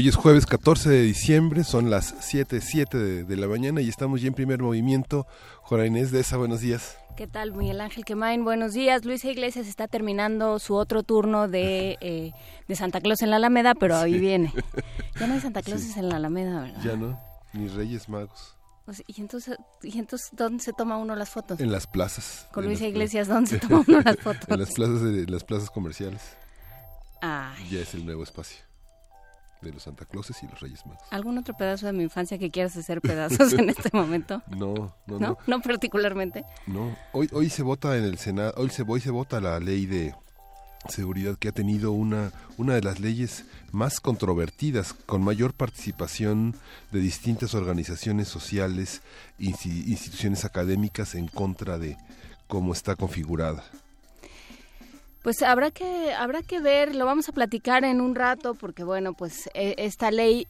Hoy es jueves 14 de diciembre, son las 7.07 de, de, la mañana y estamos ya en primer movimiento. Juana Inés de esa, buenos días. ¿Qué tal, Miguel Ángel Quemain? Buenos días. Luisa Iglesias está terminando su otro turno de, eh, de Santa Claus en la Alameda, pero ahí viene. Ya no hay Santa Claus sí. en la Alameda, ¿verdad? Ya no, ni Reyes Magos. ¿y, entonces, ¿Y entonces dónde se toma uno las fotos? En las plazas. Con Luisa Iglesias, ¿dónde se toma uno las fotos? en las plazas, de, las plazas comerciales. Ay. Ya es el nuevo espacio de los Santa Clauses y los Reyes Magos. ¿Algún otro pedazo de mi infancia que quieras hacer pedazos en este momento? No, no, no, no. No particularmente. No, hoy hoy se vota en el Senado, hoy se hoy se vota la ley de seguridad que ha tenido una una de las leyes más controvertidas con mayor participación de distintas organizaciones sociales, instituciones académicas en contra de cómo está configurada. Pues habrá que habrá que ver, lo vamos a platicar en un rato porque bueno, pues esta ley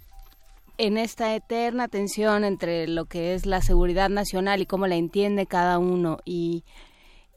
en esta eterna tensión entre lo que es la seguridad nacional y cómo la entiende cada uno y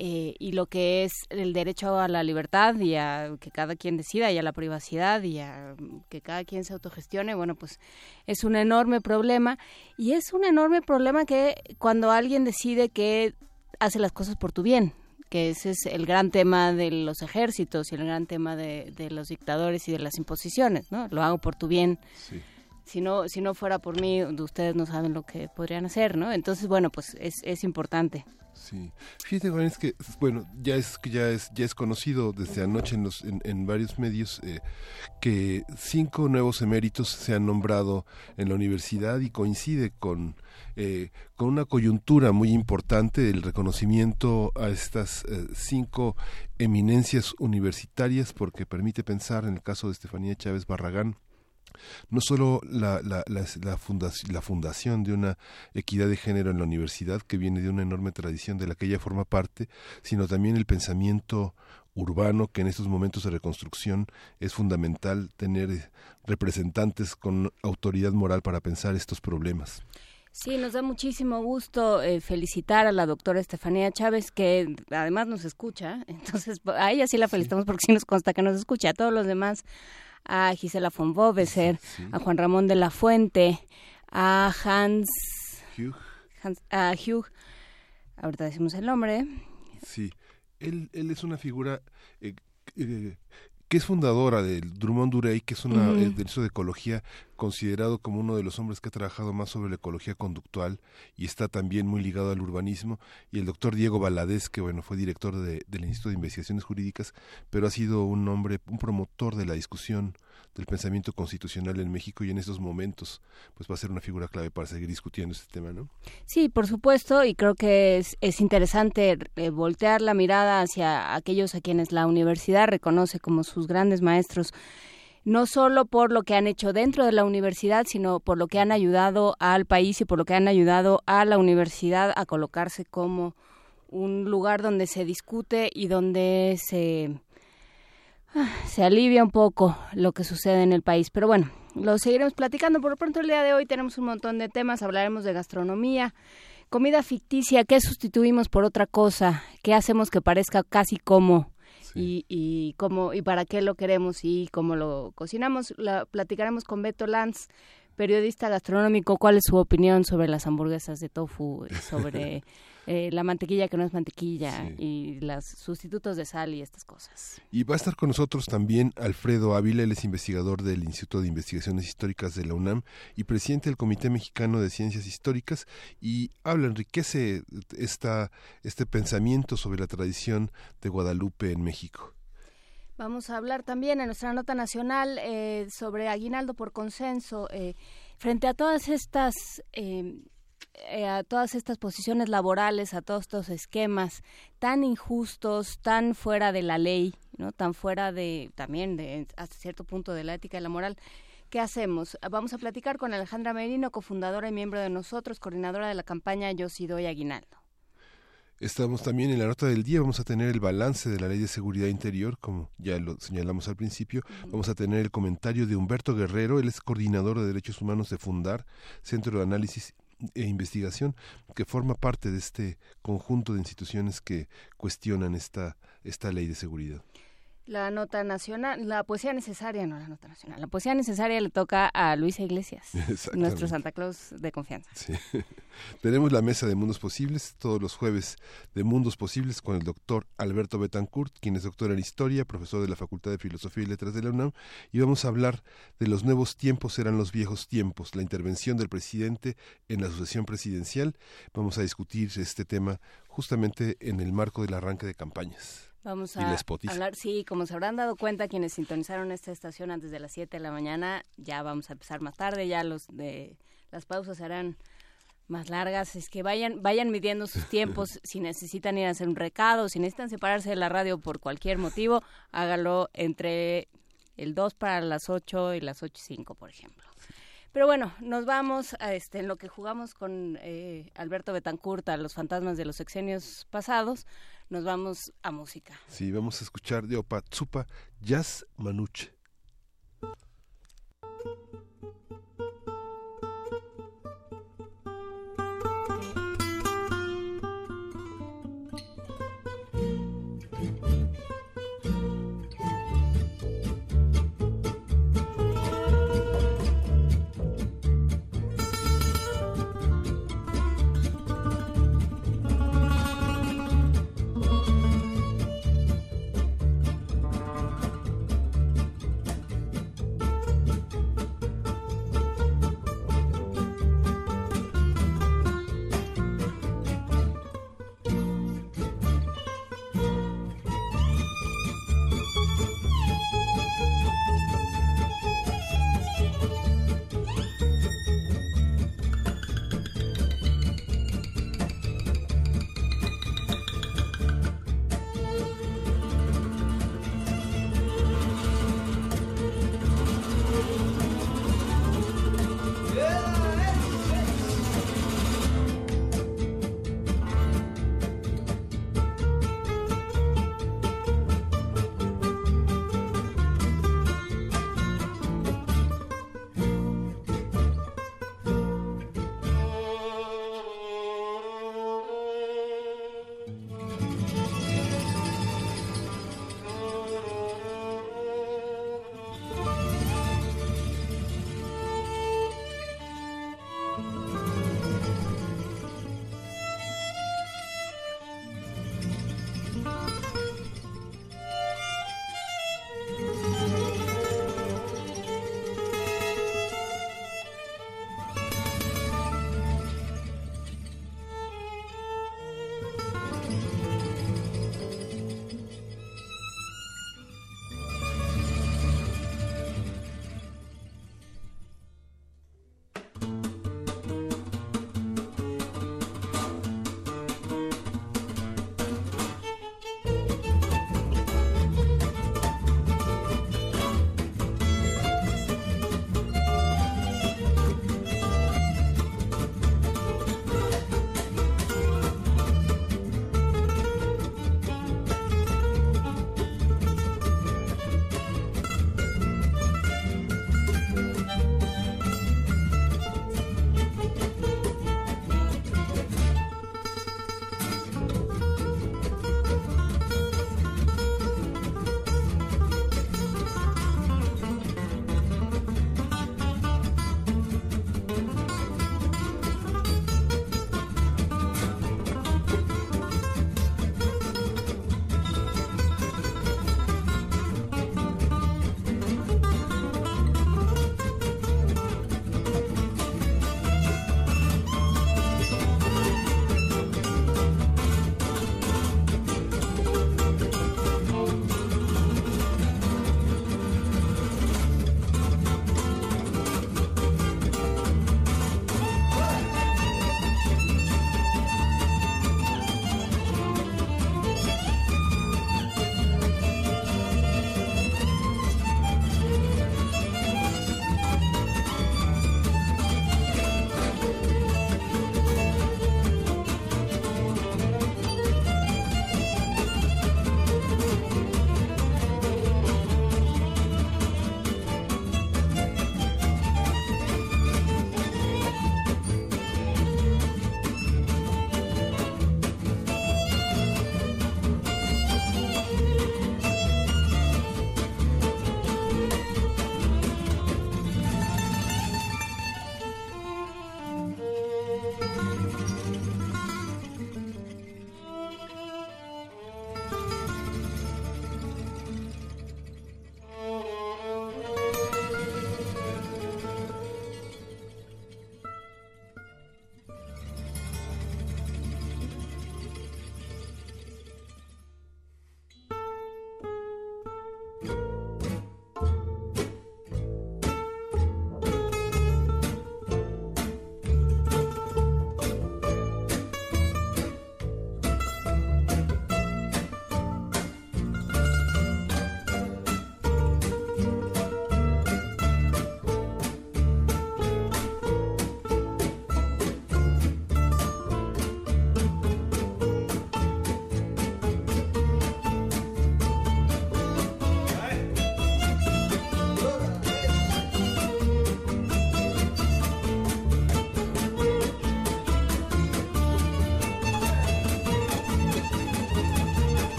eh, y lo que es el derecho a la libertad y a que cada quien decida y a la privacidad y a que cada quien se autogestione, bueno, pues es un enorme problema. Y es un enorme problema que cuando alguien decide que hace las cosas por tu bien, que ese es el gran tema de los ejércitos y el gran tema de, de los dictadores y de las imposiciones, ¿no? Lo hago por tu bien. Sí. Si no, si no fuera por mí, ustedes no saben lo que podrían hacer, ¿no? Entonces, bueno, pues es, es importante. Sí, fíjate Juan, es que bueno ya es ya es ya es conocido desde anoche en los en, en varios medios eh, que cinco nuevos eméritos se han nombrado en la universidad y coincide con eh, con una coyuntura muy importante el reconocimiento a estas eh, cinco eminencias universitarias porque permite pensar en el caso de Estefanía Chávez Barragán no solo la, la, la, fundación, la fundación de una equidad de género en la universidad, que viene de una enorme tradición de la que ella forma parte, sino también el pensamiento urbano, que en estos momentos de reconstrucción es fundamental tener representantes con autoridad moral para pensar estos problemas. Sí, nos da muchísimo gusto eh, felicitar a la doctora Estefanía Chávez, que además nos escucha. Entonces, a ella sí la felicitamos porque sí nos consta que nos escucha. A todos los demás, a Gisela von Bobeser, Sí. a Juan Ramón de la Fuente, a Hans, Hugh, Hans- a Hugh, ahorita decimos el nombre, sí, él, él es una figura eh, eh, que es fundadora del Drummond Durey, que es una del uso de ecología considerado como uno de los hombres que ha trabajado más sobre la ecología conductual y está también muy ligado al urbanismo y el doctor Diego Valadez que bueno fue director de- del Instituto de Investigaciones Jurídicas pero ha sido un hombre un promotor de la discusión del pensamiento constitucional en México y en estos momentos pues va a ser una figura clave para seguir discutiendo este tema no Sí, por supuesto, y creo que es, es interesante voltear la mirada hacia aquellos a quienes la universidad reconoce como sus grandes maestros, no solo por lo que han hecho dentro de la universidad, sino por lo que han ayudado al país y por lo que han ayudado a la universidad a colocarse como un lugar donde se discute y donde se se alivia un poco lo que sucede en el país. Pero bueno, lo seguiremos platicando. Por lo pronto, el día de hoy tenemos un montón de temas. Hablaremos de gastronomía, comida ficticia, qué sustituimos por otra cosa, qué hacemos que parezca casi como. Y, y cómo y para qué lo queremos y cómo lo cocinamos. La, platicaremos con Beto Lanz, periodista gastronómico, cuál es su opinión sobre las hamburguesas de tofu, sobre eh, la mantequilla que no es mantequilla y los sustitutos de sal y estas cosas. Y va a estar con nosotros también Alfredo Ávila, él es investigador del Instituto de Investigaciones Históricas de la UNAM y presidente del Comité Mexicano de Ciencias Históricas y habla, enriquece esta, este pensamiento sobre la tradición de Guadalupe en México. Vamos a hablar también en nuestra nota nacional eh, sobre aguinaldo por consenso. Eh, Frente a todas estas... Eh, eh, a todas estas posiciones laborales, a todos estos esquemas tan injustos, tan fuera de la ley, ¿no? tan fuera de también de hasta cierto punto de la ética y la moral. ¿Qué hacemos? Vamos a platicar con Alejandra Merino, cofundadora y miembro de nosotros, coordinadora de la campaña Yo sí doy aguinaldo. Estamos también en la nota del día, vamos a tener el balance de la Ley de Seguridad Interior, como ya lo señalamos al principio, vamos a tener el comentario de Humberto Guerrero, él es coordinador de Derechos Humanos de Fundar, Centro de Análisis e Investigación, que forma parte de este conjunto de instituciones que cuestionan esta, esta ley de seguridad. La nota nacional, la poesía necesaria, no la nota nacional, la poesía necesaria le toca a Luisa Iglesias, nuestro Santa Claus de confianza. Sí. Tenemos la mesa de Mundos Posibles todos los jueves de Mundos Posibles con el doctor Alberto Betancourt, quien es doctor en Historia, profesor de la Facultad de Filosofía y Letras de la UNAM, y vamos a hablar de los nuevos tiempos eran los viejos tiempos, la intervención del presidente en la sucesión presidencial. Vamos a discutir este tema justamente en el marco del arranque de campañas. Vamos a hablar, sí, como se habrán dado cuenta quienes sintonizaron esta estación antes de las 7 de la mañana, ya vamos a empezar más tarde, ya los de las pausas serán más largas, es que vayan vayan midiendo sus tiempos, si necesitan ir a hacer un recado, si necesitan separarse de la radio por cualquier motivo, hágalo entre el 2 para las 8 y las 8 y 5, por ejemplo. Pero bueno, nos vamos a este, en lo que jugamos con eh, Alberto Betancourt a los fantasmas de los sexenios pasados nos vamos a música. Sí, vamos a escuchar de Opatsupa Jazz Manuche.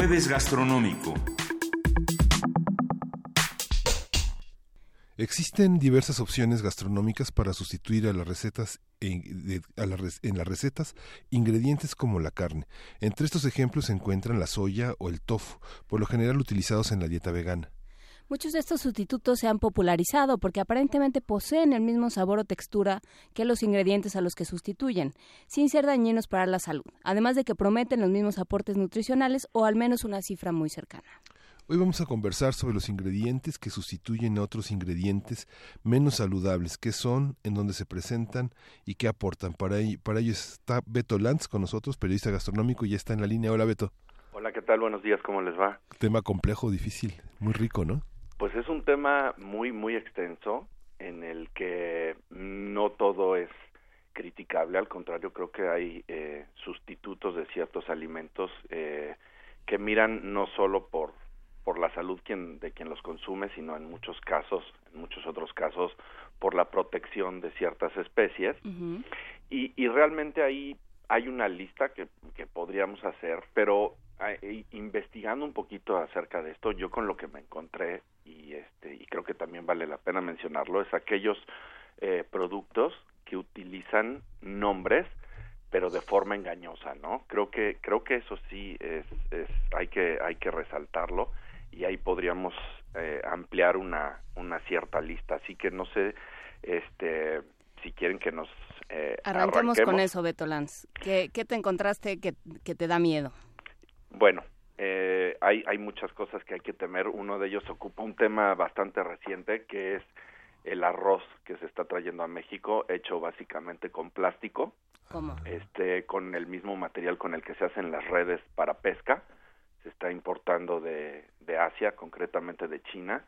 Jueves gastronómico. Existen diversas opciones gastronómicas para sustituir a las recetas en, en, las recetas ingredientes como la carne. Entre estos ejemplos se encuentran la soya o el tofu, por lo general utilizados en la dieta vegana. Muchos de estos sustitutos se han popularizado porque aparentemente poseen el mismo sabor o textura que los ingredientes a los que sustituyen, sin ser dañinos para la salud, además de que prometen los mismos aportes nutricionales o al menos una cifra muy cercana. Hoy vamos a conversar sobre los ingredientes que sustituyen a otros ingredientes menos saludables, qué son, en dónde se presentan y qué aportan. Para ello, para ello está Beto Lanz con nosotros, periodista gastronómico, y ya está en la línea. Hola Beto. Hola, ¿qué tal? Buenos días, ¿cómo les va? Tema complejo, difícil, muy rico, ¿no? Pues es un tema muy, muy extenso en el que no todo es criticable, al contrario, creo que hay eh, sustitutos de ciertos alimentos eh, que miran no solo por por la salud quien, de quien los consume, sino en muchos casos, en muchos otros casos, por la protección de ciertas especies. y, y realmente ahí hay una lista que, que podríamos hacer, pero eh, investigando un poquito acerca de esto, yo con lo que me encontré y este y creo que también vale la pena mencionarlo es aquellos eh, productos que utilizan nombres pero de forma engañosa, ¿no? Creo que creo que eso sí es, es hay que hay que resaltarlo y ahí podríamos eh, ampliar una, una cierta lista. Así que no sé este, si quieren que nos... Eh, Arranquemos con eso, Beto Lanz. ¿Qué, ¿Qué, te encontraste que, que, te da miedo? Bueno, eh, hay, hay muchas cosas que hay que temer. Uno de ellos ocupa un tema bastante reciente, que es el arroz que se está trayendo a México, hecho básicamente con plástico. ¿Cómo? Este, con el mismo material con el que se hacen las redes para pesca se está importando de, de Asia, concretamente de China,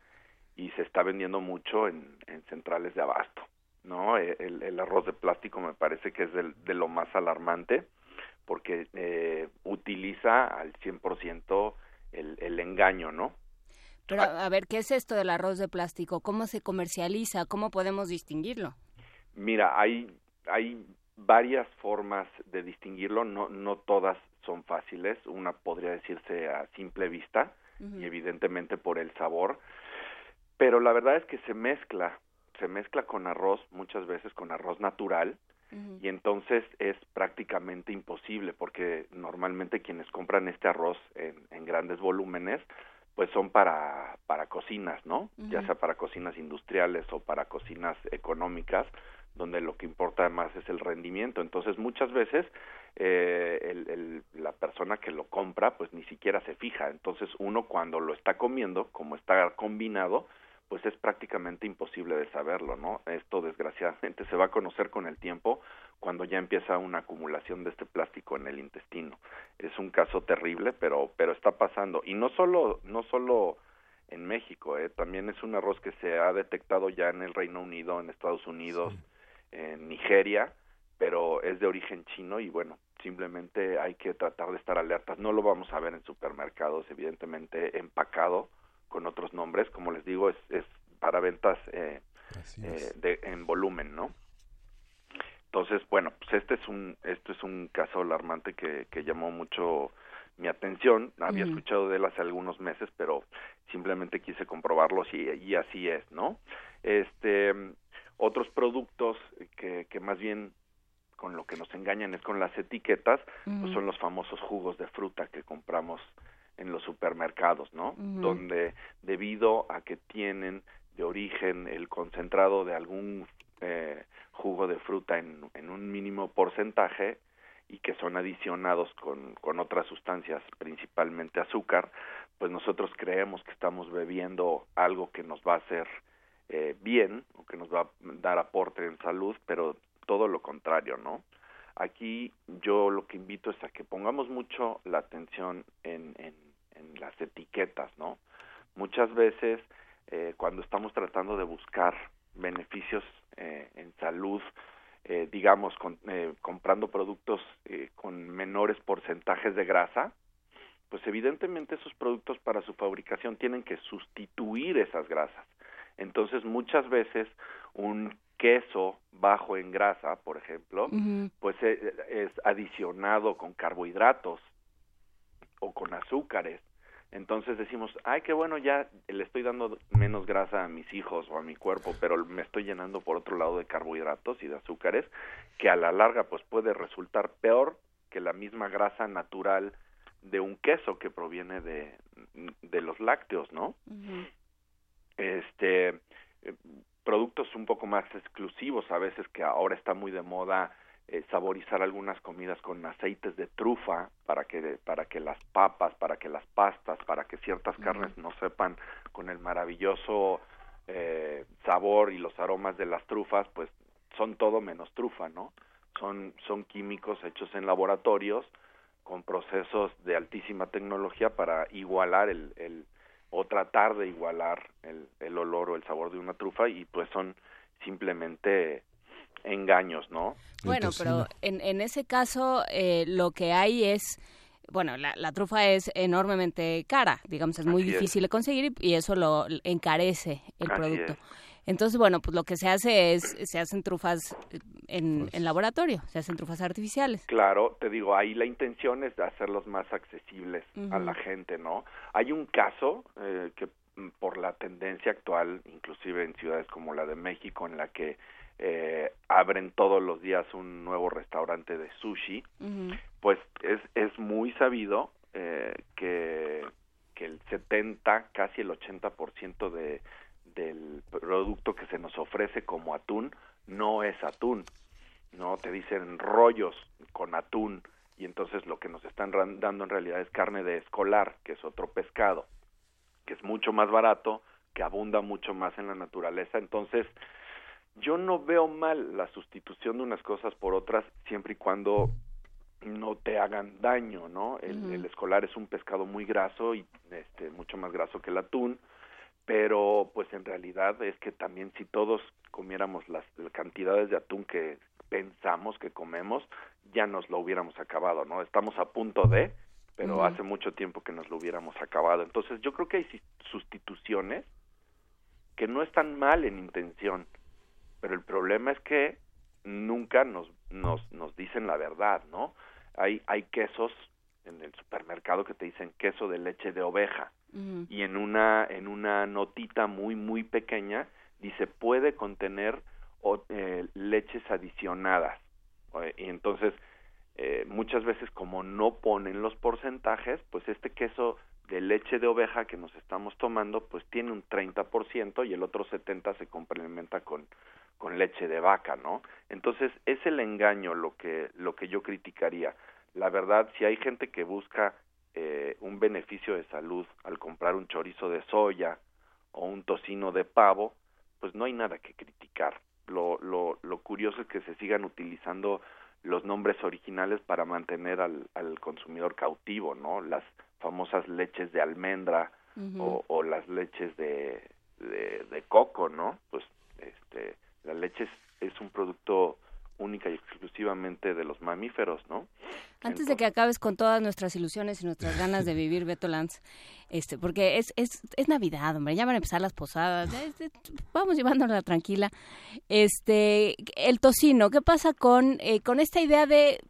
y se está vendiendo mucho en, en centrales de abasto. ¿No? E, el, el, arroz de plástico me parece que es de lo más alarmante porque eh, utiliza al 100% el, el engaño, ¿no? Pero a ver, ¿qué es esto del arroz de plástico? ¿Cómo se comercializa? ¿Cómo podemos distinguirlo? Mira, hay, hay varias formas de distinguirlo, no, no todas son fáciles, una podría decirse a simple vista y evidentemente por el sabor, pero la verdad es que se mezcla, se mezcla con arroz muchas veces con arroz natural y entonces es prácticamente imposible porque normalmente quienes compran este arroz en, en grandes volúmenes pues son para para cocinas, ¿no? Ya sea para cocinas industriales o para cocinas económicas, donde lo que importa más es el rendimiento. Entonces, muchas veces eh, el, el, la persona que lo compra, pues ni siquiera se fija. Entonces, uno cuando lo está comiendo, como está combinado, pues es prácticamente imposible de saberlo, ¿no? Esto desgraciadamente se va a conocer con el tiempo cuando ya empieza una acumulación de este plástico en el intestino. Es un caso terrible, pero pero está pasando y no solo no solo en México, ¿eh? también es un arroz que se ha detectado ya en el Reino Unido, en Estados Unidos, en Nigeria, pero es de origen chino y bueno, simplemente hay que tratar de estar alertas. No lo vamos a ver en supermercados, evidentemente empacado con otros nombres, como les digo, es, es para ventas eh, eh, de, en volumen, ¿no? Entonces, bueno, pues este es un, esto es un caso alarmante que, que llamó mucho mi atención. Había escuchado de él hace algunos meses, pero simplemente quise comprobarlo y, y así es, ¿no? Este, otros productos que, que más bien con lo que nos engañan es con las etiquetas, pues son los famosos jugos de fruta que compramos en los supermercados, ¿no? Donde debido a que tienen de origen el concentrado de algún eh, jugo de fruta en, en un mínimo porcentaje y que son adicionados con, con otras sustancias, principalmente azúcar, pues nosotros creemos que estamos bebiendo algo que nos va a hacer eh, bien o que nos va a dar aporte en salud, pero todo lo contrario, ¿no? Aquí yo lo que invito es a que pongamos mucho la atención en, en, en las etiquetas, ¿no? Muchas veces eh, cuando estamos tratando de buscar beneficios eh, en salud, eh, digamos, con, eh, comprando productos eh, con menores porcentajes de grasa, pues evidentemente esos productos para su fabricación tienen que sustituir esas grasas. Entonces, muchas veces un queso bajo en grasa, por ejemplo, pues es, adicionado con carbohidratos o con azúcares. Entonces decimos, ay, qué bueno, ya le estoy dando menos grasa a mis hijos o a mi cuerpo, pero me estoy llenando por otro lado de carbohidratos y de azúcares, que a la larga pues puede resultar peor que la misma grasa natural de un queso que proviene de, de los lácteos, ¿no? Este, eh, productos un poco más exclusivos, a veces que ahora está muy de moda eh, saborizar algunas comidas con aceites de trufa para que para que las papas, para que las pastas, para que ciertas carnes no sepan con el maravilloso eh, sabor y los aromas de las trufas, pues son todo menos trufa, ¿no? Son son químicos hechos en laboratorios con procesos de altísima tecnología para igualar el, el o tratar de igualar el, el olor o el sabor de una trufa y pues son simplemente engaños, ¿no? Bueno, pero en, en ese caso eh, lo que hay es, bueno, la, la, trufa es enormemente cara, digamos, es muy difícil de conseguir y eso lo encarece el producto. Entonces, bueno, pues lo que se hace es, se hacen trufas en, en, laboratorio, se hacen trufas artificiales. Claro, te digo, ahí la intención es de hacerlos más accesibles a la gente, ¿no? Hay un caso eh, que mm, por la tendencia actual, inclusive en ciudades como la de México, en la que eh, abren todos los días un nuevo restaurante de sushi, pues es, es muy sabido eh, que, que el 70, casi el 80% de del producto que se nos ofrece como atún no es atún, ¿no? Te dicen rollos con atún y entonces lo que nos están dando en realidad es carne de escolar, que es otro pescado, que es mucho más barato, que abunda mucho más en la naturaleza. Entonces, yo no veo mal la sustitución de unas cosas por otras siempre y cuando no te hagan daño, ¿no? El, el escolar es un pescado muy graso y este mucho más graso que el atún pero pues en realidad es que también si todos comiéramos las, cantidades de atún que pensamos que comemos, ya nos lo hubiéramos acabado, ¿no? Estamos a punto de, pero hace mucho tiempo que nos lo hubiéramos acabado. Entonces yo creo que hay sustituciones que no están mal en intención, pero el problema es que nunca nos, nos, nos dicen la verdad, ¿no? Hay, hay quesos en el supermercado que te dicen queso de leche de oveja y en una en una notita muy muy pequeña dice puede contener eh, leches adicionadas y entonces eh, muchas veces como no ponen los porcentajes pues este queso de leche de oveja que nos estamos tomando pues tiene un 30% y el otro 70 se complementa con con leche de vaca, ¿no? Entonces es el engaño lo que lo que yo criticaría. La verdad, si hay gente que busca eh, un beneficio de salud al comprar un chorizo de soya o un tocino de pavo, pues no hay nada que criticar. Lo, lo, lo curioso es que se sigan utilizando los nombres originales para mantener al, al consumidor cautivo, ¿no? Las famosas leches de almendra o, o, las leches de, de, de, coco, ¿no? Pues este, la leche es, es un producto única y exclusivamente de los mamíferos, ¿no? Antes de que acabes con todas nuestras ilusiones y nuestras ganas de vivir Beto Lanz, este, porque es, es, es Navidad, hombre, ya van a empezar las posadas, vamos llevándola tranquila. Este, el tocino, ¿qué pasa con, eh, con esta idea de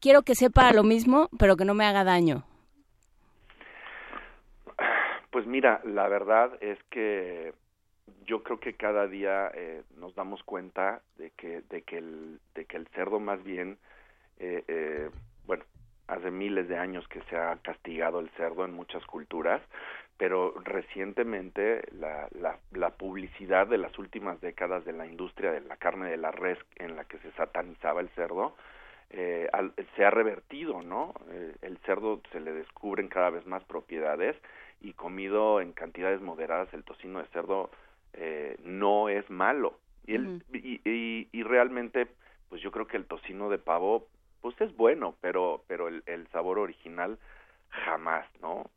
quiero que sepa lo mismo, pero que no me haga daño? Pues mira, la verdad es que yo creo que cada día eh, nos damos cuenta de que de que el de que el cerdo más bien eh, eh, bueno hace miles de años que se ha castigado el cerdo en muchas culturas pero recientemente la, la, la publicidad de las últimas décadas de la industria de la carne de la res en la que se satanizaba el cerdo eh, se ha revertido, ¿no? Eh, el cerdo se le descubren cada vez más propiedades y comido en cantidades moderadas el tocino de cerdo eh, no es malo. Y, el, y, y, realmente, pues yo creo que el tocino de pavo, pues es bueno, pero, pero el, el sabor original jamás, ¿no?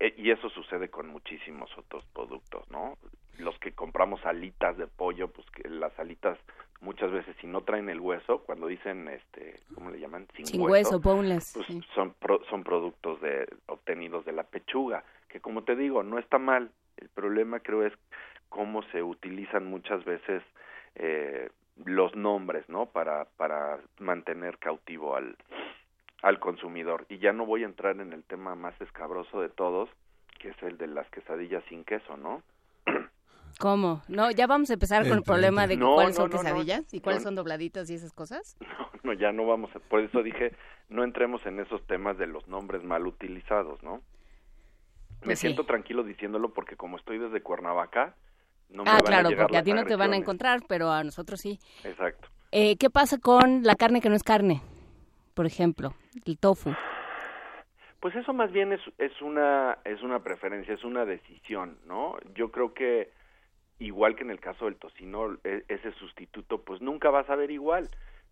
E, y eso sucede con muchísimos otros productos, ¿no? Los que compramos alitas de pollo, pues que las alitas muchas veces si no traen el hueso, cuando dicen, este, ¿cómo le llaman? Sin, hueso, pues son, son productos de, obtenidos de la pechuga, que como te digo, no está mal. El problema creo es cómo se utilizan muchas veces eh, los nombres, ¿no? Para, para mantener cautivo al, al consumidor. Y ya no voy a entrar en el tema más escabroso de todos, que es el de las quesadillas sin queso, ¿no? ¿Cómo? No, ya vamos a empezar con el problema de cuáles son quesadillas y cuáles son dobladitas y esas cosas. No, no, ya no vamos a, por eso dije, no entremos en esos temas de los nombres mal utilizados, ¿no? Me siento tranquilo diciéndolo porque como estoy desde Cuernavaca, no me ah, van claro, a porque a ti no te van a encontrar, pero a nosotros sí. Exacto. Eh, ¿Qué pasa con la carne que no es carne? Por ejemplo, el tofu. Pues eso más bien es, es una es una preferencia, es una decisión, ¿no? Yo creo que igual que en el caso del tocino, e, ese sustituto pues nunca va a saber igual,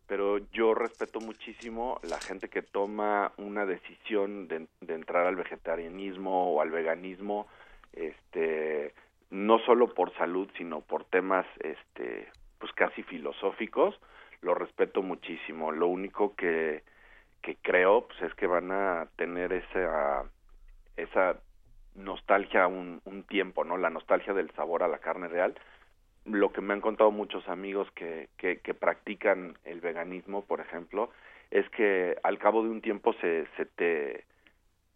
pero yo respeto muchísimo la gente que toma una decisión de, de entrar al vegetarianismo o al veganismo, este no solo por salud, sino por temas este pues casi filosóficos, lo respeto muchísimo. Lo único que que creo pues es que van a tener esa esa nostalgia un, un tiempo, ¿no? La nostalgia del sabor a la carne real. Lo que me han contado muchos amigos que, que, que practican el veganismo, por ejemplo, es que al cabo de un tiempo se, se te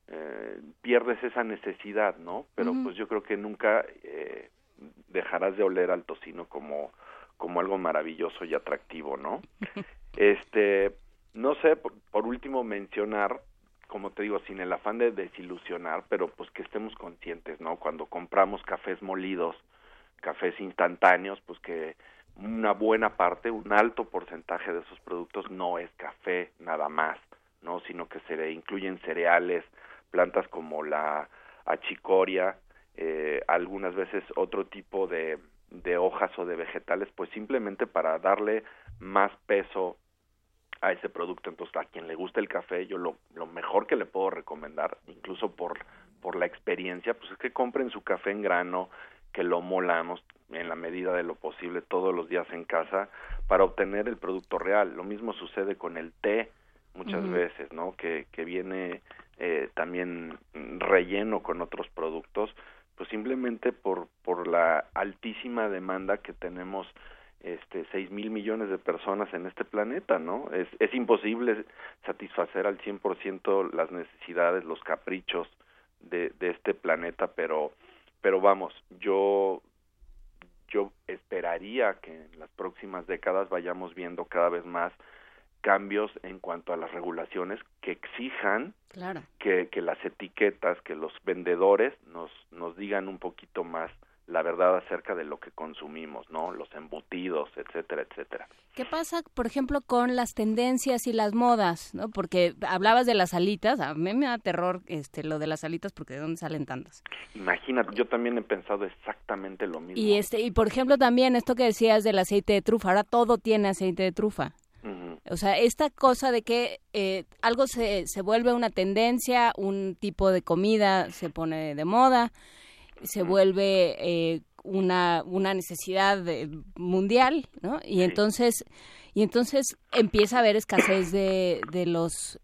eh, pierdes esa necesidad, ¿no? Pero pues yo creo que nunca eh, dejarás de oler al tocino como, como algo maravilloso y atractivo, ¿no? este, no sé, por, por último mencionar como te digo, sin el afán de desilusionar, pero pues que estemos conscientes, ¿no? Cuando compramos cafés molidos, cafés instantáneos, pues que una buena parte, un alto porcentaje de esos productos no es café nada más, ¿no? Sino que se le incluyen cereales, plantas como la achicoria, eh, algunas veces otro tipo de, de hojas o de vegetales, pues simplemente para darle más peso a ese producto. Entonces, a quien le gusta el café, yo lo, lo mejor que le puedo recomendar, incluso por, por la experiencia, pues es que compren su café en grano, que lo molamos en la medida de lo posible todos los días en casa para obtener el producto real. Lo mismo sucede con el té muchas veces, ¿no? Que, que viene eh, también relleno con otros productos, pues simplemente por, por la altísima demanda que tenemos este, seis mil millones de personas en este planeta, ¿no? Es, es imposible satisfacer al 100% las necesidades, los caprichos de, de este planeta, pero, pero vamos, yo, yo esperaría que en las próximas décadas vayamos viendo cada vez más cambios en cuanto a las regulaciones que exijan que, que las etiquetas, que los vendedores nos, nos digan un poquito más la verdad acerca de lo que consumimos, ¿no? Los embutidos, etcétera, etcétera. ¿Qué pasa, por ejemplo, con las tendencias y las modas, ¿no? Porque hablabas de las alitas, a mí me da terror este lo de las alitas porque de dónde salen tantas. Imagínate, yo también he pensado exactamente lo mismo. Y este y por ejemplo también esto que decías del aceite de trufa, ahora todo tiene aceite de trufa. O sea, esta cosa de que eh, algo se, se vuelve una tendencia, un tipo de comida se pone de moda, se vuelve eh, una, una necesidad mundial, ¿no? Y entonces, y entonces empieza a haber escasez de, de los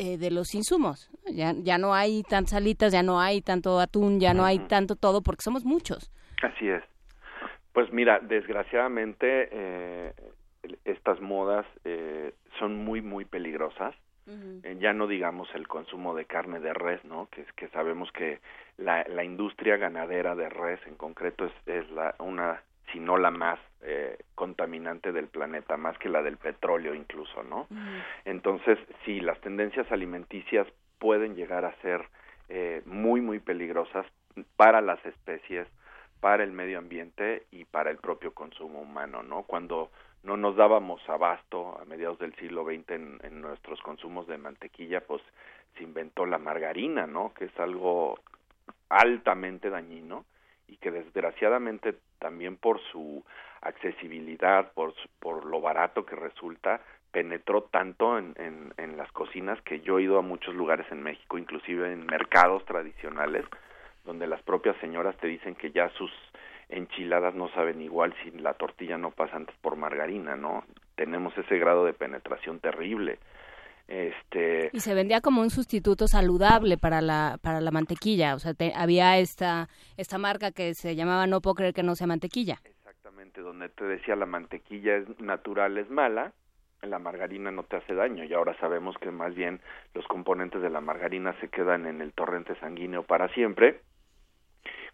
eh, de los insumos. Ya, ya no hay tantas alitas, ya no hay tanto atún, ya no hay tanto todo porque somos muchos. Así es. Pues mira, desgraciadamente eh, estas modas son muy, muy peligrosas eh, ya no digamos el consumo de carne de res, ¿no? Que, que sabemos que la, la industria ganadera de res en concreto es, es la, una, si no la más eh, contaminante del planeta, más que la del petróleo incluso, ¿no? Entonces, sí, las tendencias alimenticias pueden llegar a ser eh, muy, muy peligrosas para las especies, para el medio ambiente y para el propio consumo humano, ¿no? Cuando no nos dábamos abasto a mediados del siglo XX en, nuestros consumos de mantequilla, pues se inventó la margarina, ¿no? Que es algo altamente dañino y que desgraciadamente también por su accesibilidad, por, por lo barato que resulta, penetró tanto en, en, en las cocinas que yo he ido a muchos lugares en México, inclusive en mercados tradicionales, donde las propias señoras te dicen que ya sus enchiladas no saben igual si la tortilla no pasa antes por margarina, ¿no? Tenemos ese grado de penetración terrible. Este, y se vendía como un sustituto saludable para la para la mantequilla, o sea, había esta esta marca que se llamaba No puedo creer que no sea mantequilla. Exactamente, donde te decía la mantequilla es natural es mala, la margarina no te hace daño y ahora sabemos que más bien los componentes de la margarina se quedan en el torrente sanguíneo para siempre,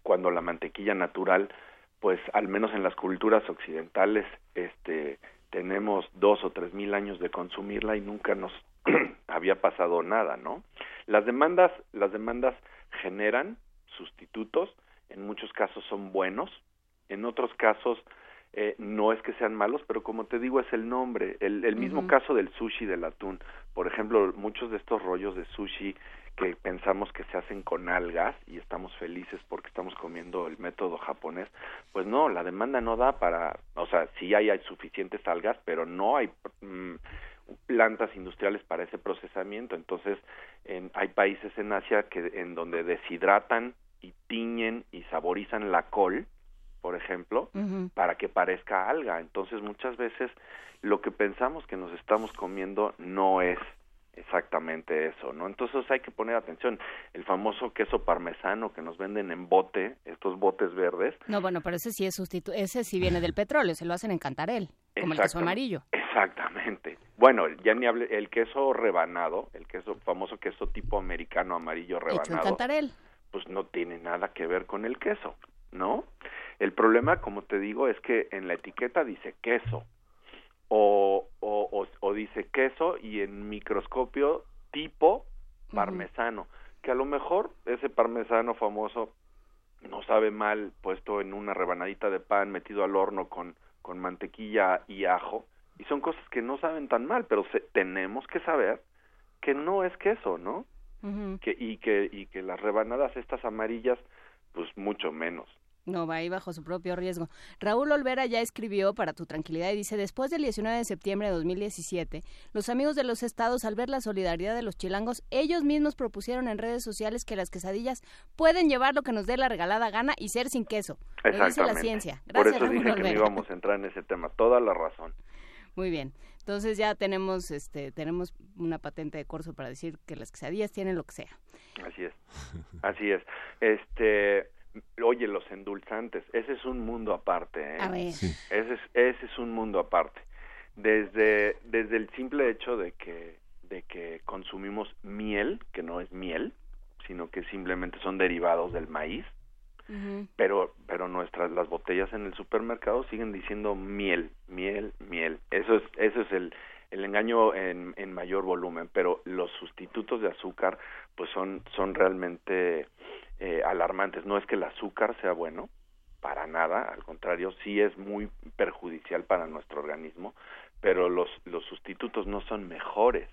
cuando la mantequilla natural, pues al menos en las culturas occidentales, este tenemos dos o tres mil años de consumirla y nunca nos había pasado nada, ¿no? Las demandas, las demandas generan sustitutos, en muchos casos son buenos, en otros casos eh, no es que sean malos, pero como te digo es el nombre, el, el mismo caso del sushi del atún, por ejemplo, muchos de estos rollos de sushi que pensamos que se hacen con algas y estamos felices porque estamos comiendo el método japonés, pues no, la demanda no da para, o sea, sí hay, hay suficientes algas, pero no hay mm, plantas industriales para ese procesamiento. Entonces, en, hay países en Asia que en donde deshidratan y tiñen y saborizan la col, por ejemplo, para que parezca alga. Entonces, muchas veces lo que pensamos que nos estamos comiendo no es exactamente eso, ¿no? Entonces hay que poner atención. El famoso queso parmesano que nos venden en bote, estos botes verdes. No, bueno, pero ese sí es sustitu ese sí viene del petróleo, se lo hacen en Cantarel, como el queso amarillo. Exactamente. Bueno, ya ni hable, el queso rebanado, el queso famoso queso tipo americano amarillo rebanado. Hecho en Cantarel. Pues no tiene nada que ver con el queso, ¿no? El problema, como te digo, es que en la etiqueta dice queso o, o, o, dice queso y en microscopio tipo parmesano, que a lo mejor ese parmesano famoso no sabe mal puesto en una rebanadita de pan metido al horno con, con mantequilla y ajo, y son cosas que no saben tan mal, pero tenemos que saber que no es queso, ¿no? que, y, que, y que las rebanadas estas amarillas, pues mucho menos. No, va ahí bajo su propio riesgo. Raúl Olvera ya escribió para tu tranquilidad y dice, después del 19 de septiembre de 2017, los amigos de los estados, al ver la solidaridad de los chilangos, ellos mismos propusieron en redes sociales que las quesadillas pueden llevar lo que nos dé la regalada gana y ser sin queso. Lo dice la ciencia. Gracias, Por eso dije que no íbamos a entrar en ese tema. Toda la razón. Muy bien. Entonces ya tenemos este tenemos una patente de corso para decir que las quesadillas tienen lo que sea. Así es. Así es. Este Oye, los endulzantes, ese es un mundo aparte. ¿eh? Ese, es, ese es un mundo aparte. Desde, desde el simple hecho de que, de que consumimos miel, que no es miel, sino que simplemente son derivados del maíz, pero, pero nuestras, las botellas en el supermercado siguen diciendo miel, miel, miel. Eso es, eso es el, el engaño en, en mayor volumen, pero los sustitutos de azúcar pues son, son realmente eh, alarmantes. No es que el azúcar sea bueno, para nada, al contrario, sí es muy perjudicial para nuestro organismo, pero los, los sustitutos no son mejores.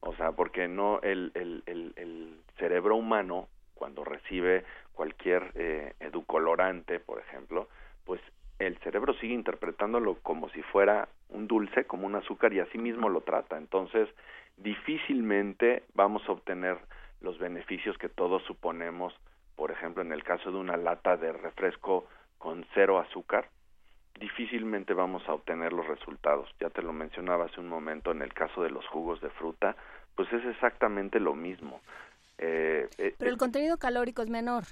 O sea, porque no el, el, el, el cerebro humano, cuando recibe cualquier eh, educolorante, por ejemplo, pues el cerebro sigue interpretándolo como si fuera un dulce, como un azúcar, y así mismo lo trata. Entonces, difícilmente vamos a obtener los beneficios que todos suponemos por ejemplo, en el caso de una lata de refresco con cero azúcar, difícilmente vamos a obtener los resultados. Ya te lo mencionaba hace un momento en el caso de los jugos de fruta, pues es exactamente lo mismo. Eh, eh, Pero el contenido calórico es menor.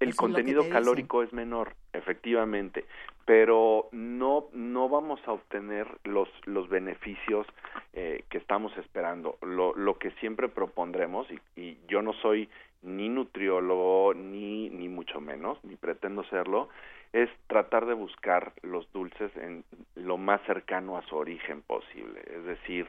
El contenido calórico es menor, efectivamente, pero no no vamos a obtener los los beneficios eh, que estamos esperando. Lo, lo que siempre propondremos y, y yo no soy ni nutriólogo, ni, ni mucho menos, ni pretendo serlo, es tratar de buscar los dulces en lo más cercano a su origen posible. Es decir,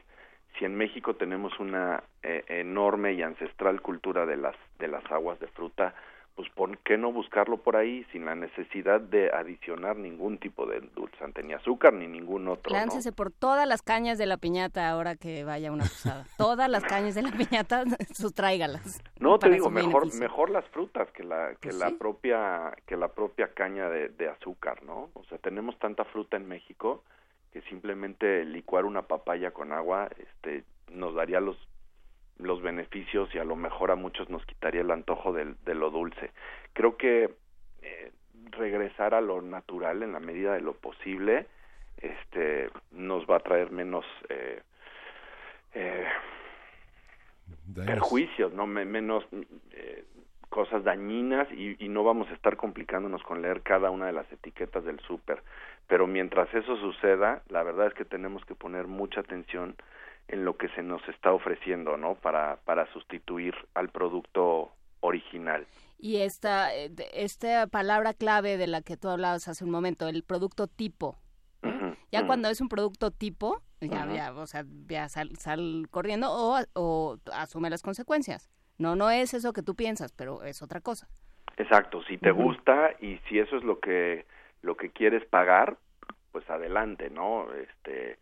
si en México tenemos una eh, enorme y ancestral cultura de las, de las aguas de fruta, pues ¿por qué no buscarlo por ahí sin la necesidad de adicionar ningún tipo de dulzante, ni azúcar, ni ningún otro? Láncese por todas las cañas de la piñata ahora que vaya una posada. todas las cañas de la piñata, sustráigalas. No, te digo, mejor mejor las frutas que la que pues la propia que la propia caña de, de azúcar, ¿no? O sea, tenemos tanta fruta en México que simplemente licuar una papaya con agua este nos daría los los beneficios y a lo mejor a muchos nos quitaría el antojo de, de lo dulce. Creo que eh, regresar a lo natural en la medida de lo posible este nos va a traer menos eh, eh, perjuicios, no menos eh, cosas dañinas y, y, no vamos a estar complicándonos con leer cada una de las etiquetas del súper. Pero mientras eso suceda, la verdad es que tenemos que poner mucha atención en lo que se nos está ofreciendo, ¿no? Para, para sustituir al producto original. Y esta, eh, esta palabra clave de la que tú hablabas hace un momento, el producto tipo. ya cuando es un producto tipo, ya, ya o sea, ya sal, sal corriendo o, o asume las consecuencias. No, no es eso que tú piensas, pero es otra cosa. Exacto, si te gusta y si eso es lo que lo que quieres pagar, pues adelante, ¿no? Este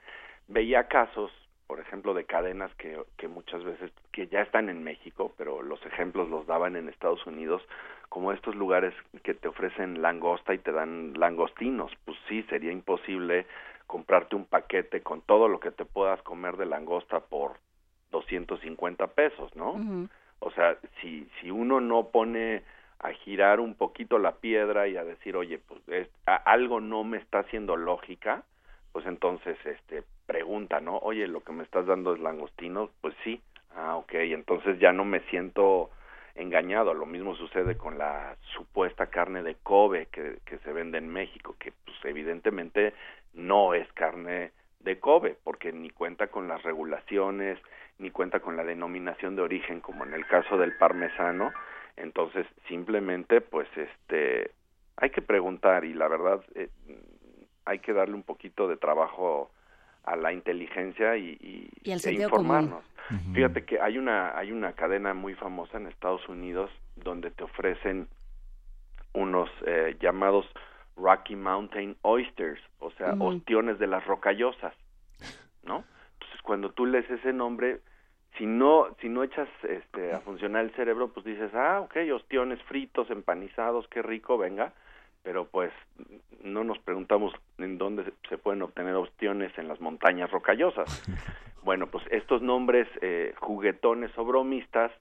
veía casos por ejemplo, de cadenas que, que muchas veces, que ya están en México, pero los ejemplos los daban en Estados Unidos, como estos lugares que te ofrecen langosta y te dan langostinos. Pues sí, sería imposible comprarte un paquete con todo lo que te puedas comer de langosta por 250 pesos, ¿no? O sea, si, si uno no pone a girar un poquito la piedra y a decir, oye, pues es, algo no me está haciendo lógica, pues entonces este pregunta, ¿no? Oye, lo que me estás dando es langostino, pues sí. Ah, ok, entonces ya no me siento engañado. Lo mismo sucede con la supuesta carne de Kobe que, que se vende en México, que pues evidentemente no es carne de Kobe, porque ni cuenta con las regulaciones, ni cuenta con la denominación de origen, como en el caso del parmesano. Entonces, simplemente, pues, este, hay que preguntar y la verdad, eh, hay que darle un poquito de trabajo a la inteligencia y, y, e informarnos. Fíjate que hay una hay una cadena muy famosa en Estados Unidos donde te ofrecen unos eh, llamados Rocky Mountain Oysters, o sea, ostiones de las rocallosas, ¿no? Entonces cuando tú lees ese nombre, si no si no echas este a funcionar el cerebro, pues dices, ah, ok, ostiones fritos, empanizados, qué rico, venga pero pues no nos preguntamos en dónde se pueden obtener opciones en las montañas rocallosas. Bueno, pues estos nombres eh, juguetones o bromistas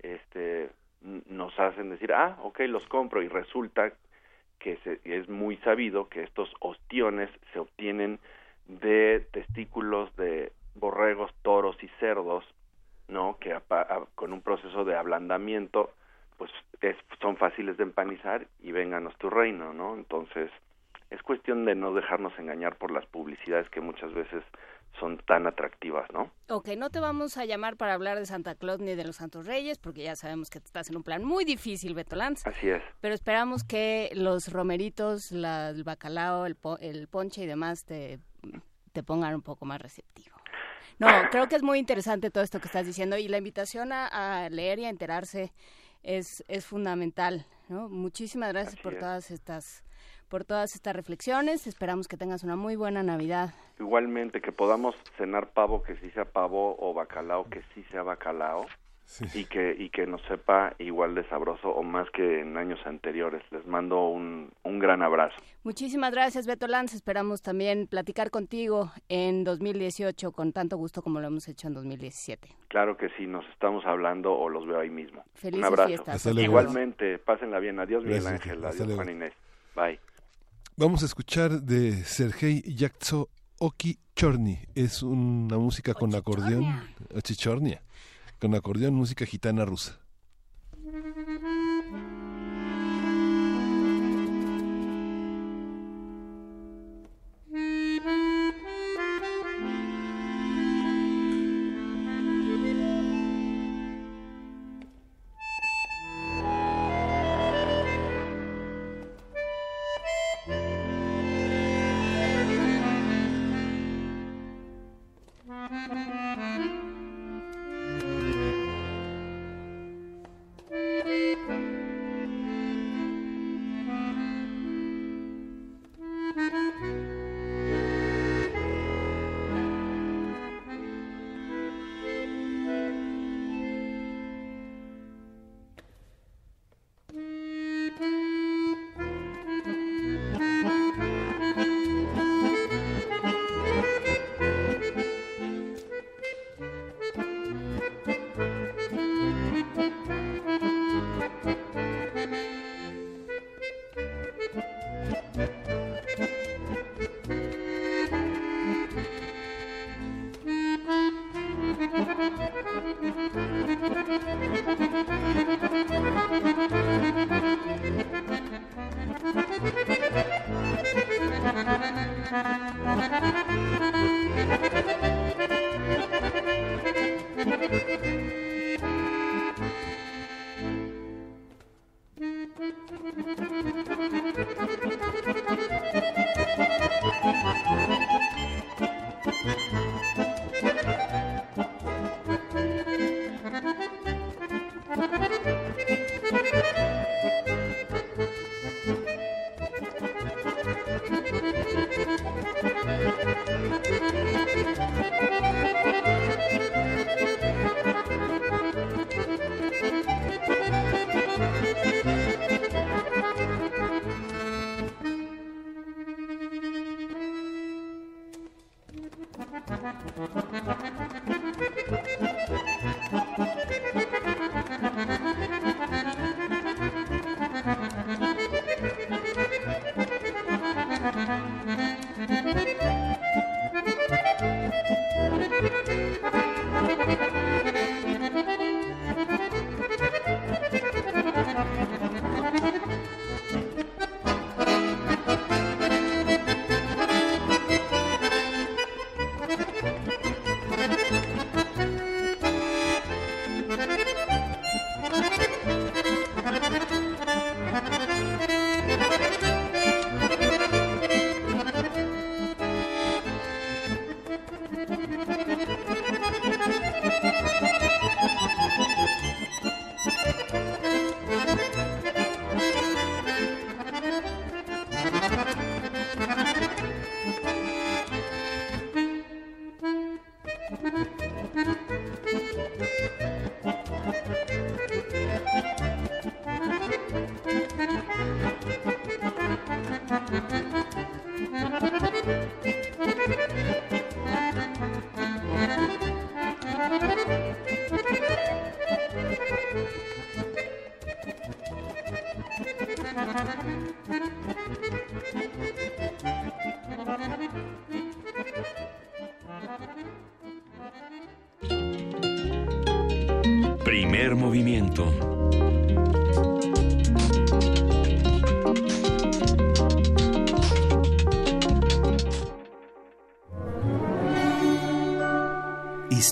este, nos hacen decir, ah, ok, los compro y resulta que se, es muy sabido que estos ostiones se obtienen de testículos de borregos, toros y cerdos, ¿no? Que con un proceso de ablandamiento pues son fáciles de empanizar y vénganos tu reino, ¿no? Entonces, es cuestión de no dejarnos engañar por las publicidades que muchas veces son tan atractivas, ¿no? Ok, no te vamos a llamar para hablar de Santa Claus ni de los Santos Reyes, porque ya sabemos que estás en un plan muy difícil, Beto Lanz. Así es. Pero esperamos que los romeritos, el bacalao, el, el ponche y demás te, te pongan un poco más receptivo. No, creo que es muy interesante todo esto que estás diciendo y la invitación a, a leer y a enterarse es, es fundamental. ¿no? Muchísimas gracias por todas estas por todas estas reflexiones. Esperamos que tengas una muy buena Navidad. Igualmente, que podamos cenar pavo que sí sea pavo o bacalao que sí sea bacalao y que y que nos sepa igual de sabroso o más que en años anteriores. Les mando un, un gran abrazo. Muchísimas gracias, Beto Lanz. Esperamos también platicar contigo en 2018 con tanto gusto como lo hemos hecho en 2017. Claro que sí, nos estamos hablando o los veo ahí mismo. Felices un abrazo. fiestas. Igualmente, pásenla bien. Adiós, Miguel Ángel. Adiós, Juan Inés. Bye. Vamos a escuchar de Sergei Yaktso Oki Chorny. Es una música con acordeón. Chichornia con acordeón, música gitana rusa.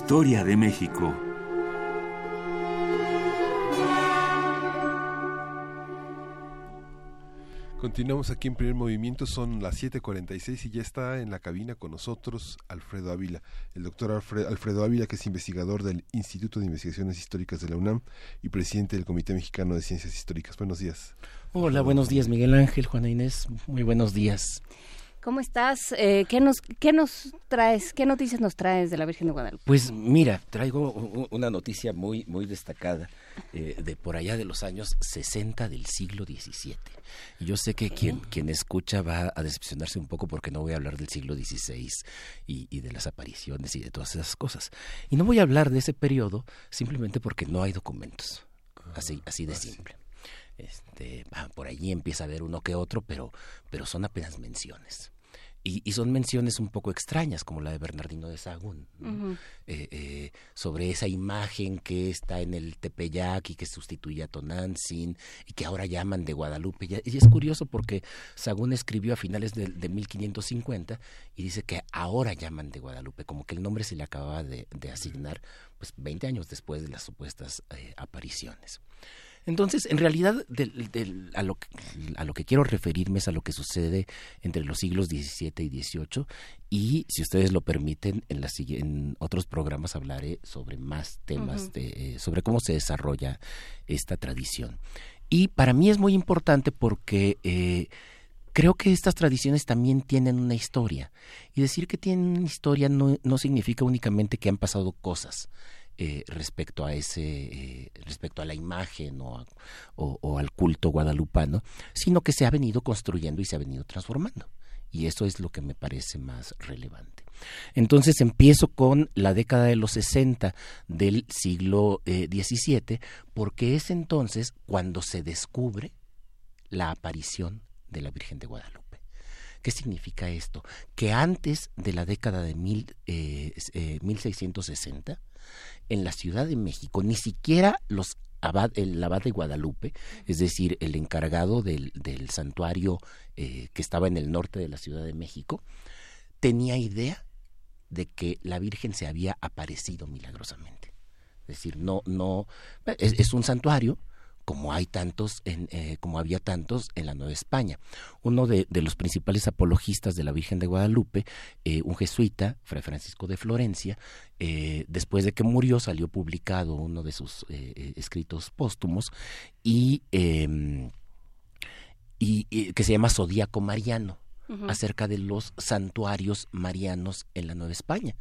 Historia de México. Continuamos aquí en primer movimiento, son las 7:46 y ya está en la cabina con nosotros Alfredo Ávila, el doctor Alfredo Ávila, que es investigador del Instituto de Investigaciones Históricas de la UNAM y presidente del Comité Mexicano de Ciencias Históricas. Buenos días. Hola, buenos días Miguel Ángel, Juana Inés, muy buenos días. ¿Cómo estás? Eh, ¿qué, nos, ¿Qué nos traes? ¿Qué noticias nos traes de la Virgen de Guadalupe? Pues mira, traigo una noticia muy, muy destacada eh, de por allá de los años 60 del siglo XVII. Y yo sé que quien, quien escucha va a decepcionarse un poco porque no voy a hablar del siglo XVI y, y de las apariciones y de todas esas cosas. Y no voy a hablar de ese periodo simplemente porque no hay documentos. Así, así de simple. Este, por allí empieza a haber uno que otro, pero, pero son apenas menciones. Y, son menciones un poco extrañas, como la de Bernardino de Sagún, eh, eh, sobre esa imagen que está en el Tepeyac y que sustituye a Tonantzin y que ahora llaman de Guadalupe. Y es curioso porque Sagún escribió a finales de, 1550 y dice que ahora llaman de Guadalupe, como que el nombre se le acababa de, asignar pues 20 años después de las supuestas eh, apariciones. Entonces, en realidad, a, lo que, a, lo que, quiero referirme es a lo que sucede entre los siglos XVII y XVIII y, si ustedes lo permiten, en, la, en otros programas hablaré sobre más temas, de, eh, sobre cómo se desarrolla esta tradición. Y para mí es muy importante porque... Eh, creo que estas tradiciones también tienen una historia. Y decir que tienen una historia no, no significa únicamente que han pasado cosas, eh, respecto a ese eh, respecto a la imagen o, o, al culto guadalupano sino que se ha venido construyendo y se ha venido transformando. Y eso es lo que me parece más relevante. Entonces empiezo con la década de los 60 del siglo XVII eh, porque es entonces cuando se descubre la aparición de la Virgen de Guadalupe ¿Qué significa esto? Que antes de la década de mil, 1660 en la Ciudad de México, ni siquiera los abad, el abad de Guadalupe, es decir, el encargado del, del santuario eh, que estaba en el norte de la Ciudad de México, tenía idea de que la Virgen se había aparecido milagrosamente. Es decir, no, no, es, un santuario como hay tantos, en, eh, como había tantos en la Nueva España. Uno de, los principales apologistas de la Virgen de Guadalupe, eh, un jesuita, Fray Francisco de Florencia, después de que murió salió publicado uno de sus escritos póstumos y, em, y, que se llama Zodíaco Mariano, acerca de los santuarios marianos en la Nueva España.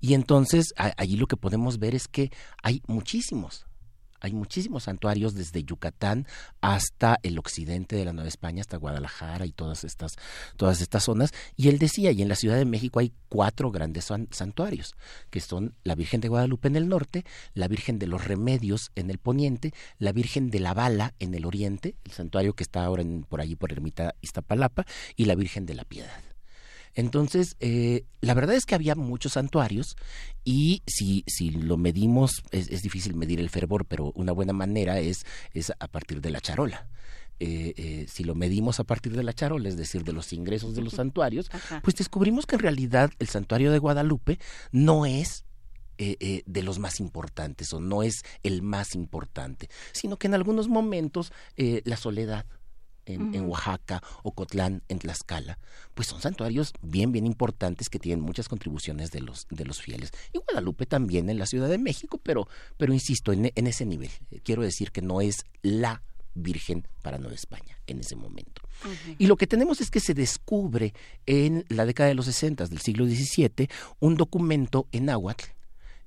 Y entonces allí lo que podemos ver es que hay muchísimos, hay muchísimos santuarios desde Yucatán hasta el occidente de la Nueva España, hasta Guadalajara y todas estas, todas estas zonas. Y él decía, y en la Ciudad de México hay cuatro grandes santuarios, que son la Virgen de Guadalupe en el norte, la Virgen de los Remedios en el poniente, la Virgen de la Bala en el oriente, el santuario que está ahora por allí por Ermita Iztapalapa, y la Virgen de la Piedad. Entonces, eh, la verdad es que había muchos santuarios y si, si lo medimos, es, difícil medir el fervor, pero una buena manera es, es a partir de la charola. Eh, eh, si lo medimos a partir de la charola, es decir, de los ingresos de los santuarios, pues descubrimos que en realidad el santuario de Guadalupe no es de los más importantes o no es el más importante, sino que en algunos momentos la soledad, en, en, Oaxaca, Ocotlán, en Tlaxcala, pues son santuarios bien, bien importantes que tienen muchas contribuciones de los, de los fieles. Y Guadalupe también en la Ciudad de México, pero, pero insisto, en, en ese nivel. Quiero decir que no es la Virgen para Nueva España en ese momento. Y lo que tenemos es que se descubre en la década de los 60 del siglo XVII un documento en náhuatl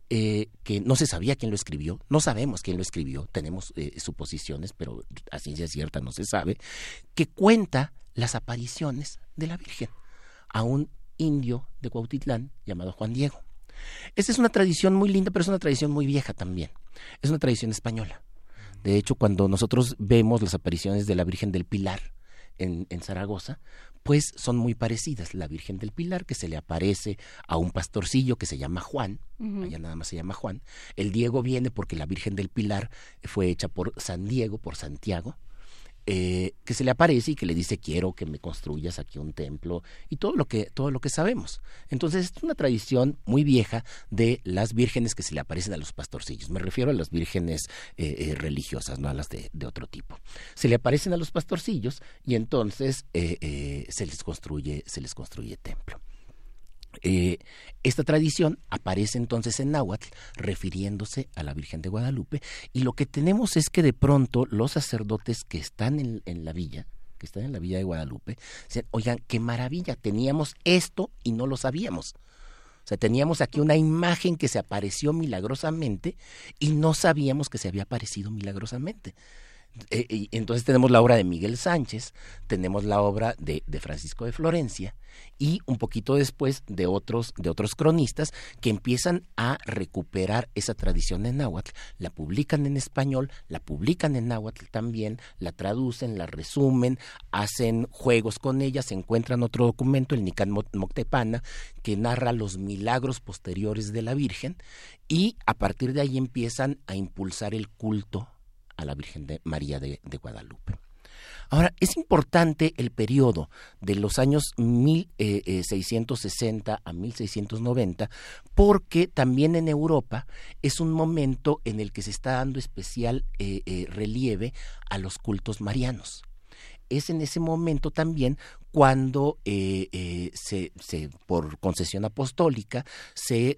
eh, que no se sabía quién lo escribió, no sabemos quién lo escribió, tenemos eh, suposiciones, pero a ciencia cierta no se sabe, que cuenta las apariciones de la Virgen a un indio de Cuautitlán llamado Juan Diego. Esta es una tradición muy linda, pero es una tradición muy vieja también. Es una tradición española. De hecho, cuando nosotros vemos las apariciones de la Virgen del Pilar en, en Zaragoza, pues son muy parecidas. La Virgen del Pilar, que se le aparece a un pastorcillo que se llama Juan, allá nada más se llama Juan. El Diego viene porque la Virgen del Pilar fue hecha por San Diego, por Santiago, eh, que se le aparece y que le dice quiero que me construyas aquí un templo y todo lo que todo lo que sabemos. Entonces es una tradición muy vieja de las vírgenes que se le aparecen a los pastorcillos. Me refiero a las vírgenes eh, eh, religiosas no a las de, de, otro tipo. Se le aparecen a los pastorcillos y entonces se les construye se les construye templo eh, esta tradición aparece entonces en náhuatl refiriéndose a la Virgen de Guadalupe y lo que tenemos es que de pronto los sacerdotes que están en, la villa, que están en la villa de Guadalupe, dicen, oigan, qué maravilla, teníamos esto y no lo sabíamos. O sea, teníamos aquí una imagen que se apareció milagrosamente y no sabíamos que se había aparecido milagrosamente. Eh, entonces tenemos la obra de Miguel Sánchez, tenemos la obra de, de, Francisco de Florencia y un poquito después de otros, de otros cronistas que empiezan a recuperar esa tradición en náhuatl, la publican en español, la publican en náhuatl también, la traducen, la resumen, hacen juegos con ella, se encuentran otro documento, el Nican Moctepana, que narra los milagros posteriores de la Virgen y a partir de ahí empiezan a impulsar el culto a la Virgen de María de, Guadalupe. Ahora, es importante el periodo de los años 1660 eh, eh, a 1690 porque también en Europa es un momento en el que se está dando especial eh, relieve a los cultos marianos. Es en ese momento también cuando se, por concesión apostólica se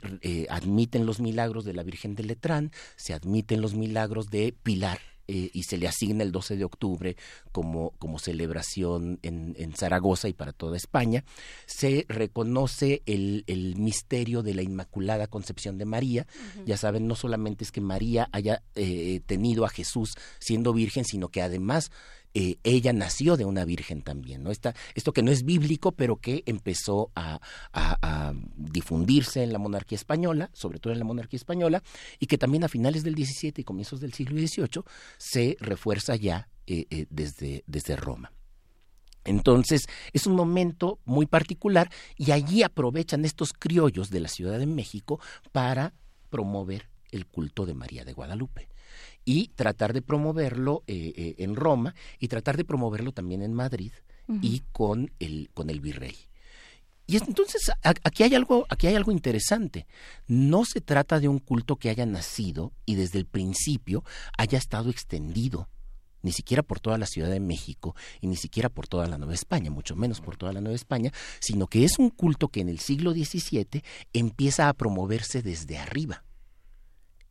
admiten los milagros de la Virgen de Letrán, se admiten los milagros de Pilar eh, y se le asigna el 12 de octubre como, como celebración en, en, Zaragoza y para toda España, se reconoce el, el, misterio de la Inmaculada Concepción de María. Ya saben, no solamente es que María haya eh, tenido a Jesús siendo virgen, sino que además eh, ella nació de una virgen también, ¿no? Esta, esto que no es bíblico, pero que empezó a, difundirse en la monarquía española, sobre todo en la monarquía española, y que también a finales del XVII y comienzos del siglo XVIII se refuerza ya eh, eh, desde, desde Roma. Entonces, es un momento muy particular y allí aprovechan estos criollos de la Ciudad de México para promover el culto de María de Guadalupe y tratar de promoverlo eh, eh, en Roma y tratar de promoverlo también en Madrid y con el, con el virrey. Y entonces aquí hay algo, aquí hay algo interesante. No se trata de un culto que haya nacido y desde el principio haya estado extendido ni siquiera por toda la Ciudad de México y ni siquiera por toda la Nueva España, mucho menos por toda la Nueva España, sino que es un culto que en el siglo XVII empieza a promoverse desde arriba.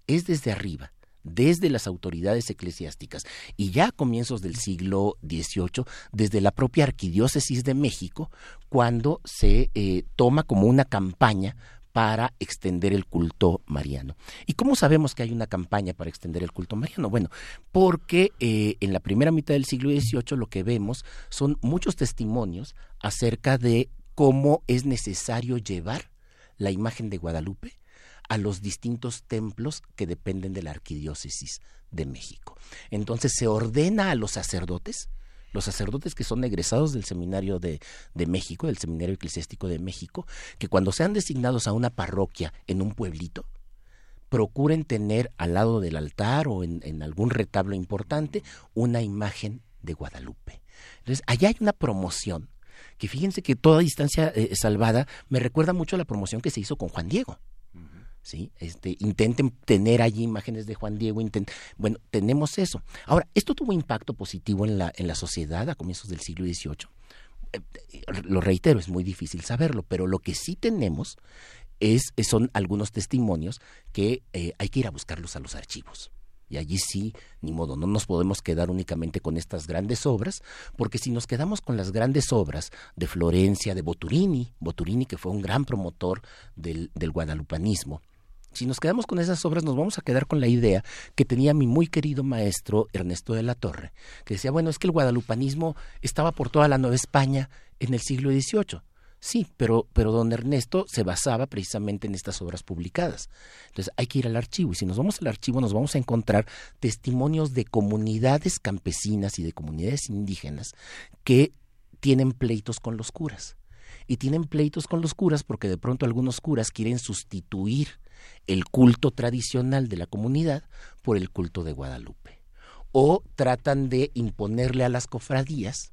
Es desde arriba desde las autoridades eclesiásticas y ya a comienzos del siglo XVIII desde la propia arquidiócesis de México cuando se eh, toma como una campaña para extender el culto mariano. ¿Y cómo sabemos que hay una campaña para extender el culto mariano? Bueno, porque eh, en la primera mitad del siglo XVIII lo que vemos son muchos testimonios acerca de cómo es necesario llevar la imagen de Guadalupe a los distintos templos que dependen de la arquidiócesis de México. Entonces se ordena a los sacerdotes los sacerdotes que son egresados del Seminario de, México, del Seminario Eclesiástico de México, que cuando sean designados a una parroquia en un pueblito, procuren tener al lado del altar o en, algún retablo importante una imagen de Guadalupe. Entonces, allá hay una promoción que fíjense que toda distancia eh, salvada me recuerda mucho a la promoción que se hizo con Juan Diego. ¿Sí? Este, intenten tener allí imágenes de Juan Diego, bueno, tenemos eso. Ahora, esto tuvo impacto positivo en la, en la sociedad a comienzos del siglo XVIII. Eh, lo reitero, es muy difícil saberlo, pero lo que sí tenemos es, son algunos testimonios que eh, hay que ir a buscarlos a los archivos. Y allí sí, ni modo, no nos podemos quedar únicamente con estas grandes obras, porque si nos quedamos con las grandes obras de Florencia, de Boturini, Boturini que fue un gran promotor del, del guadalupanismo, si nos quedamos con esas obras, nos vamos a quedar con la idea que tenía mi muy querido maestro Ernesto de la Torre, que decía, bueno, es que el guadalupanismo estaba por toda la Nueva España en el siglo XVIII. Sí, pero, pero don Ernesto se basaba precisamente en estas obras publicadas. Entonces hay que ir al archivo y si nos vamos al archivo nos vamos a encontrar testimonios de comunidades campesinas y de comunidades indígenas que tienen pleitos con los curas. Y tienen pleitos con los curas porque de pronto algunos curas quieren sustituir el culto tradicional de la comunidad por el culto de Guadalupe. O tratan de imponerle a las cofradías,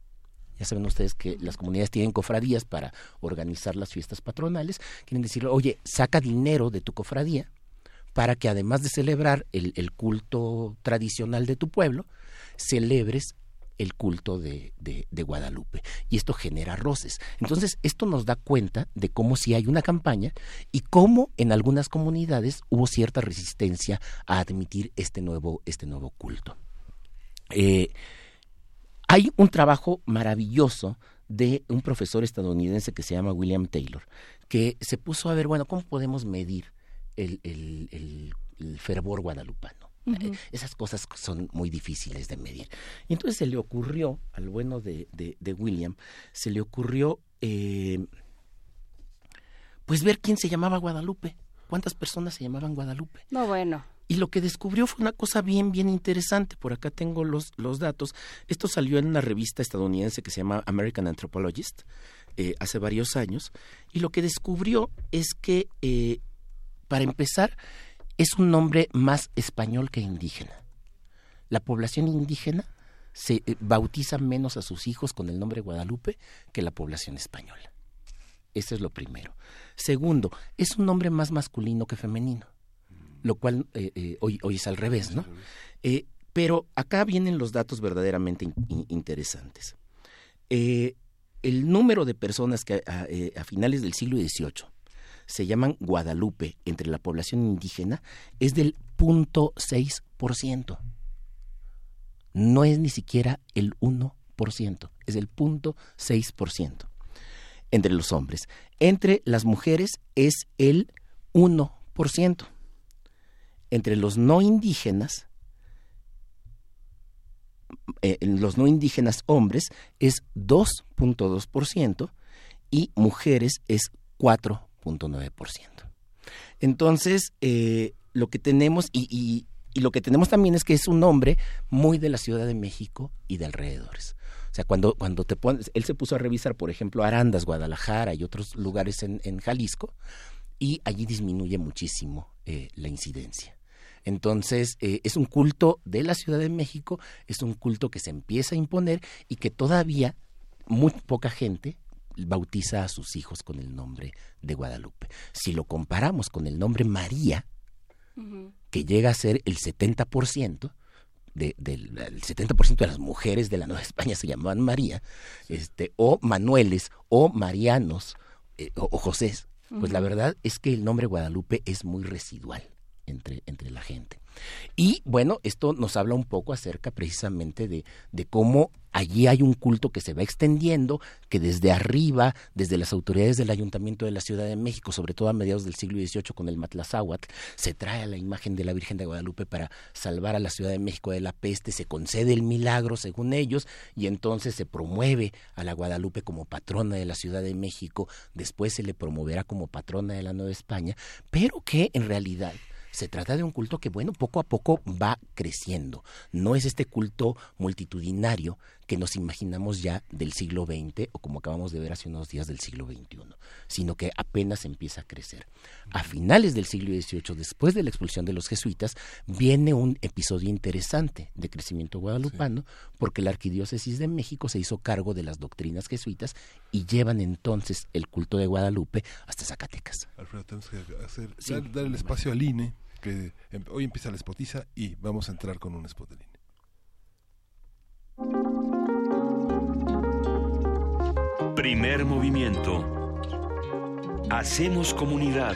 ya saben ustedes que las comunidades tienen cofradías para organizar las fiestas patronales, quieren decirle, oye, saca dinero de tu cofradía para que además de celebrar el, el culto tradicional de tu pueblo, celebres el culto de, de, Guadalupe. Y esto genera roces. Entonces, esto nos da cuenta de cómo si hay una campaña y cómo en algunas comunidades hubo cierta resistencia a admitir este nuevo, este nuevo culto. Eh, hay un trabajo maravilloso de un profesor estadounidense que se llama William Taylor, que se puso a ver, bueno, ¿cómo podemos medir el, el fervor guadalupano? Eh, esas cosas son muy difíciles de medir. Y entonces se le ocurrió, al bueno de, de, William, se le ocurrió eh, pues ver quién se llamaba Guadalupe, cuántas personas se llamaban Guadalupe. No, bueno. Y lo que descubrió fue una cosa bien, bien interesante. Por acá tengo los, los datos. Esto salió en una revista estadounidense que se llama American Anthropologist eh, hace varios años. Y lo que descubrió es que, para empezar, es un nombre más español que indígena. La población indígena se eh, bautiza menos a sus hijos con el nombre Guadalupe que la población española. Eso es lo primero. Segundo, es un nombre más masculino que femenino, lo cual eh, eh, hoy, es al revés, ¿no? pero acá vienen los datos verdaderamente interesantes. el número de personas que a, a finales del siglo XVIII se llaman Guadalupe entre la población indígena es del 0.6%. No es ni siquiera el 1%, es el 0.6% entre los hombres. Entre las mujeres es el 1%. Entre los no indígenas, eh, los no indígenas hombres es 2.2% y mujeres es 4%. Entonces, eh, lo que tenemos, y, lo que tenemos también es que es un nombre muy de la Ciudad de México y de alrededores. O sea, cuando, cuando te pones, él se puso a revisar, por ejemplo, Arandas, Guadalajara y otros lugares en, Jalisco, y allí disminuye muchísimo eh, la incidencia. Entonces, eh, es un culto de la Ciudad de México, es un culto que se empieza a imponer y que todavía muy poca gente bautiza a sus hijos con el nombre de Guadalupe. Si lo comparamos con el nombre María, que llega a ser el 70%, del 70% de las mujeres de la Nueva España se llamaban María, este, o Manueles, o Marianos, eh, o, o José. Pues la verdad es que el nombre Guadalupe es muy residual entre, entre la gente. Y bueno, esto nos habla un poco acerca precisamente de, de cómo allí hay un culto que se va extendiendo, que desde arriba, desde las autoridades del Ayuntamiento de la Ciudad de México, sobre todo a mediados del siglo XVIII con el Matlazáhuatl, se trae a la imagen de la Virgen de Guadalupe para salvar a la Ciudad de México de la peste, se concede el milagro según ellos y entonces se promueve a la Guadalupe como patrona de la Ciudad de México, después se le promoverá como patrona de la Nueva España, pero que en realidad se trata de un culto que, bueno, poco a poco va creciendo. No es este culto multitudinario que nos imaginamos ya del siglo XX o como acabamos de ver hace unos días del siglo XXI, sino que apenas empieza a crecer. A finales del siglo XVIII, después de la expulsión de los jesuitas, viene un episodio interesante de crecimiento guadalupano, porque la Arquidiócesis de México se hizo cargo de las doctrinas jesuitas y llevan entonces el culto de Guadalupe hasta Zacatecas. Alfredo, tenemos que hacer, dar, el espacio al INE em, hoy empieza la spotiza y vamos a entrar con un spot de línea. Primer movimiento. Hacemos comunidad.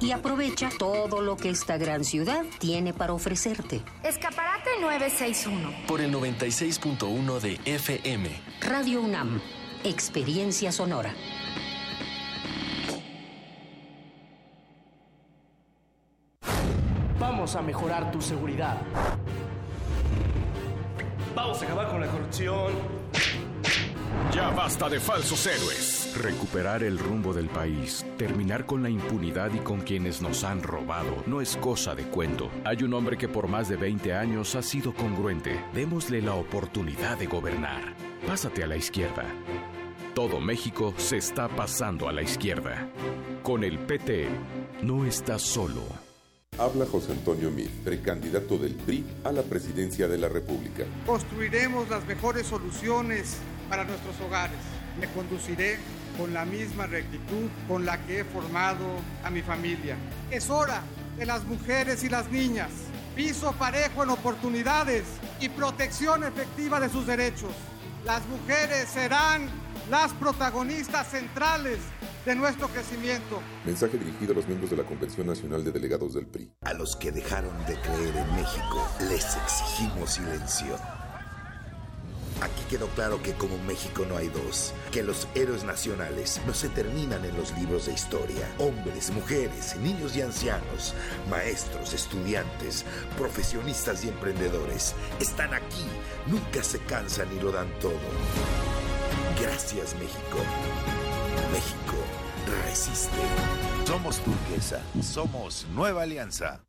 Y aprovecha todo lo que esta gran ciudad tiene para ofrecerte. Escaparate 961. Por el 96.1 de FM. Radio UNAM. Experiencia sonora. Vamos a mejorar tu seguridad. Vamos a acabar con la corrupción. Ya basta de falsos héroes. Recuperar el rumbo del país, terminar con la impunidad y con quienes nos han robado, no es cosa de cuento. Hay un hombre que por más de 20 años ha sido congruente. Démosle la oportunidad de gobernar. Pásate a la izquierda. Todo México se está pasando a la izquierda. Con el PT, no estás solo. Habla José Antonio Mir, precandidato del PRI a la presidencia de la República. Construiremos las mejores soluciones para nuestros hogares. Me conduciré con la misma rectitud con la que he formado a mi familia. Es hora de las mujeres y las niñas. Piso parejo en oportunidades y protección efectiva de sus derechos. Las mujeres serán las protagonistas centrales de nuestro crecimiento. Mensaje dirigido a los miembros de la Convención Nacional de Delegados del PRI. A los que dejaron de creer en México, les exigimos silencio. Aquí quedó claro que como México no hay dos, que los héroes nacionales no se terminan en los libros de historia. Hombres, mujeres, niños y ancianos, maestros, estudiantes, profesionistas y emprendedores están aquí, nunca se cansan y lo dan todo. Gracias México. México resiste. Somos turquesa, somos Nueva Alianza.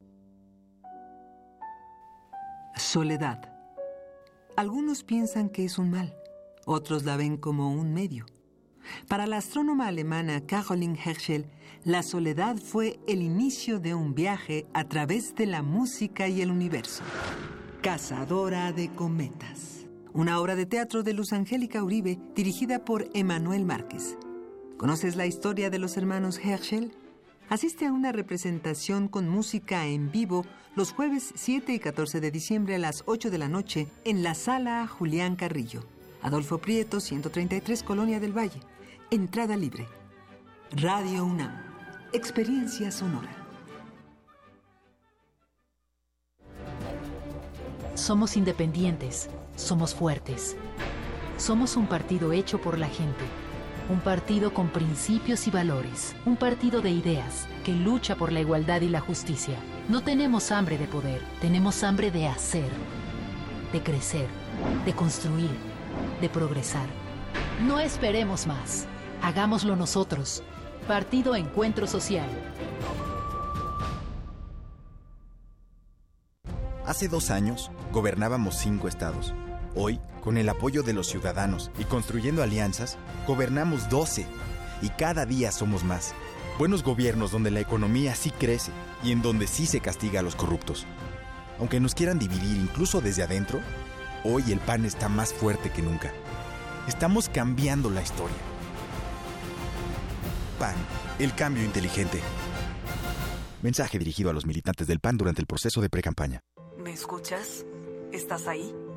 Soledad. Algunos piensan que es un mal, otros la ven como un medio. Para la astrónoma alemana Caroline Herschel, la soledad fue el inicio de un viaje a través de la música y el universo. Cazadora de cometas. Una obra de teatro de Luz Angélica Uribe dirigida por Emanuel Márquez. ¿Conoces la historia de los hermanos Herschel? Asiste a una representación con música en vivo los jueves 7 y 14 de diciembre a las 8 de la noche en la sala Julián Carrillo. Adolfo Prieto, 133, Colonia del Valle. Entrada libre. Radio UNAM. Experiencia sonora. Somos independientes, somos fuertes. Somos un partido hecho por la gente un partido con principios y valores, un partido de ideas que lucha por la igualdad y la justicia. No tenemos hambre de poder, tenemos hambre de hacer, de crecer, de construir, de progresar. No esperemos más, hagámoslo nosotros. Partido Encuentro Social. Hace dos años gobernábamos cinco estados. Hoy, con el apoyo de los ciudadanos y construyendo alianzas, gobernamos 12 y cada día somos más. Buenos gobiernos donde la economía sí crece y en donde sí se castiga a los corruptos. Aunque nos quieran dividir incluso desde adentro, hoy el PAN está más fuerte que nunca. Estamos cambiando la historia. PAN, el cambio inteligente. Mensaje dirigido a los militantes del PAN durante el proceso de precampaña. ¿Me escuchas? ¿Estás ahí?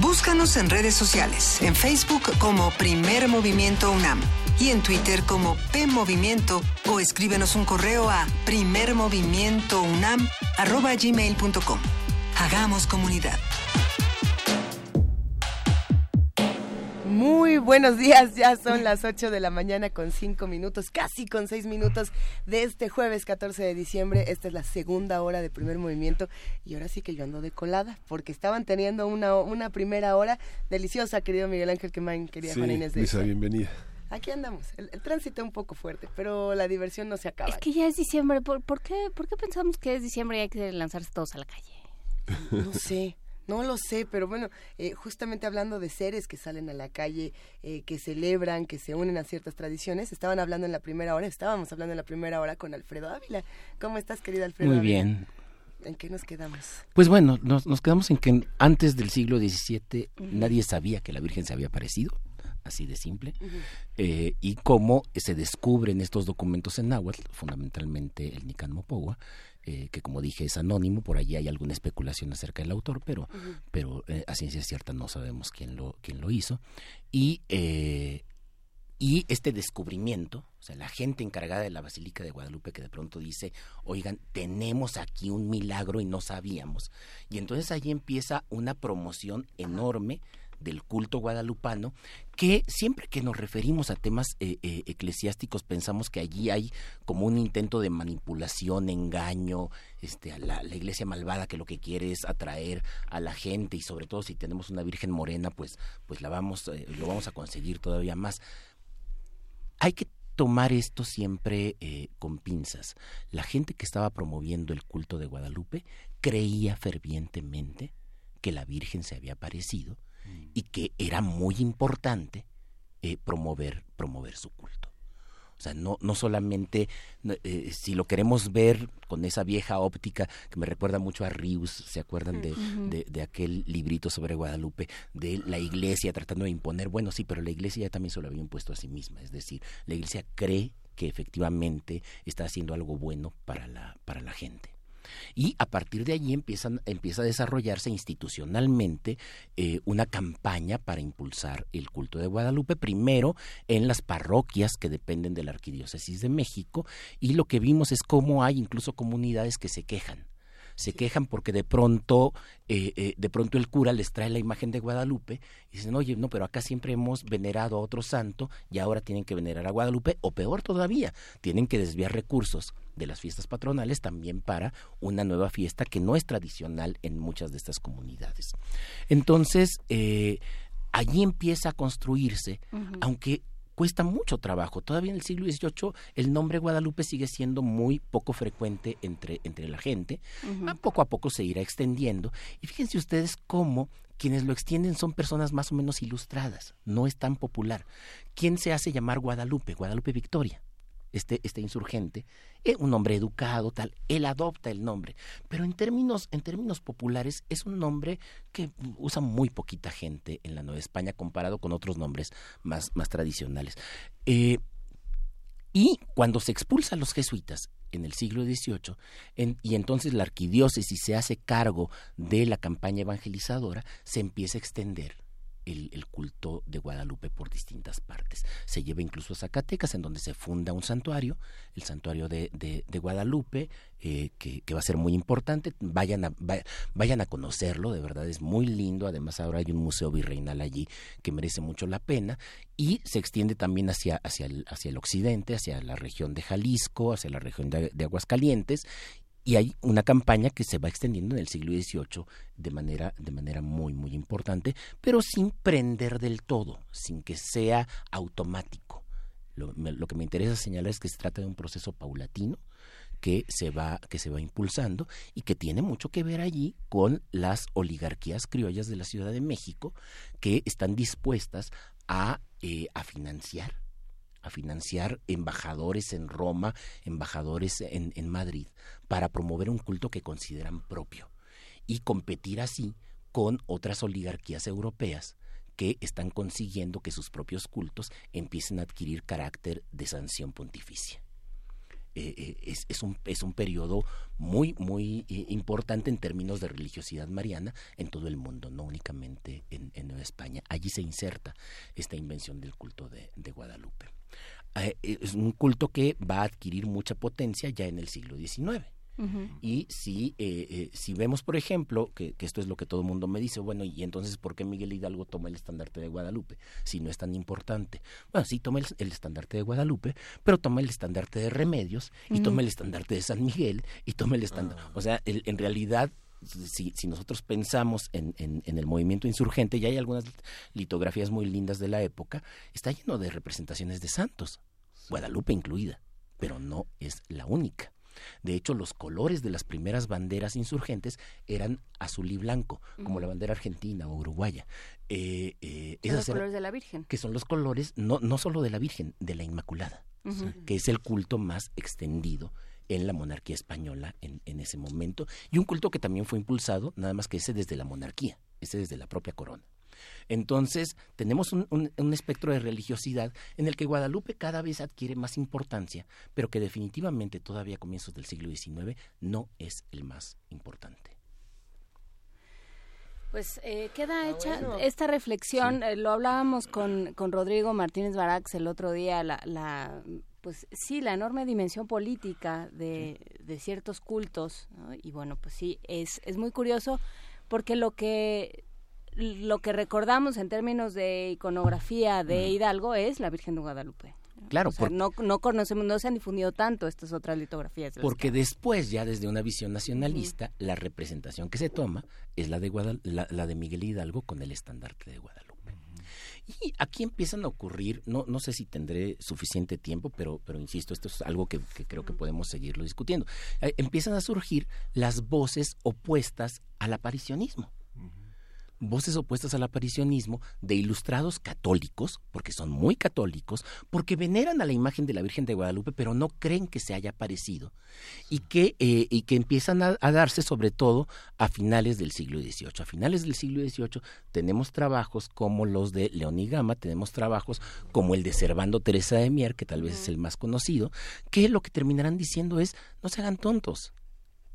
Búscanos en redes sociales, en Facebook como Primer Movimiento UNAM y en Twitter como P Movimiento o escríbenos un correo a primermovimientounam@gmail.com. Hagamos comunidad. Muy buenos días, ya son las 8 de la mañana con 5 minutos, casi con 6 minutos de este jueves 14 de diciembre. Esta es la segunda hora de primer movimiento y ahora sí que yo ando de colada porque estaban teniendo una, una primera hora deliciosa, querido Miguel Ángel Quemain, querida sí, Juana Inés de Lisa, bienvenida. Aquí andamos, el, el, tránsito un poco fuerte, pero la diversión no se acaba. Es que ya es diciembre, ¿por, por, qué, ¿por qué pensamos que es diciembre y hay que lanzarse todos a la calle? No sé. No lo sé, pero bueno, eh, justamente hablando de seres que salen a la calle, eh, que celebran, que se unen a ciertas tradiciones, estaban hablando en la primera hora, estábamos hablando en la primera hora con Alfredo Ávila. ¿Cómo estás, querido Alfredo? Muy Ávila? bien. ¿En qué nos quedamos? Pues bueno, nos, nos quedamos en que antes del siglo XVII uh -huh. nadie sabía que la Virgen se había aparecido, así de simple, uh -huh. eh, y cómo se descubren estos documentos en náhuatl, fundamentalmente el Nican Mopogua, eh, que como dije es anónimo, por allí hay alguna especulación acerca del autor, pero, uh -huh. pero eh, a ciencia cierta no sabemos quién lo, quién lo hizo. Y, eh, y este descubrimiento, o sea, la gente encargada de la Basílica de Guadalupe que de pronto dice, oigan, tenemos aquí un milagro y no sabíamos. Y entonces allí empieza una promoción enorme del culto guadalupano, que siempre que nos referimos a temas eh, eh, eclesiásticos pensamos que allí hay como un intento de manipulación, engaño, este, a la, la, iglesia malvada que lo que quiere es atraer a la gente y sobre todo si tenemos una Virgen morena, pues, pues la vamos, eh, lo vamos a conseguir todavía más. Hay que tomar esto siempre eh, con pinzas. La gente que estaba promoviendo el culto de Guadalupe creía fervientemente que la Virgen se había aparecido y que era muy importante eh, promover, promover su culto. O sea, no, no solamente, eh, si lo queremos ver con esa vieja óptica que me recuerda mucho a Rius, ¿se acuerdan de, uh -huh. de, de, aquel librito sobre Guadalupe, de la iglesia tratando de imponer? Bueno, sí, pero la iglesia ya también se lo había impuesto a sí misma, es decir, la iglesia cree que efectivamente está haciendo algo bueno para la, para la gente. Y a partir de allí empiezan, empieza a desarrollarse institucionalmente eh, una campaña para impulsar el culto de Guadalupe, primero en las parroquias que dependen de la Arquidiócesis de México, y lo que vimos es cómo hay incluso comunidades que se quejan se quejan porque de pronto eh, eh, de pronto el cura les trae la imagen de Guadalupe y dicen oye no pero acá siempre hemos venerado a otro santo y ahora tienen que venerar a Guadalupe o peor todavía tienen que desviar recursos de las fiestas patronales también para una nueva fiesta que no es tradicional en muchas de estas comunidades entonces eh, allí empieza a construirse uh -huh. aunque cuesta mucho trabajo. Todavía en el siglo XVIII el nombre Guadalupe sigue siendo muy poco frecuente entre, entre la gente. Uh -huh. Poco a poco se irá extendiendo. Y fíjense ustedes cómo quienes lo extienden son personas más o menos ilustradas. No es tan popular. ¿Quién se hace llamar Guadalupe? Guadalupe Victoria. Este, este insurgente, es un hombre educado, tal, él adopta el nombre, pero en términos, en términos populares es un nombre que usa muy poquita gente en la Nueva España comparado con otros nombres más, más tradicionales. Eh, y cuando se expulsa a los jesuitas en el siglo XVIII, y entonces la arquidiócesis se hace cargo de la campaña evangelizadora, se empieza a extender el, culto de Guadalupe por distintas partes. Se lleva incluso a Zacatecas, en donde se funda un santuario, el santuario de, de, Guadalupe, eh, que, va a ser muy importante. Vayan a, vayan a conocerlo, de verdad es muy lindo. Además, ahora hay un museo virreinal allí que merece mucho la pena. Y se extiende también hacia, hacia, el, hacia el occidente, hacia la región de Jalisco, hacia la región de Aguascalientes y hay una campaña que se va extendiendo en el siglo XVIII de manera, de manera muy, muy importante, pero sin prender del todo, sin que sea automático. Lo, que me interesa señalar es que se trata de un proceso paulatino que se va que se va impulsando y que tiene mucho que ver allí con las oligarquías criollas de la Ciudad de México que están dispuestas a, eh, a financiar a financiar embajadores en Roma, embajadores en, Madrid, para promover un culto que consideran propio y competir así con otras oligarquías europeas que están consiguiendo que sus propios cultos empiecen a adquirir carácter de sanción pontificia. Eh, eh, es, un, es un periodo muy, muy eh, importante en términos de religiosidad mariana en todo el mundo, no únicamente en, Nueva España. Allí se inserta esta invención del culto de Guadalupe. Es un culto que va a adquirir mucha potencia ya en el siglo XIX. Y si, eh, eh, si vemos, por ejemplo, que, esto es lo que todo el mundo me dice, bueno, ¿y entonces por qué Miguel Hidalgo toma el estandarte de Guadalupe? Si no es tan importante. Bueno, sí toma el, estandarte de Guadalupe, pero toma el estandarte de Remedios, y toma el estandarte de San Miguel, y toma el estandarte... Ah. O sea, en realidad si, si, nosotros pensamos en, en, en, el movimiento insurgente, y hay algunas litografías muy lindas de la época, está lleno de representaciones de santos, Guadalupe incluida, pero no es la única. De hecho, los colores de las primeras banderas insurgentes eran azul y blanco, como la bandera argentina o uruguaya. Eh, eh, los colores de la Virgen. Que son los colores, no, no solo de la Virgen, de la Inmaculada, que es el culto más extendido en la monarquía española en, en, ese momento, y un culto que también fue impulsado, nada más que ese desde la monarquía, ese desde la propia corona. Entonces, tenemos un, espectro de religiosidad en el que Guadalupe cada vez adquiere más importancia, pero que definitivamente todavía a comienzos del siglo XIX no es el más importante. Pues eh, queda ah, hecha esta reflexión, eh, lo hablábamos con, con Rodrigo Martínez Barax el otro día, la, la pues sí, la enorme dimensión política de, de ciertos cultos, y bueno, pues sí, es, es muy curioso porque lo que lo que recordamos en términos de iconografía de Hidalgo es la Virgen de Guadalupe. Claro, no, no conocemos, no se han difundido tanto estas otras litografías. porque después, ya desde una visión nacionalista, la representación que se toma es la de, la, de Miguel Hidalgo con el estandarte de Guadalupe. Y aquí empiezan a ocurrir, no, no sé si tendré suficiente tiempo, pero, pero insisto, esto es algo que, que creo que podemos seguirlo discutiendo. Eh, empiezan a surgir las voces opuestas al aparicionismo voces opuestas al aparicionismo de ilustrados católicos, porque son muy católicos, porque veneran a la imagen de la Virgen de Guadalupe, pero no creen que se haya aparecido, y que, eh, y que empiezan a, darse sobre todo a finales del siglo XVIII. A finales del siglo XVIII tenemos trabajos como los de León y Gama, tenemos trabajos como el de Servando Teresa de Mier, que tal vez es el más conocido, que lo que terminarán diciendo es, no se hagan tontos,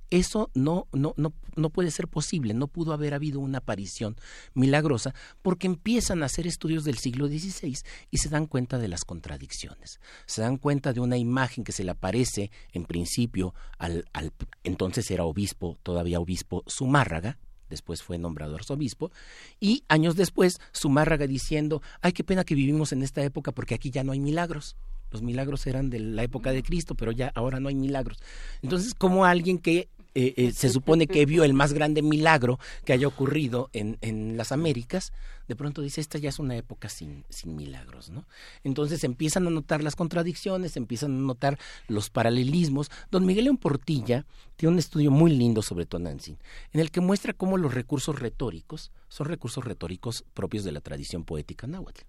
eso no, no, no, no puede ser posible, no pudo haber habido una aparición milagrosa porque empiezan a hacer estudios del siglo XVI y se dan cuenta de las contradicciones. Se dan cuenta de una imagen que se le aparece en principio al, al entonces era obispo, todavía obispo Zumárraga, después fue nombrado arzobispo, y años después Zumárraga diciendo, ay, qué pena que vivimos en esta época porque aquí ya no hay milagros. Los milagros eran de la época de Cristo, pero ya ahora no hay milagros. Entonces, como alguien que eh, eh, se supone que vio el más grande milagro que haya ocurrido en, las Américas, de pronto dice, esta ya es una época sin, sin milagros, ¿no? Entonces empiezan a notar las contradicciones, empiezan a notar los paralelismos. Don Miguel León Portilla tiene un estudio muy lindo sobre Tonantzin, en el que muestra cómo los recursos retóricos son recursos retóricos propios de la tradición poética náhuatl.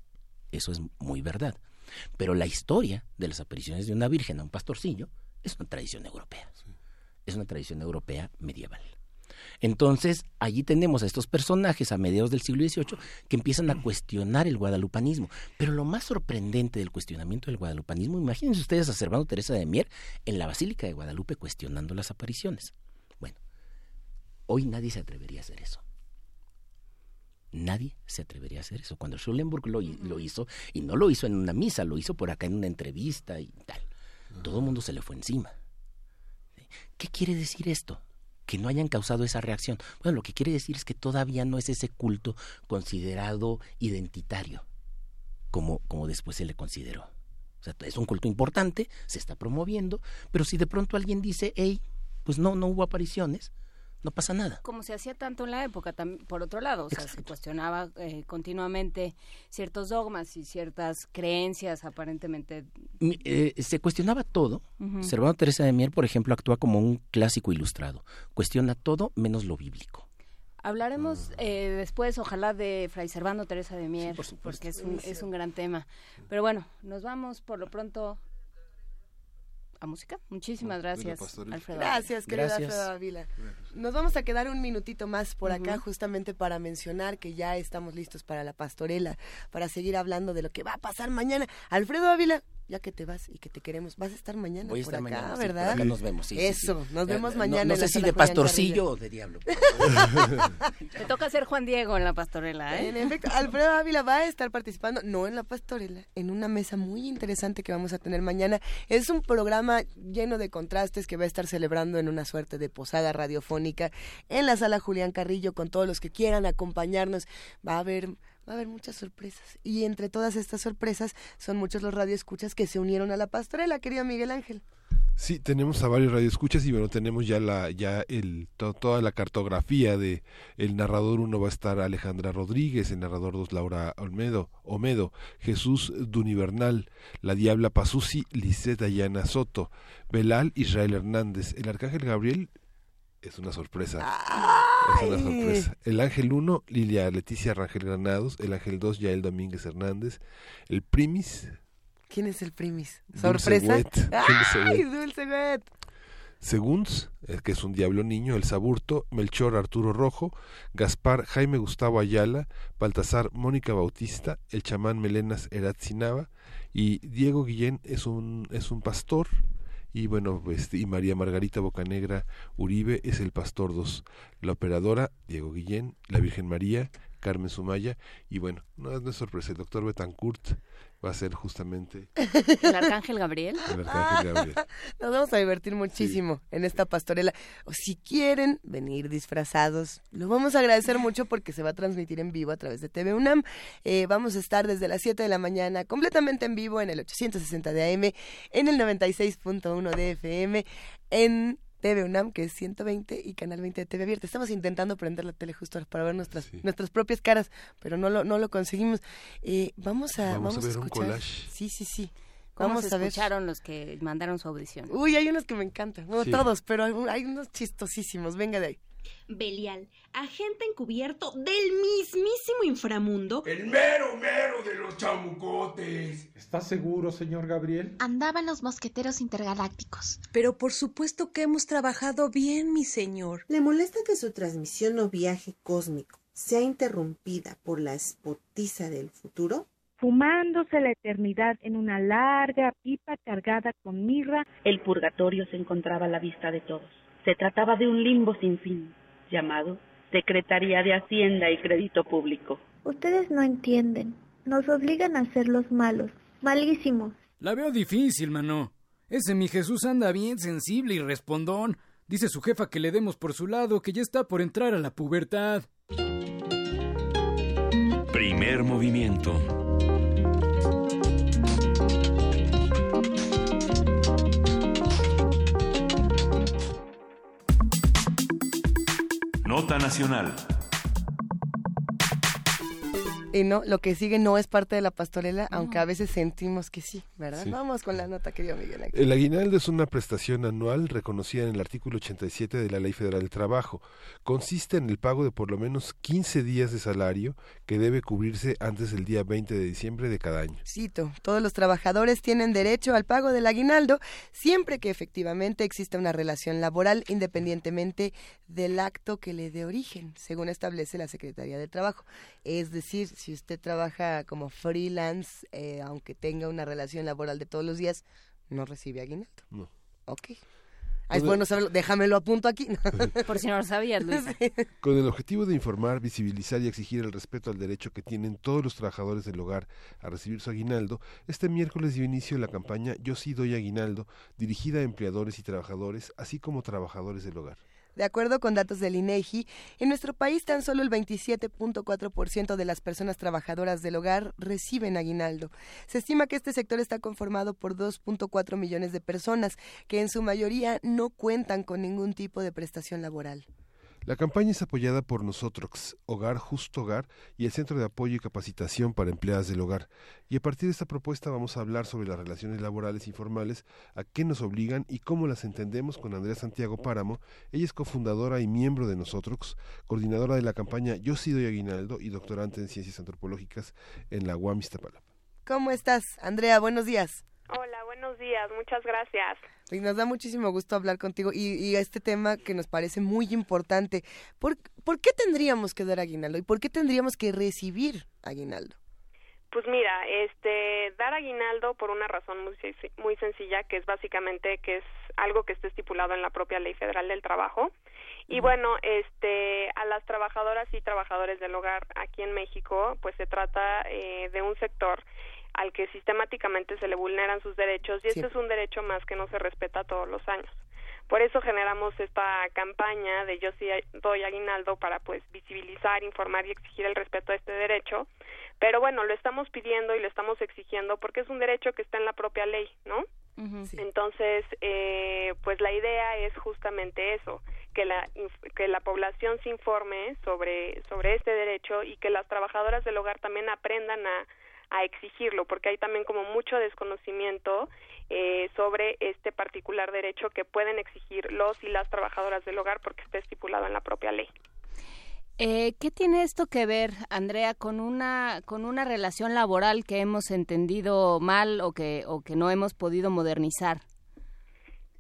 Eso es muy verdad. Pero la historia de las apariciones de una virgen a un pastorcillo es una tradición europea. Es una tradición europea medieval. Entonces, allí tenemos a estos personajes a mediados del siglo XVIII que empiezan a cuestionar el guadalupanismo. Pero lo más sorprendente del cuestionamiento del guadalupanismo, imagínense ustedes a Servando Teresa de Mier en la Basílica de Guadalupe cuestionando las apariciones. Bueno, hoy nadie se atrevería a hacer eso. Nadie se atrevería a hacer eso. Cuando Schulenburg lo, lo hizo, y no lo hizo en una misa, lo hizo por acá en una entrevista y tal, todo el mundo se le fue encima. ¿Qué quiere decir esto? que no hayan causado esa reacción. Bueno, lo que quiere decir es que todavía no es ese culto considerado identitario, como, como después se le consideró. O sea, es un culto importante, se está promoviendo, pero si de pronto alguien dice, hey, pues no, no hubo apariciones, no pasa nada. Como se hacía tanto en la época, por otro lado, o sea, se cuestionaba eh, continuamente ciertos dogmas y ciertas creencias aparentemente. Eh, se cuestionaba todo. Uh Teresa de Mier, por ejemplo, actúa como un clásico ilustrado. Cuestiona todo menos lo bíblico. Hablaremos eh, después, ojalá, de Fray Servando Teresa de Mier, porque es un, es un gran tema. Pero bueno, nos vamos por lo pronto música. Muchísimas gracias, Alfredo. Gracias, querida Alfredo Avila. Nos vamos a quedar un minutito más por acá justamente para mencionar que ya estamos listos para la pastorela, para seguir hablando de lo que va a pasar mañana. Alfredo Ávila, ya que te vas y que te queremos, vas a estar mañana Voy a estar acá, mañana, ¿verdad? nos vemos, sí, Eso, nos vemos eh, mañana. No, sé si de pastorcillo o de diablo. Te toca ser Juan Diego en la pastorela, ¿eh? En efecto, Alfredo Ávila va a estar participando, no en la pastorela, en una mesa muy interesante que vamos a tener mañana. Es un programa lleno de contrastes que va a estar celebrando en una suerte de posada radiofónica en la sala Julián Carrillo con todos los que quieran acompañarnos. Va a haber va a haber muchas sorpresas. Y entre todas estas sorpresas son muchos los radioescuchas que se unieron a la pastorela, querido Miguel Ángel. Sí, tenemos a varios radioescuchas y bueno, tenemos ya la ya el toda la cartografía de el narrador uno va a estar Alejandra Rodríguez, el narrador dos Laura Olmedo, Omedo, Jesús Dunivernal, la Diabla Pasusi, Lisette Ayana Soto, Belal Israel Hernández, el Arcángel Gabriel es una sorpresa. Es una sorpresa. El Ángel 1, Lilia Leticia Rangel Granados. El Ángel 2, Yael Domínguez Hernández. El Primis. ¿Quién es el Primis? ¿Sorpresa? ¡Ay, Dulce Güet! Seguns, el que es un diablo niño, el Saburto, Melchor Arturo Rojo, Gaspar Jaime Gustavo Ayala, Baltasar Mónica Bautista, el chamán Melenas Eratzinaba y Diego Guillén es un, es un pastor y bueno, pues, y María Margarita Bocanegra Uribe es el Pastor dos la operadora Diego Guillén, la Virgen María, Carmen Sumaya, y bueno, no, es sorpresa, el doctor Betancourt va a ser justamente el Arcángel Gabriel. El Arcángel Gabriel. Nos vamos a divertir muchísimo en esta pastorela. O si quieren venir disfrazados, lo vamos a agradecer mucho porque se va a transmitir en vivo a través de TV UNAM. Eh, vamos a estar desde las 7 de la mañana completamente en vivo en el 860 de AM, en el 96.1 de FM, en TV UNAM, que es 120, y Canal 20 de TV Abierta. Estamos intentando prender la tele justo para ver nuestras, nuestras propias caras, pero no lo, no lo conseguimos. Eh, vamos a, vamos, a ver un collage. Sí, sí, sí. vamos a escucharon los que mandaron su audición? Uy, hay unos que me encantan. No todos, pero hay unos chistosísimos. Venga de ahí. Belial, agente encubierto del mismísimo inframundo. El mero mero de los chamucotes. ¿Está seguro, señor Gabriel? Andaban los mosqueteros intergalácticos. Pero por supuesto que hemos trabajado bien, mi señor. ¿Le molesta que su transmisión o viaje cósmico sea interrumpida por la espotiza del futuro? fumándose la eternidad en una larga pipa cargada con mirra, el purgatorio se encontraba a la vista de todos. Se trataba de un limbo sin fin, llamado Secretaría de Hacienda y Crédito Público. Ustedes no entienden. Nos obligan a ser los malos. Malísimos. La veo difícil, mano. Ese mi Jesús anda bien sensible y respondón. Dice su jefa que le demos por su lado, que ya está por entrar a la pubertad. Primer movimiento. Nota Nacional. Y no, lo que sigue no es parte de la pastorela, aunque a veces sentimos que sí, ¿verdad? Sí. Vamos con la nota que dio Miguel Ángel. El aguinaldo es una prestación anual reconocida en el artículo 87 de la Ley Federal del Trabajo. Consiste en el pago de por lo menos 15 días de salario que debe cubrirse antes del día 20 de diciembre de cada año. Cito, todos los trabajadores tienen derecho al pago del aguinaldo siempre que efectivamente exista una relación laboral independientemente del acto que le dé origen, según establece la Secretaría del Trabajo. Es decir, si usted trabaja como freelance, eh, aunque tenga una relación laboral de todos los días, no recibe aguinaldo. No. Ok. Ah, es bueno saberlo, déjamelo apunto aquí. Por si no lo sabías, Luisa. Con el objetivo de informar, visibilizar y exigir el respeto al derecho que tienen todos los trabajadores del hogar a recibir su aguinaldo, este miércoles dio inicio la campaña Yo sí doy aguinaldo, dirigida a empleadores y trabajadores, así como trabajadores del hogar. De acuerdo con datos del INEGI, en nuestro país tan solo el 27.4% de las personas trabajadoras del hogar reciben aguinaldo. Se estima que este sector está conformado por 2.4 millones de personas que en su mayoría no cuentan con ningún tipo de prestación laboral. La campaña es apoyada por nosotros, Hogar Justo Hogar y el Centro de Apoyo y Capacitación para Empleadas del Hogar. Y a partir de esta propuesta vamos a hablar sobre las relaciones laborales informales, a qué nos obligan y cómo las entendemos con Andrea Santiago Páramo. Ella es cofundadora y miembro de nosotros, coordinadora de la campaña Yo sí doy aguinaldo y doctorante en Ciencias Antropológicas en la UAM Iztapalapa. ¿Cómo estás, Andrea? Buenos días. Hola, buenos días, muchas gracias. Y nos da muchísimo gusto hablar contigo y, y este tema que nos parece muy importante. ¿Por, ¿Por qué tendríamos que dar aguinaldo y por qué tendríamos que recibir aguinaldo? Pues mira, este, dar aguinaldo por una razón muy, muy sencilla, que es básicamente que es algo que está estipulado en la propia Ley Federal del Trabajo. Y bueno, este, a las trabajadoras y trabajadores del hogar aquí en México, pues se trata eh, de un sector al que sistemáticamente se le vulneran sus derechos y este Sí. es un derecho más que no se respeta todos los años. Por eso generamos esta campaña de Yo sí doy aguinaldo para pues visibilizar, informar y exigir el respeto a este derecho. Pero bueno, lo estamos pidiendo y lo estamos exigiendo porque es un derecho que está en la propia ley, ¿no? Entonces, eh, pues la idea es justamente eso, que la que la población se informe sobre sobre este derecho y que las trabajadoras del hogar también aprendan a a exigirlo, porque hay también como mucho desconocimiento eh, sobre este particular derecho que pueden exigir los y las trabajadoras del hogar porque está estipulado en la propia ley. Eh, ¿Qué tiene esto que ver, Andrea, con una con una relación laboral que hemos entendido mal o que o que no hemos podido modernizar?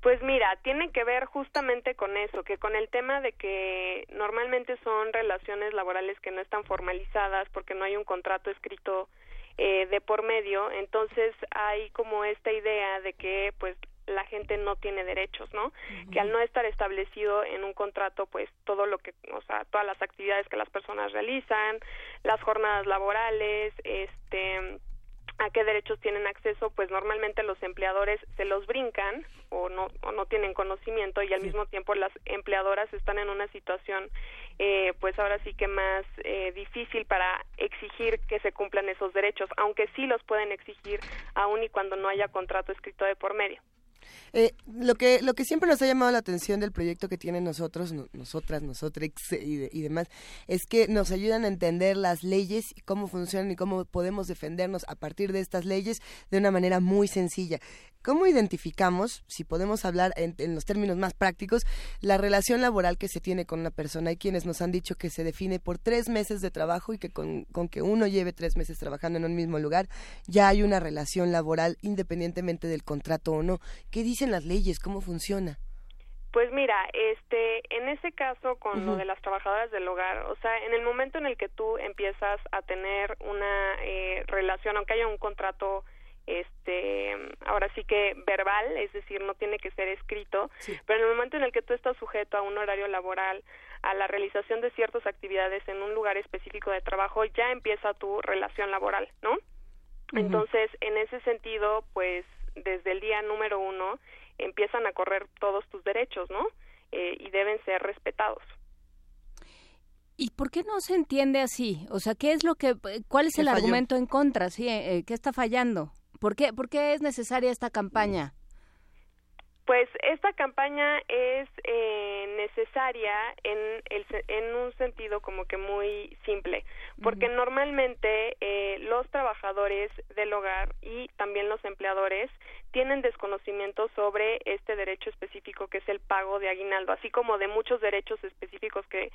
Pues mira, tiene que ver justamente con eso, que con el tema de que normalmente son relaciones laborales que no están formalizadas porque no hay un contrato escrito eh, de por medio, entonces hay como esta idea de que pues la gente no tiene derechos, ¿no? Que al no estar establecido en un contrato, pues todo lo que, o sea, todas las actividades que las personas realizan, las jornadas laborales, este, a qué derechos tienen acceso, pues normalmente los empleadores se los brincan o no, o no tienen conocimiento y al mismo tiempo las empleadoras están en una situación eh, pues ahora sí que más eh, difícil para exigir que se cumplan esos derechos, aunque sí los pueden exigir aun y cuando no haya contrato escrito de por medio. Eh, lo que lo que siempre nos ha llamado la atención del proyecto que tienen nosotros, no- nosotras, nosotros y, de- y demás, es que nos ayudan a entender las leyes y cómo funcionan y cómo podemos defendernos a partir de estas leyes de una manera muy sencilla. ¿Cómo identificamos, si podemos hablar en, los términos más prácticos, la relación laboral que se tiene con una persona? Hay quienes nos han dicho que se define por tres meses de trabajo y que con, con que uno lleve tres meses trabajando en un mismo lugar, ya hay una relación laboral independientemente del contrato o no. ¿Qué dicen las leyes? ¿Cómo funciona? Pues mira, este, en ese caso con lo de las trabajadoras del hogar, o sea, en el momento en el que tú empiezas a tener una eh, relación, aunque haya un contrato, este, ahora sí que verbal, es decir, no tiene que ser escrito, pero en el momento en el que tú estás sujeto a un horario laboral, a la realización de ciertas actividades en un lugar específico de trabajo, ya empieza tu relación laboral, ¿no? Entonces, en ese sentido, pues desde el día número uno empiezan a correr todos tus derechos, ¿no? Eh, y deben ser respetados. ¿Y por qué no se entiende así? O sea, ¿qué es lo que, cuál es ¿Qué el falló? argumento en contra? Sí, eh, ¿qué está fallando? ¿Por qué, ¿Por qué es necesaria esta campaña? Pues esta campaña es eh, necesaria en, el, en un sentido como que muy simple, porque normalmente eh, los trabajadores del hogar y también los empleadores tienen desconocimiento sobre este derecho específico que es el pago de aguinaldo, así como de muchos derechos específicos que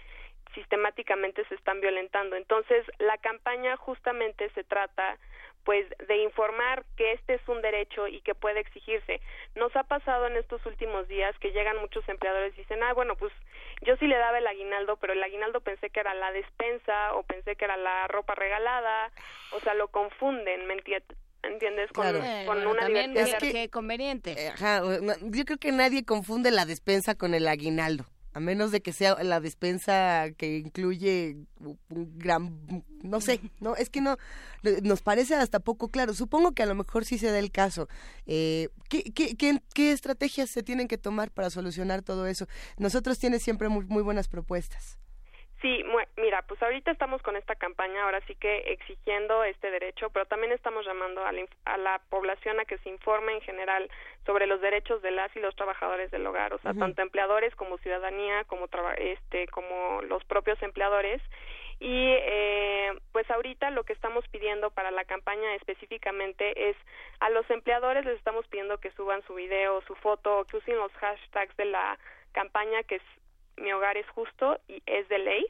sistemáticamente se están violentando. Entonces, la campaña justamente se trata pues de informar que este es un derecho y que puede exigirse. Nos ha pasado en estos últimos días que llegan muchos empleadores y dicen, ah, bueno, pues yo sí le daba el aguinaldo, pero el aguinaldo pensé que era la despensa o pensé que era la ropa regalada, o sea, lo confunden, ¿me entiendes? Con, con una también es que, conveniente. Eh, yo creo que nadie confunde la despensa con el aguinaldo a menos de que sea la despensa que incluye un gran, no sé, no, es que no, nos parece hasta poco claro. Supongo que a lo mejor sí se da el caso. Eh, ¿qué, qué, qué, estrategias se tienen que tomar para solucionar todo eso? Nosotros tiene siempre muy, muy buenas propuestas. Sí, mira, pues ahorita estamos con esta campaña, ahora sí que exigiendo este derecho, pero también estamos llamando a la, población a que se informe en general sobre los derechos de las y los trabajadores del hogar, o sea, tanto empleadores como ciudadanía, como este, como los propios empleadores. Y eh, pues ahorita lo que estamos pidiendo para la campaña específicamente es a los empleadores les estamos pidiendo que suban su video, su foto, que usen los hashtags de la campaña que es mi hogar es justo y es de ley.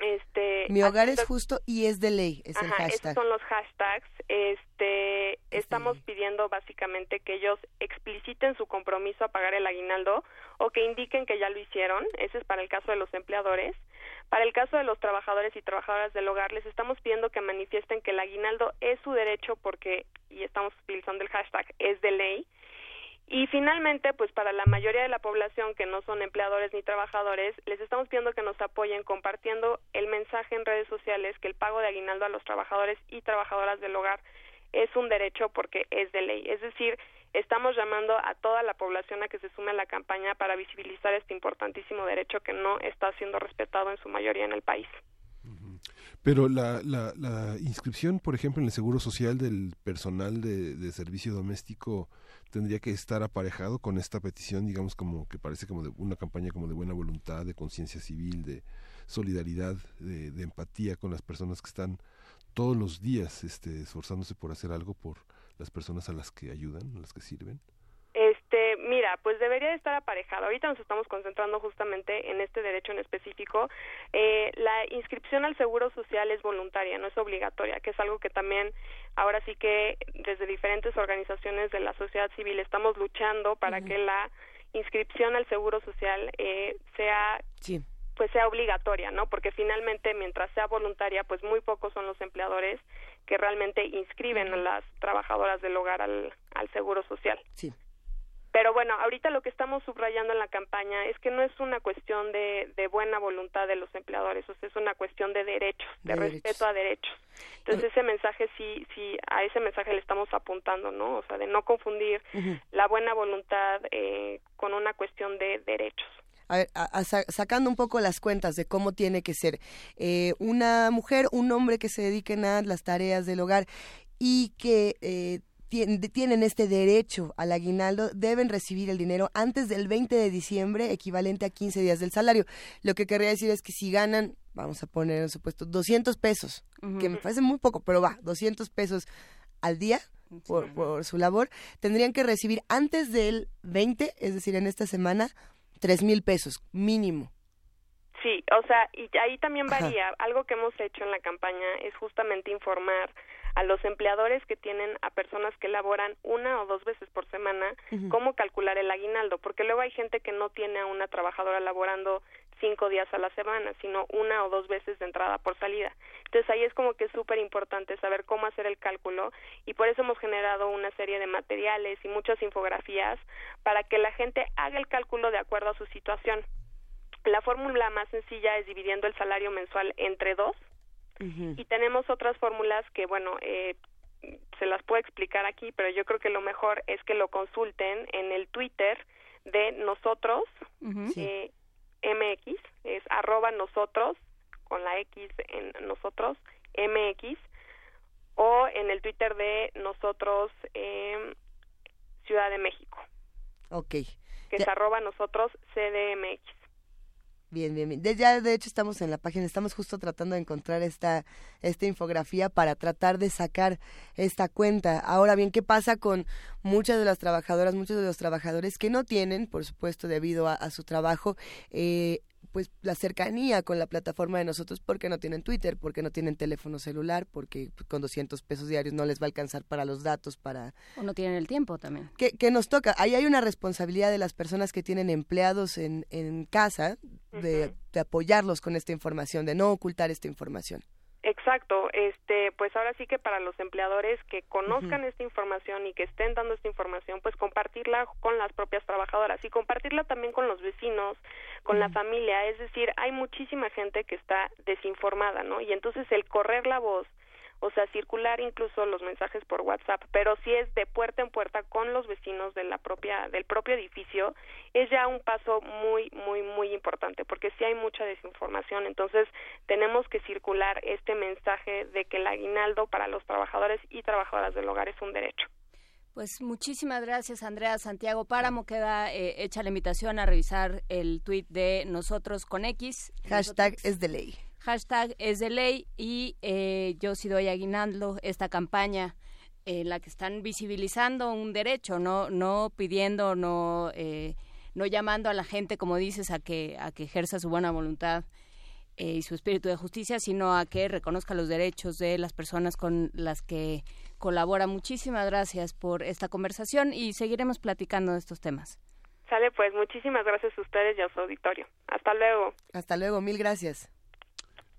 Este, mi hogar es justo y es de ley, es el hashtag. Estos son los hashtags. Este, estamos pidiendo básicamente que ellos expliciten su compromiso a pagar el aguinaldo o que indiquen que ya lo hicieron. Ese es para el caso de los empleadores. Para el caso de los trabajadores y trabajadoras del hogar, les estamos pidiendo que manifiesten que el aguinaldo es su derecho porque, y estamos utilizando el hashtag, es de ley y finalmente, pues para la mayoría de la población que no son empleadores ni trabajadores, les estamos pidiendo que nos apoyen compartiendo el mensaje en redes sociales que el pago de aguinaldo a los trabajadores y trabajadoras del hogar es un derecho porque es de ley. Es decir, estamos llamando a toda la población a que se sume a la campaña para visibilizar este importantísimo derecho que no está siendo respetado en su mayoría en el país. Pero la, la, la inscripción, por ejemplo, en el Seguro Social del personal de, de servicio doméstico, tendría que estar aparejado con esta petición, digamos, como que parece como de una campaña como de buena voluntad, de conciencia civil, de solidaridad, de, de, empatía con las personas que están todos los días este, esforzándose por hacer algo por las personas a las que ayudan, a las que sirven. Mira, pues debería estar aparejado. Ahorita nos estamos concentrando justamente en este derecho en específico. Eh, la inscripción al Seguro Social es voluntaria, no es obligatoria, que es algo que también ahora sí que desde diferentes organizaciones de la sociedad civil estamos luchando para que la inscripción al Seguro Social eh, sea pues sea obligatoria, ¿no? Porque finalmente mientras sea voluntaria, pues muy pocos son los empleadores que realmente inscriben a las trabajadoras del hogar al, al Seguro Social. Sí. Pero bueno, ahorita lo que estamos subrayando en la campaña es que no es una cuestión de, de buena voluntad de los empleadores, o sea, es una cuestión de derechos, de, respeto a derechos. Entonces ese mensaje sí, sí, a ese mensaje le estamos apuntando, ¿no? O sea, de no confundir la buena voluntad eh, con una cuestión de derechos. A ver, sacando un poco las cuentas de cómo tiene que ser eh, una mujer, un hombre que se dediquen a las tareas del hogar y que eh, tienen este derecho al aguinaldo deben recibir el dinero antes del 20 de diciembre, equivalente a 15 días del salario. Lo que querría decir es que si ganan, vamos a poner en supuesto 200 pesos, que me parece muy poco, pero va, 200 pesos al día por, por su labor, tendrían que recibir antes del 20, es decir, en esta semana, 3 mil pesos mínimo. Sí, o sea, y ahí también varía. Algo que hemos hecho en la campaña es justamente informar a los empleadores que tienen a personas que laboran una o dos veces por semana cómo calcular el aguinaldo, porque luego hay gente que no tiene a una trabajadora laborando cinco días a la semana, sino una o dos veces de entrada por salida. Entonces ahí es como que es súper importante saber cómo hacer el cálculo y por eso hemos generado una serie de materiales y muchas infografías para que la gente haga el cálculo de acuerdo a su situación. La fórmula más sencilla es dividiendo el salario mensual entre dos y tenemos otras fórmulas que, bueno, eh, se las puedo explicar aquí, pero yo creo que lo mejor es que lo consulten en el Twitter de nosotros, eh, MX, es arroba nosotros, con la X en nosotros, MX, o en el Twitter de nosotros, eh, Ciudad de México. Ok. Que es arroba nosotros CDMX. Bien, bien, bien. De, ya, de hecho, estamos en la página, estamos justo tratando de encontrar esta, esta infografía para tratar de sacar esta cuenta. Ahora bien, ¿qué pasa con muchas de las trabajadoras, muchos de los trabajadores que no tienen, por supuesto, debido a, su trabajo, eh, pues la cercanía con la plataforma de nosotros porque no tienen Twitter, porque no tienen teléfono celular, porque pues, con 200 pesos diarios no les va a alcanzar para los datos, para... O no tienen el tiempo también. ¿Qué, qué nos toca? Ahí hay una responsabilidad de las personas que tienen empleados en, en casa de, de apoyarlos con esta información, de no ocultar esta información. Exacto, este, pues ahora sí que para los empleadores que conozcan esta información y que estén dando esta información, pues compartirla con las propias trabajadoras y compartirla también con los vecinos, con la familia, es decir, hay muchísima gente que está desinformada, ¿no? Y entonces el correr la voz o sea, circular incluso los mensajes por WhatsApp, pero si es de puerta en puerta con los vecinos de la propia del propio edificio, es ya un paso muy muy muy importante, porque si hay mucha desinformación, entonces tenemos que circular este mensaje de que el aguinaldo para los trabajadores y trabajadoras del hogar es un derecho. Pues muchísimas gracias, Andrea Santiago Páramo. Queda eh, hecha la invitación a revisar el tuit de Nosotros con X. Hashtag es de ley hashtag es de ley y eh, yo sí doy aguinaldo esta campaña en la que están visibilizando un derecho, no, no pidiendo, no, eh, no llamando a la gente, como dices, a que, a que ejerza su buena voluntad eh, y su espíritu de justicia, sino a que reconozca los derechos de las personas con las que colabora. Muchísimas gracias por esta conversación y seguiremos platicando de estos temas. Sale pues, muchísimas gracias a ustedes y a su auditorio. Hasta luego. Hasta luego, mil gracias.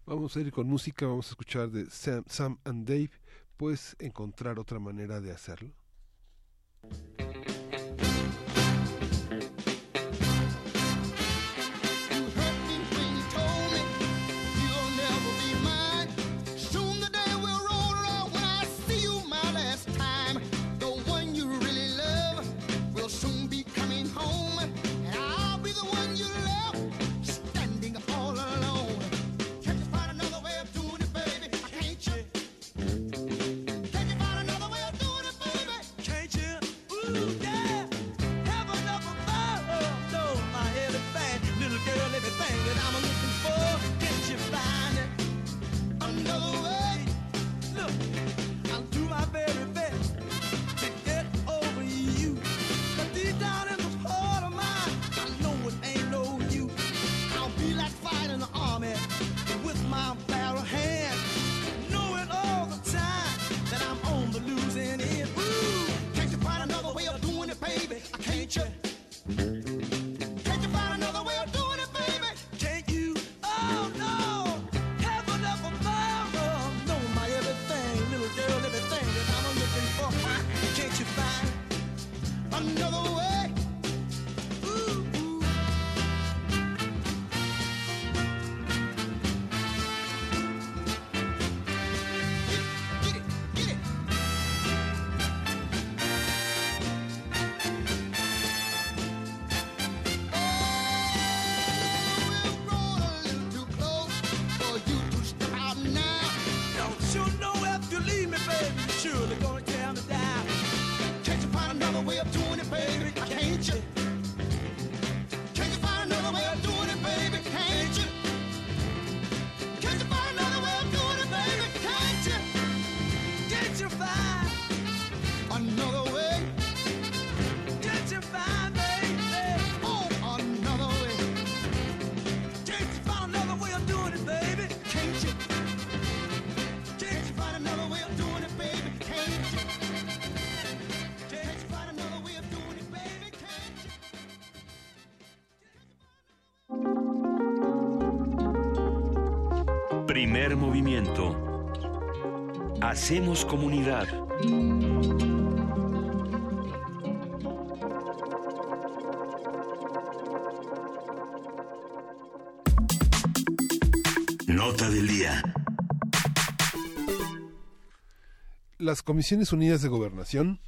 Vamos a ir con música, vamos a escuchar de Sam, Sam and Dave. ¿Puedes encontrar otra manera de hacerlo? Comunidad. Nota del día. Las Comisiones Unidas de Gobernación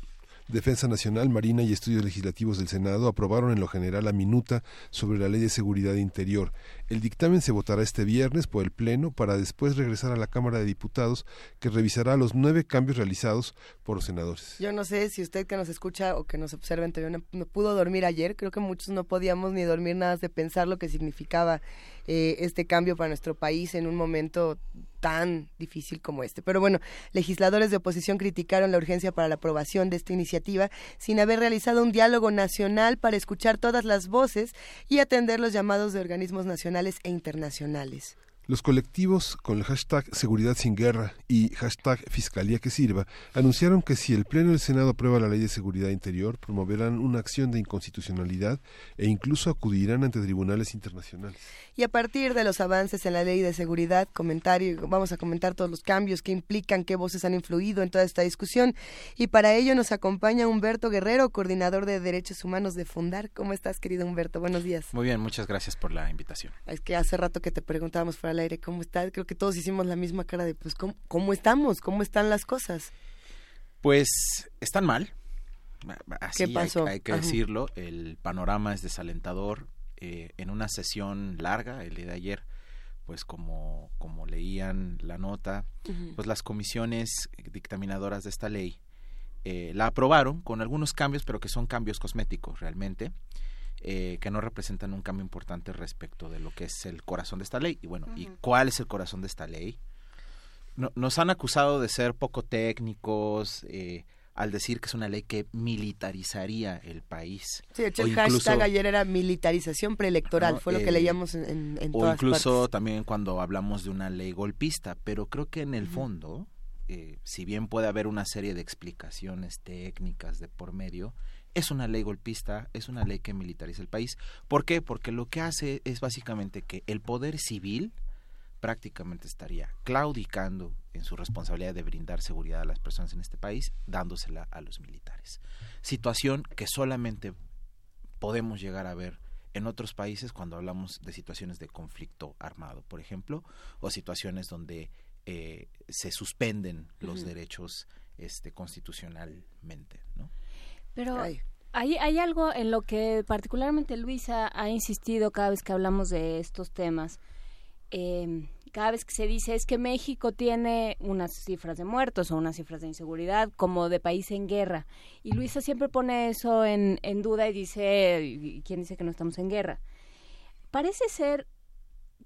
Defensa Nacional, Marina y Estudios Legislativos del Senado aprobaron en lo general la minuta sobre la Ley de Seguridad Interior. El dictamen se votará este viernes por el Pleno para después regresar a la Cámara de Diputados que revisará los nueve cambios realizados por los senadores. Yo no sé si usted que nos escucha o que nos observa en TV no, pudo dormir ayer, creo que muchos no podíamos ni dormir nada de pensar lo que significaba eh, este cambio para nuestro país en un momento tan difícil como este. Pero bueno, legisladores de oposición criticaron la urgencia para la aprobación de esta iniciativa sin haber realizado un diálogo nacional para escuchar todas las voces y atender los llamados de organismos nacionales e internacionales. Los colectivos con el hashtag Seguridad sin Guerra y hashtag Fiscalía que Sirva anunciaron que si el Pleno del Senado aprueba la Ley de Seguridad Interior, promoverán una acción de inconstitucionalidad e incluso acudirán ante tribunales internacionales. Y a partir de los avances en la Ley de Seguridad, comentario, vamos a comentar todos los cambios que implican, qué voces han influido en toda esta discusión. Y para ello nos acompaña Humberto Guerrero, coordinador de Derechos Humanos de Fundar. ¿Cómo estás, querido Humberto? Buenos días. Muy bien, muchas gracias por la invitación. Es que hace rato que te preguntábamos fuera al aire cómo estás. Creo que todos hicimos la misma cara de, pues, ¿cómo, cómo estamos? ¿Cómo están las cosas? Pues están mal. ¿Qué pasó? Hay, que decirlo. El panorama es desalentador. Eh, en una sesión larga, el día de ayer, pues como, como leían la nota, pues las comisiones dictaminadoras de esta ley eh, la aprobaron con algunos cambios, pero que son cambios cosméticos realmente. Eh, que no representan un cambio importante respecto de lo que es el corazón de esta ley. Y bueno, ¿y cuál es el corazón de esta ley? nos han acusado de ser poco técnicos, eh, al decir que es una ley que militarizaría el país. Sí, de hecho, el hashtag ayer era militarización preelectoral, fue lo que leíamos en, en, O incluso también cuando hablamos de una ley golpista, pero creo que en el fondo, eh, si bien puede haber una serie de explicaciones técnicas de por medio, es una ley golpista, es una ley que militariza el país. ¿Por qué? Porque lo que hace es básicamente que el poder civil prácticamente estaría claudicando en su responsabilidad de brindar seguridad a las personas en este país, dándosela a los militares. Situación que solamente podemos llegar a ver en otros países cuando hablamos de situaciones de conflicto armado, por ejemplo, o situaciones donde eh, se suspenden los derechos este, constitucionalmente, ¿no? Pero hay, hay algo en lo que particularmente Luisa ha insistido cada vez que hablamos de estos temas. Eh, cada vez que se dice es que México tiene unas cifras de muertos o unas cifras de inseguridad como de país en guerra. Y Luisa siempre pone eso en, en duda y dice, ¿quién dice que no estamos en guerra? Parece ser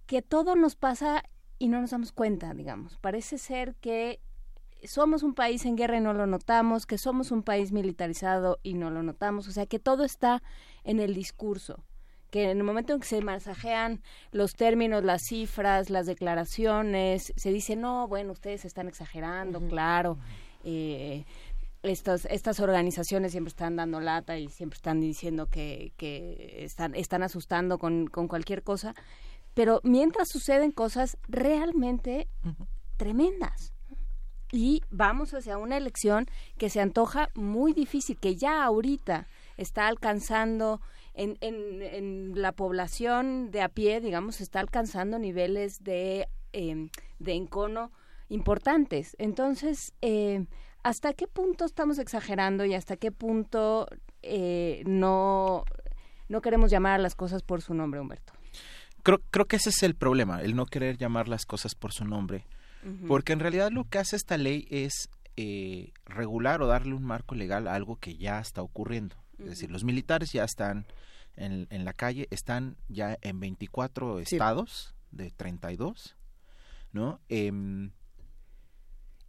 que todo nos pasa y no nos damos cuenta, digamos. Parece ser que somos un país en guerra y no lo notamos, que somos un país militarizado y no lo notamos. O sea, que todo está en el discurso que en el momento en que se masajean los términos, las cifras, las declaraciones, se dice, no, bueno, ustedes están exagerando, claro. Eh, estas, estas organizaciones siempre están dando lata y siempre están diciendo que, que están, están asustando con, con cualquier cosa. Pero mientras suceden cosas realmente tremendas. Y vamos hacia una elección que se antoja muy difícil, que ya ahorita está alcanzando en, en, la población de a pie, digamos, está alcanzando niveles de, em, de encono importantes. Entonces, eh, ¿hasta qué punto estamos exagerando y hasta qué punto eh, no, no queremos llamar a las cosas por su nombre, Humberto? Creo, creo que ese es el problema, el no querer llamar las cosas por su nombre. Porque en realidad lo que hace esta ley es eh, regular o darle un marco legal a algo que ya está ocurriendo. Es decir, los militares ya están en, en la calle, están ya en 24 estados de 32, ¿no? Eh,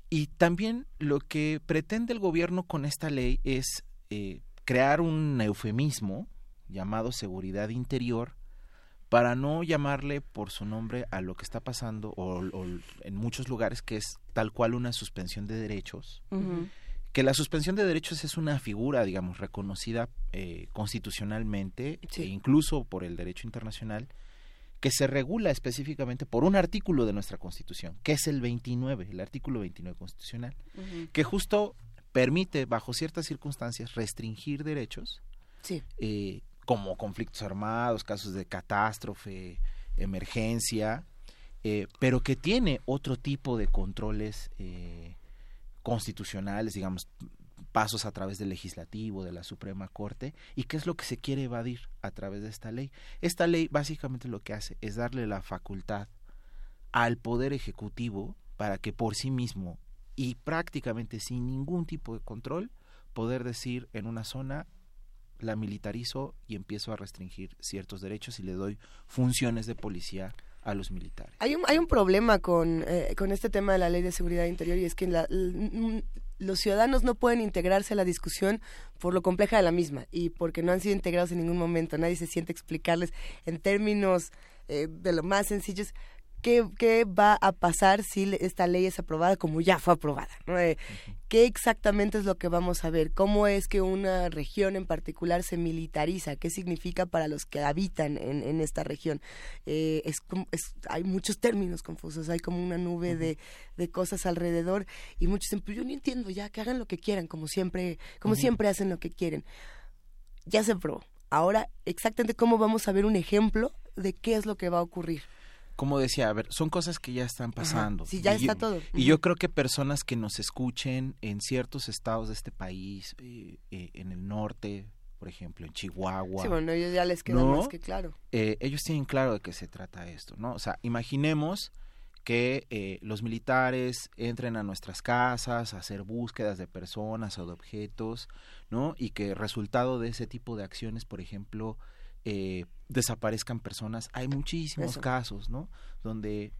y también lo que pretende el gobierno con esta ley es eh, crear un eufemismo llamado seguridad interior para no llamarle por su nombre a lo que está pasando o, en muchos lugares que es tal cual una suspensión de derechos que la suspensión de derechos es una figura, digamos, reconocida eh, constitucionalmente e incluso por el derecho internacional, que se regula específicamente por un artículo de nuestra Constitución, que es el 29, el artículo 29 constitucional, que justo permite, bajo ciertas circunstancias, restringir derechos, eh, como conflictos armados, casos de catástrofe, emergencia, eh, pero que tiene otro tipo de controles constitucionales, digamos, pasos a través del legislativo, de la Suprema Corte, y qué es lo que se quiere evadir a través de esta ley. Esta ley básicamente lo que hace es darle la facultad al Poder Ejecutivo para que por sí mismo y prácticamente sin ningún tipo de control poder decir en una zona la militarizo y empiezo a restringir ciertos derechos y le doy funciones de policía a los militares. Hay un, hay un problema con, eh, con este tema de la ley de seguridad interior y es que los ciudadanos no pueden integrarse a la discusión por lo compleja de la misma y porque no han sido integrados en ningún momento. Nadie se siente explicarles en términos eh, de lo más sencillos qué, va a pasar si esta ley es aprobada como ya fue aprobada. Eh, ¿Qué exactamente es lo que vamos a ver? ¿Cómo es que una región en particular se militariza? ¿Qué significa para los que habitan en, esta región? Eh, es, hay muchos términos confusos, hay como una nube de, cosas alrededor y muchos dicen, pues yo no entiendo ya, que hagan lo que quieran, como siempre, como siempre hacen lo que quieren. Ya se aprobó. Ahora, exactamente cómo vamos a ver un ejemplo de qué es lo que va a ocurrir como decía, a ver, son cosas que ya están pasando. Sí, ya está todo. Y yo creo que personas que nos escuchen en ciertos estados de este país, eh, eh, en el norte, por ejemplo, en Chihuahua. Sí, bueno, ellos ya les queda más que claro. Eh, ellos tienen claro de qué se trata esto, ¿no? O sea, imaginemos que los militares entren a nuestras casas a hacer búsquedas de personas o de objetos, ¿no? Y que resultado de ese tipo de acciones, por ejemplo, eh, desaparezcan personas. Hay muchísimos casos, ¿no? Donde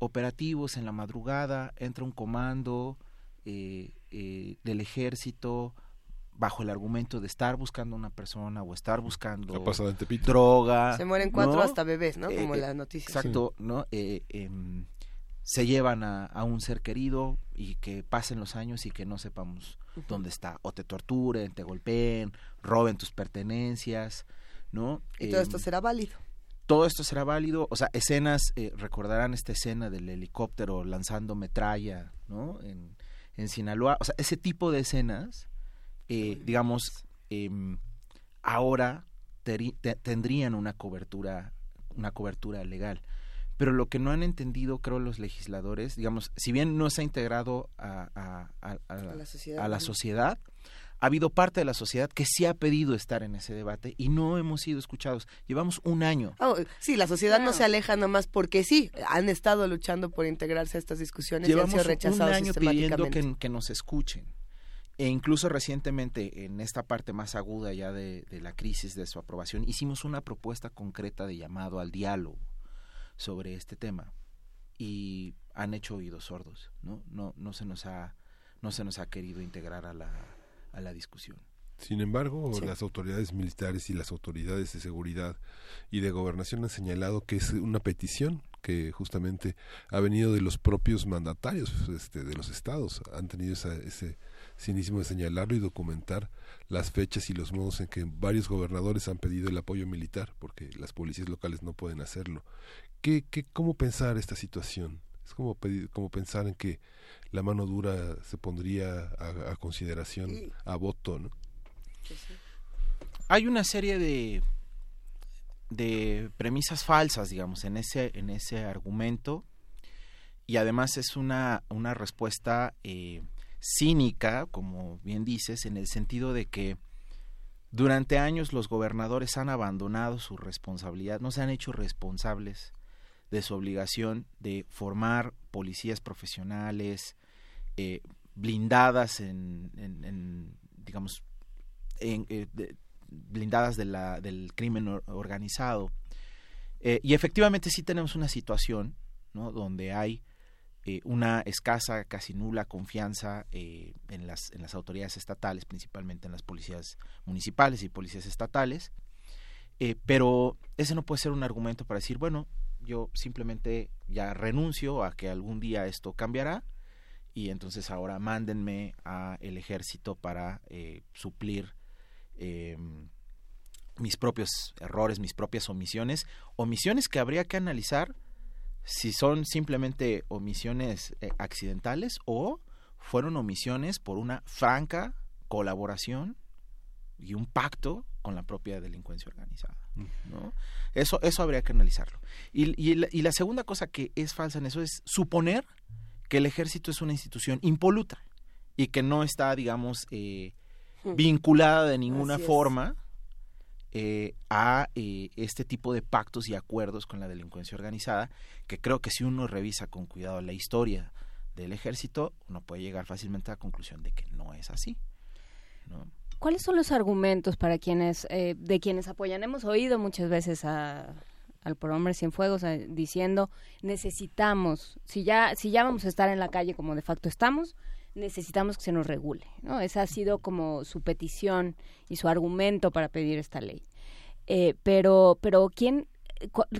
operativos en la madrugada entra un comando eh, eh, del ejército bajo el argumento de estar buscando una persona o estar buscando droga. Se mueren cuatro hasta bebés, ¿no? Como la noticia. Exacto, ¿no? Em, se llevan a, un ser querido y que pasen los años y que no sepamos dónde está. O te torturen, te golpeen, roben tus pertenencias. ¿No? Y todo esto em, será válido. Todo esto será válido, o sea, escenas, eh, recordarán esta escena del helicóptero lanzando metralla, ¿no? En, en Sinaloa, o sea, ese tipo de escenas, eh, digamos, em, ahora tendrían una cobertura, una cobertura legal. Pero lo que no han entendido, creo, los legisladores, digamos, si bien no se ha integrado a, a la sociedad ha habido parte de la sociedad que sí ha pedido estar en ese debate y no hemos sido escuchados. Llevamos un año. Oh, sí, la sociedad no se aleja nomás porque sí, han estado luchando por integrarse a estas discusiones Llevamos y han sido rechazados un año pidiendo que, que, nos escuchen. E incluso recientemente, en esta parte más aguda ya de, de la crisis de su aprobación, hicimos una propuesta concreta de llamado al diálogo sobre este tema y han hecho oídos sordos, ¿no? No, no se nos ha no se nos ha querido integrar a la a la discusión. Sin embargo, las autoridades militares y las autoridades de seguridad y de gobernación han señalado que es una petición que justamente ha venido de los propios mandatarios este, de los estados. Han tenido ese cinismo de señalarlo y documentar las fechas y los modos en que varios gobernadores han pedido el apoyo militar, porque las policías locales no pueden hacerlo. ¿Qué, qué, ¿Cómo pensar esta situación? Es como, pedir, como pensar en que la mano dura se pondría a, consideración, a voto, ¿no? Hay una serie de de premisas falsas, digamos, en ese en ese argumento y además es una una respuesta eh, cínica, como bien dices, en el sentido de que durante años los gobernadores han abandonado su responsabilidad, no se han hecho responsables de su obligación de formar policías profesionales, eh, blindadas en, digamos, eh, blindadas del crimen organizado. Eh, y efectivamente sí tenemos una situación ¿no? donde hay una escasa, casi nula confianza en, las, en las autoridades estatales, principalmente en las policías municipales y policías estatales. pero ese no puede ser un argumento para decir, bueno, yo simplemente ya renuncio a que algún día esto cambiará y entonces ahora mándenme a el ejército para eh, suplir em, mis propios errores, mis propias omisiones, omisiones que habría que analizar si son simplemente omisiones eh, accidentales o fueron omisiones por una franca colaboración y un pacto con la propia delincuencia organizada. ¿no? Eso, eso habría que analizarlo. Y, y la segunda cosa que es falsa en eso es suponer que el ejército es una institución impoluta y que no está, digamos, eh, Hmm. vinculada de ninguna forma eh, a eh, este tipo de pactos y acuerdos con la delincuencia organizada, que creo que si uno revisa con cuidado la historia del ejército, uno puede llegar fácilmente a la conclusión de que no es así. ¿no? ¿Cuáles son los argumentos para quienes, eh, de quienes apoyan? Hemos oído muchas veces a, al prohombre Cienfuegos eh, diciendo necesitamos, si ya, si ya vamos a estar en la calle como de facto estamos, necesitamos que se nos regule, ¿no? Esa ha sido como su petición y su argumento para pedir esta ley. Eh, pero, pero ¿quién,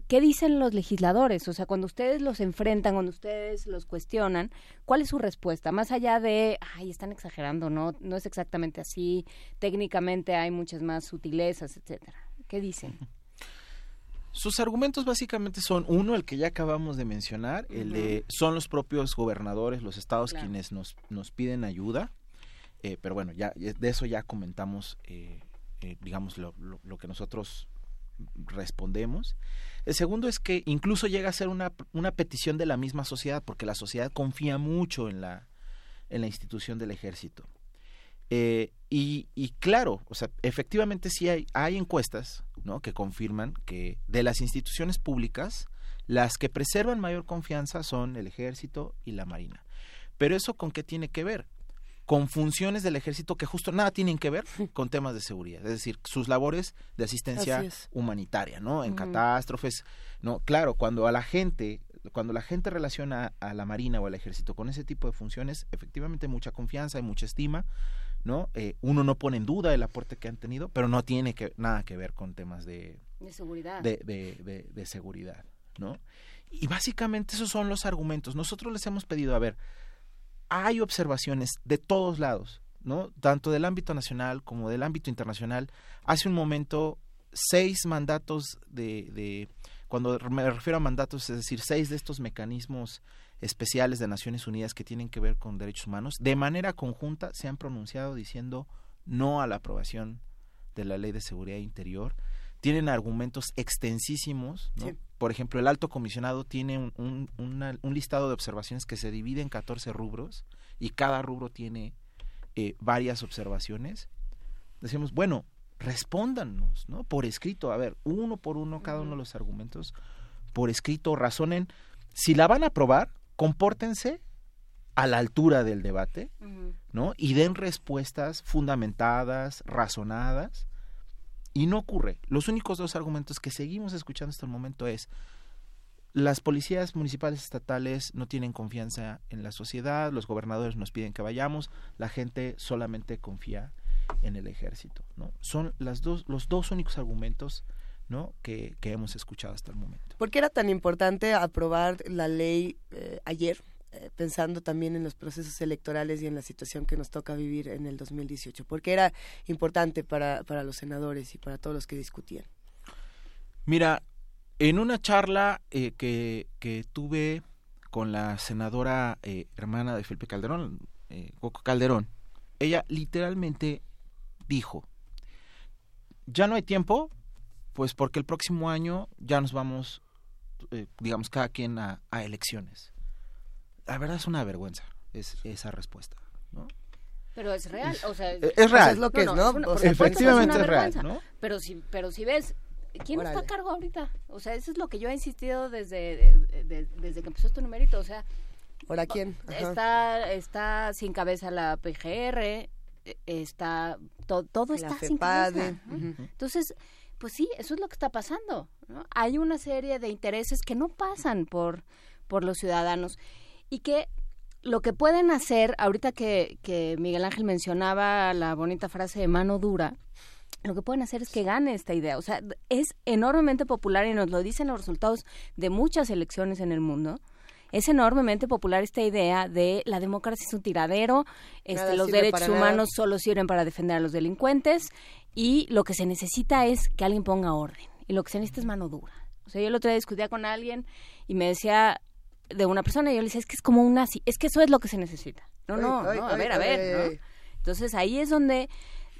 ¿qué dicen los legisladores? O sea, cuando ustedes los enfrentan, cuando ustedes los cuestionan, ¿cuál es su respuesta? Más allá de, ay, están exagerando, no, no es exactamente así, técnicamente hay muchas más sutilezas, etcétera. ¿Qué dicen? Sus argumentos básicamente son, uno, el que ya acabamos de mencionar, el de son los propios gobernadores, los estados Claro. quienes nos, nos piden ayuda, eh, pero bueno, ya de eso ya comentamos, eh, eh, digamos, lo, lo- lo que nosotros respondemos. El segundo es que incluso llega a ser una, una petición de la misma sociedad, porque la sociedad confía mucho en la, en la institución del ejército. Eh, y, y claro, o sea, efectivamente sí hay, hay encuestas ¿no? que confirman que de las instituciones públicas, las que preservan mayor confianza son el ejército y la marina. Pero eso con qué tiene que ver? Con funciones del ejército que justo nada tienen que ver con temas de seguridad, es decir, sus labores de asistencia humanitaria, ¿no? En catástrofes, ¿no? Claro, cuando a la gente, cuando la gente relaciona a la marina o al ejército con ese tipo de funciones, efectivamente hay mucha confianza, hay mucha estima, ¿no? Eh, uno no pone en duda el aporte que han tenido, pero no tiene que, nada que ver con temas de, De seguridad. de, de- de- de seguridad, ¿no? Y básicamente esos son los argumentos. Nosotros les hemos pedido, a ver, hay observaciones de todos lados, ¿no? Tanto del ámbito nacional como del ámbito internacional. Hace un momento, seis mandatos de, de cuando me refiero a mandatos, es decir, seis de estos mecanismos especiales de Naciones Unidas que tienen que ver con derechos humanos, de manera conjunta se han pronunciado diciendo no a la aprobación de la Ley de Seguridad Interior. Tienen argumentos extensísimos. ¿no? Sí. Por ejemplo, el alto comisionado tiene un, un- una- un listado de observaciones que se divide en 14 rubros y cada rubro tiene eh, varias observaciones. Decimos, bueno, respóndanos, ¿no? Por escrito, a ver, uno por uno cada uno de los argumentos, por escrito, razonen. Si la van a aprobar, compórtense a la altura del debate, ¿no? Y den respuestas fundamentadas, razonadas. Y no ocurre. Los únicos dos argumentos que seguimos escuchando hasta el momento es las policías municipales estatales no tienen confianza en la sociedad, los gobernadores nos piden que vayamos, la gente solamente confía en el ejército, ¿no? Son las dos, los dos únicos argumentos, ¿no? que, que hemos escuchado hasta el momento. ¿Por qué era tan importante aprobar la ley eh, ayer, eh, pensando también en los procesos electorales y en la situación que nos toca vivir en el 2018? ¿Por qué era importante para, para los senadores y para todos los que discutían? Mira, en una charla eh, que, que tuve con la senadora hermana de Felipe Calderón, Coco Calderón, ella literalmente dijo, ya no hay tiempo, pues porque el próximo año ya nos vamos, eh, digamos, cada quien a, a elecciones. La verdad es una vergüenza es, esa respuesta, ¿no? Pero es real, o sea, Es- es real. es lo que es, ¿no? una- O sea, efectivamente es real. Pero si, pero si ves, ¿quién está a cargo ahorita? O sea, eso es lo que yo he insistido desde, de- de- desde que empezó este numerito, o sea, ¿Ahora quién? Ajá. está, está sin cabeza la PGR, eh, está, to- todo La está sin cabeza. ¿no? ujú. Entonces, pues sí, eso es lo que está pasando. ¿no? Hay una serie de intereses que no pasan por, por los ciudadanos y que lo que pueden hacer, ahorita que, que Miguel Ángel mencionaba la bonita frase de mano dura, lo que pueden hacer es que gane esta idea. O sea, es enormemente popular y nos lo dicen los resultados de muchas elecciones en el mundo. Es enormemente popular esta idea de la democracia es un tiradero, este, los derechos nada. humanos solo sirven para defender a los delincuentes y lo que se necesita es que alguien ponga orden y lo que se necesita es mano dura. O sea, yo el otro día discutía con alguien y me decía de una persona y yo le decía, es que es como un nazi, es que eso es lo que se necesita. No, Ay, no, ay, no, a ay, ver, a ver, ¿no? Entonces ahí es donde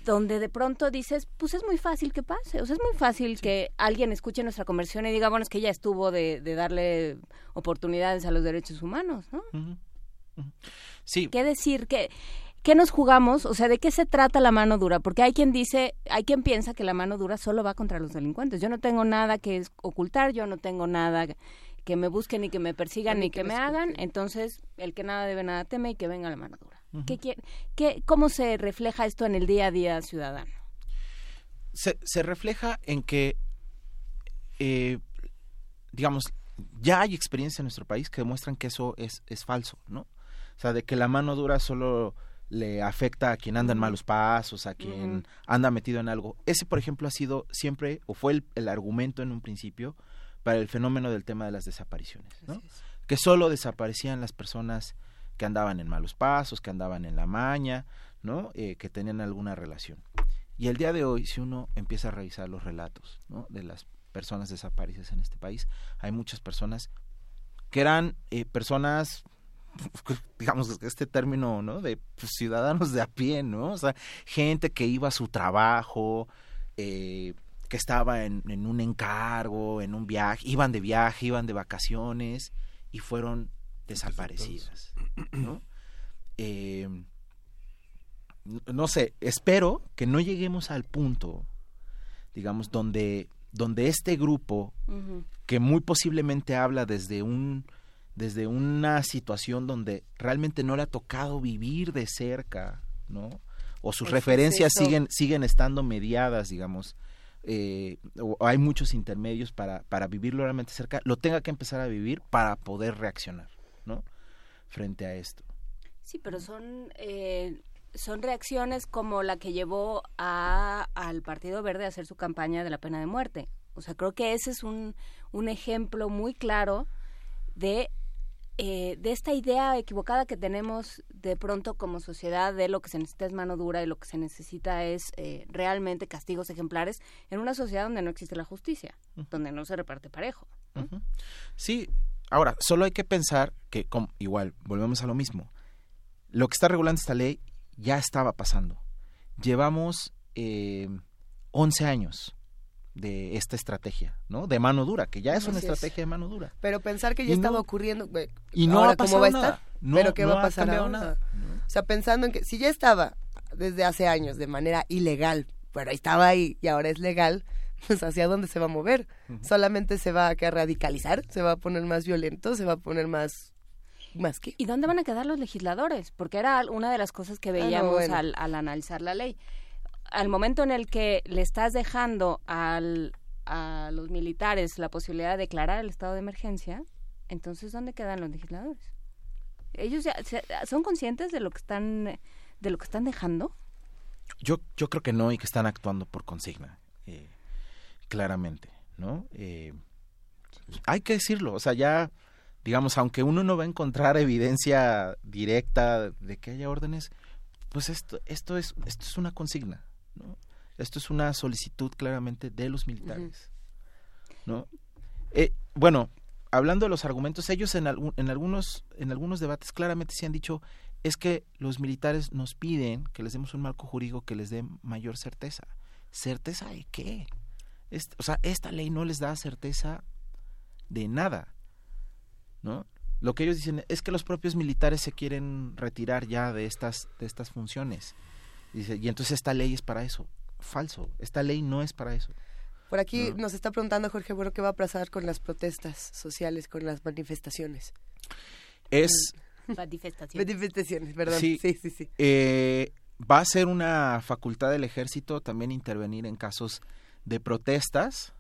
donde de pronto dices, pues es muy fácil que pase, o sea, es muy fácil que alguien escuche nuestra conversión y diga, bueno, es que ya estuvo de, de darle oportunidades a los derechos humanos, ¿no? Sí, ¿Qué decir? ¿Qué, ¿qué nos jugamos? O sea, ¿de qué se trata la mano dura? Porque hay quien dice, hay quien piensa que la mano dura solo va contra los delincuentes. Yo no tengo nada que ocultar, yo no tengo nada que me busquen ni que me persigan ni, que, me hagan, entonces el que nada debe nada teme y que venga la mano dura. ¿Qué, qué, ¿Cómo se refleja esto en el día a día ciudadano? Se, se refleja en que, eh, digamos, ya hay experiencias en nuestro país que demuestran que eso es, es falso, ¿no? O sea, de que la mano dura solo le afecta a quien anda en malos pasos, a quien anda metido en algo. Ese, por ejemplo, ha sido siempre, o fue el, argumento en un principio, para el fenómeno del tema de las desapariciones, ¿no? Que solo desaparecían las personas que andaban en malos pasos, que andaban en la maña, ¿no? Eh, que tenían alguna relación. Y el día de hoy, si uno empieza a revisar los relatos ¿no? de las personas desaparecidas en este país, hay muchas personas que eran eh, personas digamos este término no de pues, ciudadanos de a pie no o sea gente que iba a su trabajo eh, que estaba en, en, un encargo en un viaje iban de viaje iban de vacaciones y fueron desaparecidas no eh, no sé espero que no lleguemos al punto digamos donde donde este grupo, que muy posiblemente habla desde un desde una situación donde realmente no le ha tocado vivir de cerca, ¿no? O sus referencias siguen siguen estando mediadas, digamos, eh, o hay muchos intermedios para para vivirlo realmente cerca, lo tenga que empezar a vivir para poder reaccionar, ¿no? Frente a esto. Sí, pero son eh, son reacciones como la que llevó a, al Partido Verde a hacer su campaña de la pena de muerte. O sea, creo que ese es un, un ejemplo muy claro de, eh, de esta idea equivocada que tenemos de pronto como sociedad de lo que se necesita es mano dura y lo que se necesita es eh, realmente castigos ejemplares en una sociedad donde no existe la justicia, donde no se reparte parejo. Sí, ahora, solo hay que pensar que, como, igual, volvemos a lo mismo, lo que está regulando esta ley ya estaba pasando. Llevamos eh, 11 años de esta estrategia, ¿no? De mano dura, que ya es una estrategia de mano dura. Pero pensar que ya estaba ocurriendo, y no ha pasado va a estar? pero qué va a pasar ahora. O sea, pensando en que si ya estaba desde hace años de manera ilegal, pero estaba ahí y ahora es legal, pues hacia dónde se va a mover. Solamente se va a radicalizar, se va a poner más violento, se va a poner más más que. ¿Y dónde van a quedar los legisladores? Porque era una de las cosas que ah, veíamos al, al, analizar la ley. Al momento en el que le estás dejando al, a los militares la posibilidad de declarar el estado de emergencia, entonces ¿dónde quedan los legisladores? ¿Ellos ya, son conscientes de lo que están de lo que están dejando? Yo, yo creo que no y que están actuando por consigna, eh, claramente, ¿no? Eh, hay que decirlo, o sea, ya digamos, aunque uno no va a encontrar evidencia directa de que haya órdenes, pues esto, esto, es, esto es una consigna, ¿no? Esto es una solicitud claramente de los militares, ¿no? Eh, bueno, hablando de los argumentos, ellos en, en, algunos, en algunos debates claramente se han dicho es que los militares nos piden que les demos un marco jurídico que les dé mayor certeza. ¿Certeza de qué? o sea, esta ley no les da certeza de nada. ¿no? Lo que ellos dicen es que los propios militares se quieren retirar ya de estas, de estas funciones. Dice, y entonces esta ley es para eso. Falso, esta ley no es para eso. Por aquí nos está preguntando Jorge, bueno, ¿qué va a pasar con las protestas sociales, con las manifestaciones? Es... Manifestaciones. Manifestaciones, perdón. Sí, sí, sí. Eh, va a ser una facultad del ejército también intervenir en casos de protestas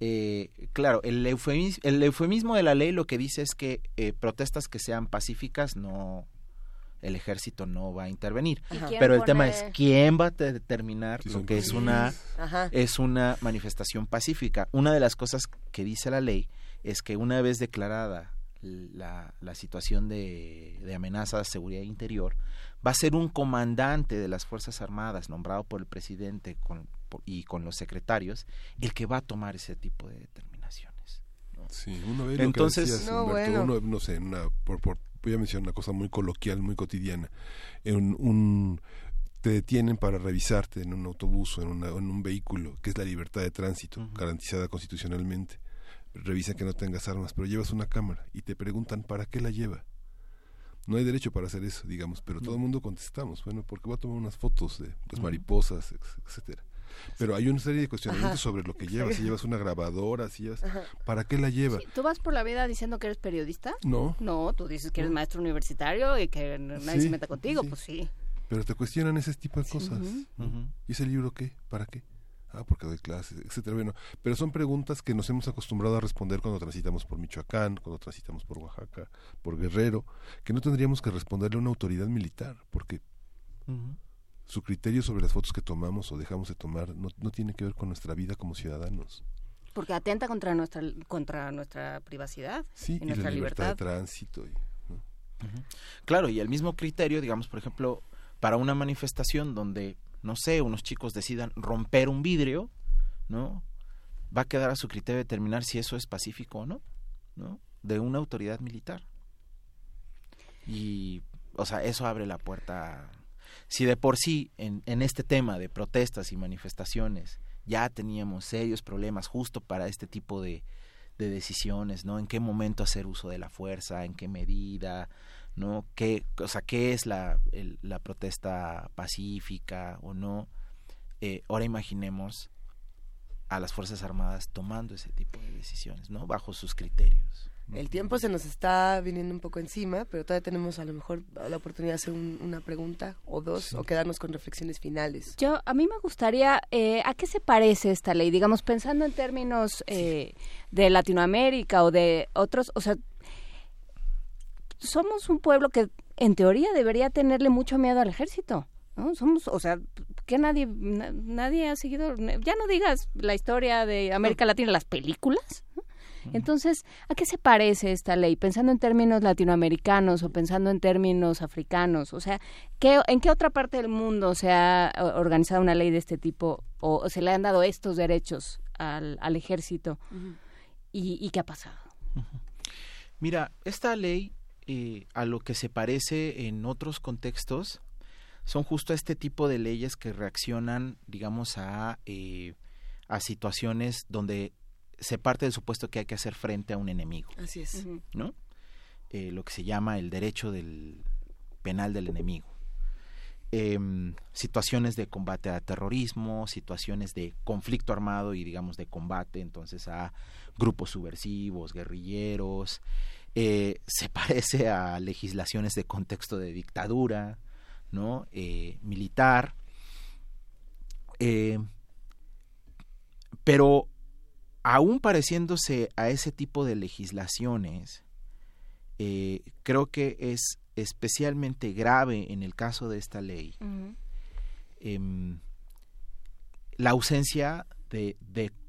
eh, claro, el eufemismo, el eufemismo de la ley lo que dice es que eh, protestas que sean pacíficas no el ejército no va a intervenir. Pero el tema es quién va a determinar lo que es una es una manifestación pacífica. Una de las cosas que dice la ley es que una vez declarada la, la situación de, de amenaza a seguridad interior, va a ser un comandante de las Fuerzas Armadas nombrado por el presidente con, y con los secretarios el que va a tomar ese tipo de determinaciones. Sí, uno ve Entonces, no, uno, no sé, una, por, por, voy a mencionar una cosa muy coloquial, muy cotidiana. En un, te detienen para revisarte en un autobús o en, en un vehículo, que es la libertad de tránsito, garantizada constitucionalmente. Revisan que no tengas armas, pero llevas una cámara y te preguntan para qué la lleva No hay derecho para hacer eso, digamos, pero todo el mundo contestamos, bueno, porque voy a tomar unas fotos de las mariposas, etcétera. Pero hay una serie de cuestionamientos sobre lo que llevas. Si llevas una grabadora, si llevas... ¿Para qué la llevas? ¿Tú vas por la vida diciendo que eres periodista? No. No, tú dices que eres maestro universitario y que nadie se meta contigo, pues sí. Pero te cuestionan ese tipo de cosas. ¿Y ese libro qué? ¿Para qué? Ah, porque doy clases, etcétera. Bueno, pero son preguntas que nos hemos acostumbrado a responder cuando transitamos por Michoacán, cuando transitamos por Oaxaca, por Guerrero, que no tendríamos que responderle a una autoridad militar, porque su criterio sobre las fotos que tomamos o dejamos de tomar no, no tiene que ver con nuestra vida como ciudadanos. Porque atenta contra nuestra contra nuestra privacidad y, nuestra la libertad, de tránsito. Claro, y el mismo criterio, digamos, por ejemplo, para una manifestación donde, no sé, unos chicos decidan romper un vidrio, ¿no? Va a quedar a su criterio determinar si eso es pacífico o no, ¿no? De una autoridad militar. Y, o sea, eso abre la puerta si de por sí en, en este tema de protestas y manifestaciones ya teníamos serios problemas justo para este tipo de, de decisiones, ¿no? En qué momento hacer uso de la fuerza, en qué medida, ¿no? ¿Qué, o sea, qué es la, la protesta pacífica o no? Eh, ahora imaginemos a las Fuerzas Armadas tomando ese tipo de decisiones, ¿no? Bajo sus criterios. El tiempo se nos está viniendo un poco encima, pero todavía tenemos a lo mejor la oportunidad de hacer una pregunta o dos o quedarnos con reflexiones finales. Yo, a mí me gustaría, eh, ¿a qué se parece esta ley? Digamos, pensando en términos eh, de Latinoamérica o de otros, o sea, somos un pueblo que en teoría debería tenerle mucho miedo al ejército. ¿no? Somos, o sea, que nadie, nadie ha seguido, ya no digas la historia de América Latina, las películas, entonces, ¿a qué se parece esta ley? Pensando en términos latinoamericanos o pensando en términos africanos, o sea, ¿qué, ¿en qué otra parte del mundo se ha organizado una ley de este tipo o, se le han dado estos derechos al, al ejército? ¿Y, qué ha pasado? Mira, esta ley eh, a lo que se parece en otros contextos son justo este tipo de leyes que reaccionan, digamos, a, eh, a situaciones donde se parte del supuesto que hay que hacer frente a un enemigo. Así es. ¿No? Eh, lo que se llama el derecho del penal del enemigo. Em, situaciones de combate a terrorismo, situaciones de conflicto armado y digamos de combate entonces a grupos subversivos, guerrilleros, eh, se parece a legislaciones de contexto de dictadura, ¿no? Eh, militar, pero aún pareciéndose a ese tipo de legislaciones, eh, creo que es especialmente grave en el caso de esta ley em, la ausencia de,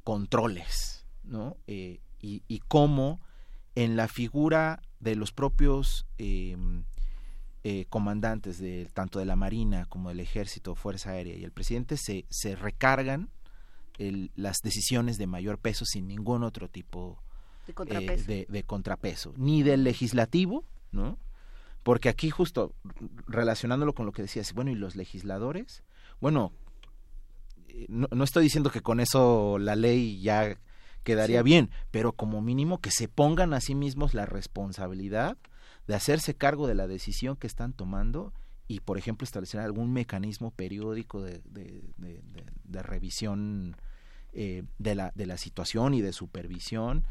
controles, ¿no? Eh, y, cómo en la figura de los propios em, eh, comandantes de tanto de la Marina como del Ejército, Fuerza Aérea y el presidente se, se recargan las decisiones de mayor peso sin ningún otro tipo de eh, contrapeso. ni del legislativo, ¿no? Porque aquí justo relacionándolo con lo que decías, bueno, ¿y los legisladores? Bueno, eh, no, estoy diciendo que con eso la ley ya quedaría bien, pero como mínimo que se pongan a sí mismos la responsabilidad de hacerse cargo de la decisión que están tomando y, por ejemplo, establecer algún mecanismo periódico de, de revisión eh, de, la, de la situación y de supervisión,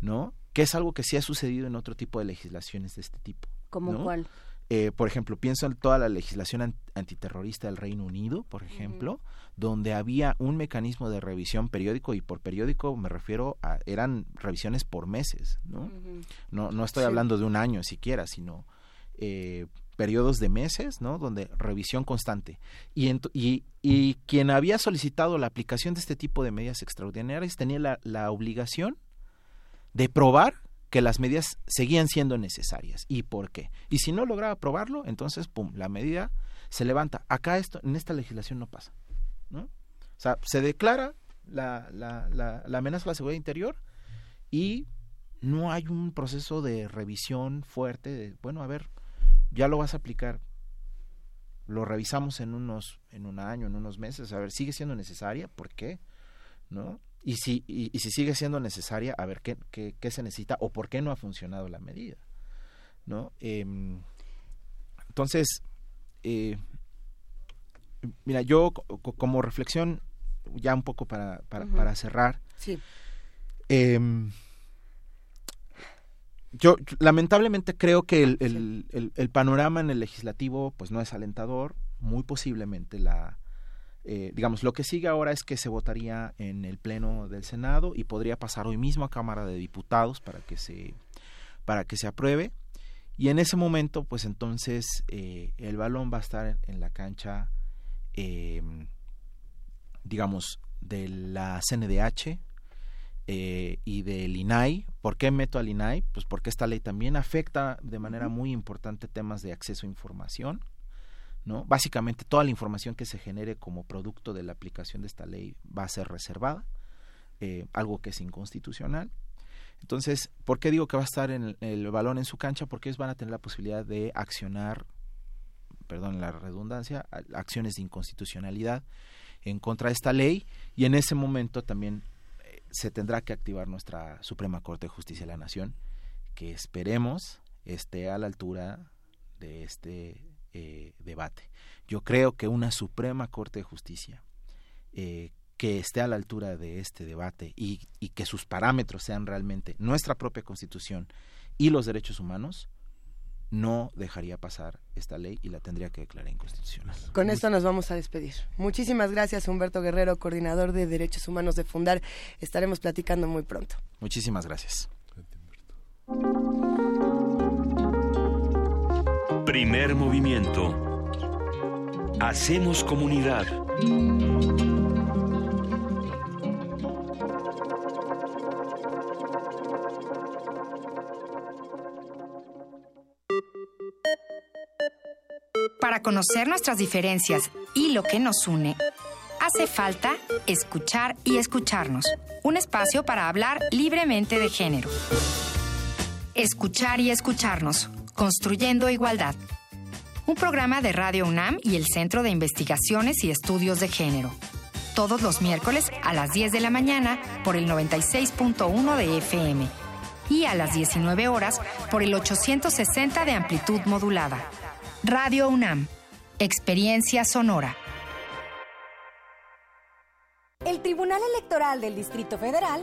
¿no? Que es algo que sí ha sucedido en otro tipo de legislaciones de este tipo. ¿Como cuál? Eh, por ejemplo, pienso en toda la legislación antiterrorista del Reino Unido, por ejemplo, donde había un mecanismo de revisión periódico y por periódico me refiero a eran revisiones por meses, ¿no? No, no estoy hablando de un año siquiera, sino eh, periodos de meses, ¿no? Donde revisión constante. Y, y, quien había solicitado la aplicación de este tipo de medidas extraordinarias tenía la, obligación de probar que las medidas seguían siendo necesarias. ¿Y por qué? Y si no lograba probarlo, entonces, pum, la medida se levanta. Acá esto, en esta legislación no pasa, ¿no? O sea, se declara la, la, la, la amenaza a la seguridad interior y no hay un proceso de revisión fuerte de, bueno, a ver, ya lo vas a aplicar. Lo revisamos en unos, en un año, en unos meses, a ver, ¿sigue siendo necesaria? ¿Por qué? ¿No? Y si, y, si sigue siendo necesaria, a ver qué, qué, qué, se necesita o por qué no ha funcionado la medida. ¿No? Em, entonces, eh, mira, yo como reflexión, ya un poco para, para, cerrar. Sí. Em, yo lamentablemente creo que el, el, panorama en el legislativo pues no es alentador. Muy posiblemente la, eh, digamos, lo que sigue ahora es que se votaría en el pleno del Senado y podría pasar hoy mismo a Cámara de Diputados para que se para que se apruebe y en ese momento pues entonces eh, el balón va a estar en la cancha em, digamos de la CNDH eh, y del INAI. ¿Por qué meto al INAI? Pues porque esta ley también afecta de manera muy importante temas de acceso a información. ¿no? Básicamente toda la información que se genere como producto de la aplicación de esta ley va a ser reservada, eh, algo que es inconstitucional. Entonces, ¿por qué digo que va a estar en el, balón en su cancha? Porque ellos van a tener la posibilidad de accionar, perdón la redundancia, acciones de inconstitucionalidad en contra de esta ley y en ese momento también se tendrá que activar nuestra Suprema Corte de Justicia de la Nación, que esperemos esté a la altura de este eh, debate. Yo creo que una Suprema Corte de Justicia eh, que esté a la altura de este debate y, que sus parámetros sean realmente nuestra propia constitución y los derechos humanos, no dejaría pasar esta ley y la tendría que declarar inconstitucional. Con esto nos vamos a despedir. Muchísimas gracias, Humberto Guerrero, coordinador de Derechos Humanos de Fundar. Estaremos platicando muy pronto. Muchísimas gracias. Primer movimiento. Hacemos comunidad. Para conocer nuestras diferencias y lo que nos une, hace falta escuchar y escucharnos. Un espacio para hablar libremente de género. Escuchar y escucharnos. Construyendo Igualdad. Un programa de Radio UNAM y el Centro de Investigaciones y Estudios de Género. Todos los miércoles a las 10 de la mañana por el 96.1 de FM y a las 19 horas por el 860 de amplitud modulada. Radio UNAM. Experiencia sonora. El Tribunal Electoral del Distrito Federal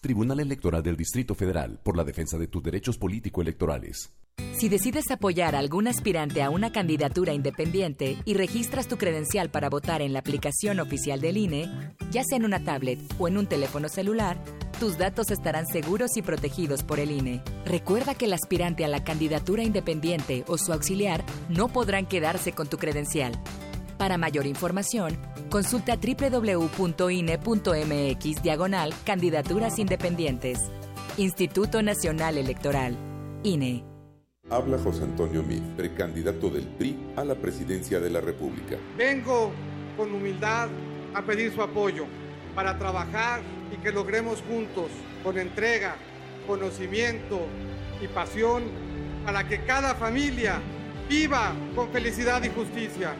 Tribunal Electoral del Distrito Federal por la defensa de tus derechos político-electorales. Si decides apoyar a algún aspirante a una candidatura independiente y registras tu credencial para votar en la aplicación oficial del INE, ya sea en una tablet o en un teléfono celular, tus datos estarán seguros y protegidos por el INE. Recuerda que el aspirante a la candidatura independiente o su auxiliar no podrán quedarse con tu credencial. Para mayor información, consulta www.ine.mx diagonal candidaturas independientes. Instituto Nacional Electoral. INE. Habla José Antonio Meade, precandidato del PRI a la presidencia de la República. Vengo con humildad a pedir su apoyo para trabajar y que logremos juntos, con entrega, conocimiento y pasión, para que cada familia viva con felicidad y justicia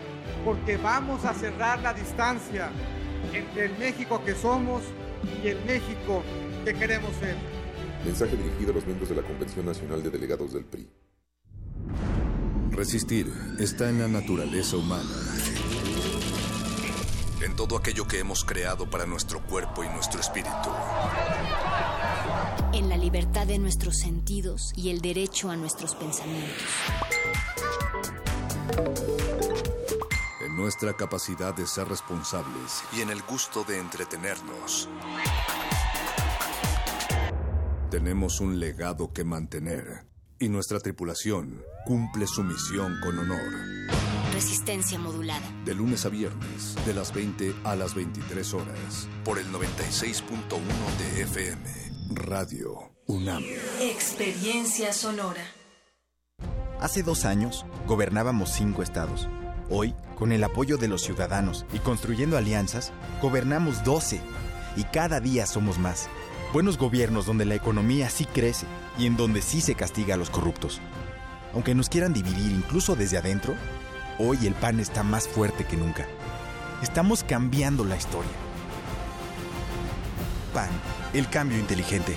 porque vamos a cerrar la distancia entre el México que somos y el México que queremos ser. Mensaje dirigido a los miembros de la Convención Nacional de Delegados del PRI. Resistir está en la naturaleza humana. En todo aquello que hemos creado para nuestro cuerpo y nuestro espíritu. En la libertad de nuestros sentidos y el derecho a nuestros pensamientos nuestra capacidad de ser responsables y en el gusto de entretenernos. Tenemos un legado que mantener y nuestra tripulación cumple su misión con honor. Resistencia modulada. De lunes a viernes, de las 20 a las 23 horas, por el 96.1 de FM, Radio UNAM. Experiencia sonora. Hace dos años, gobernábamos cinco estados Hoy, con el apoyo de los ciudadanos y construyendo alianzas, gobernamos 12. y cada día somos más. Buenos gobiernos donde la economía sí crece y en donde sí se castiga a los corruptos. Aunque nos quieran dividir incluso desde adentro, hoy el PAN está más fuerte que nunca. Estamos cambiando la historia. PAN, el cambio inteligente.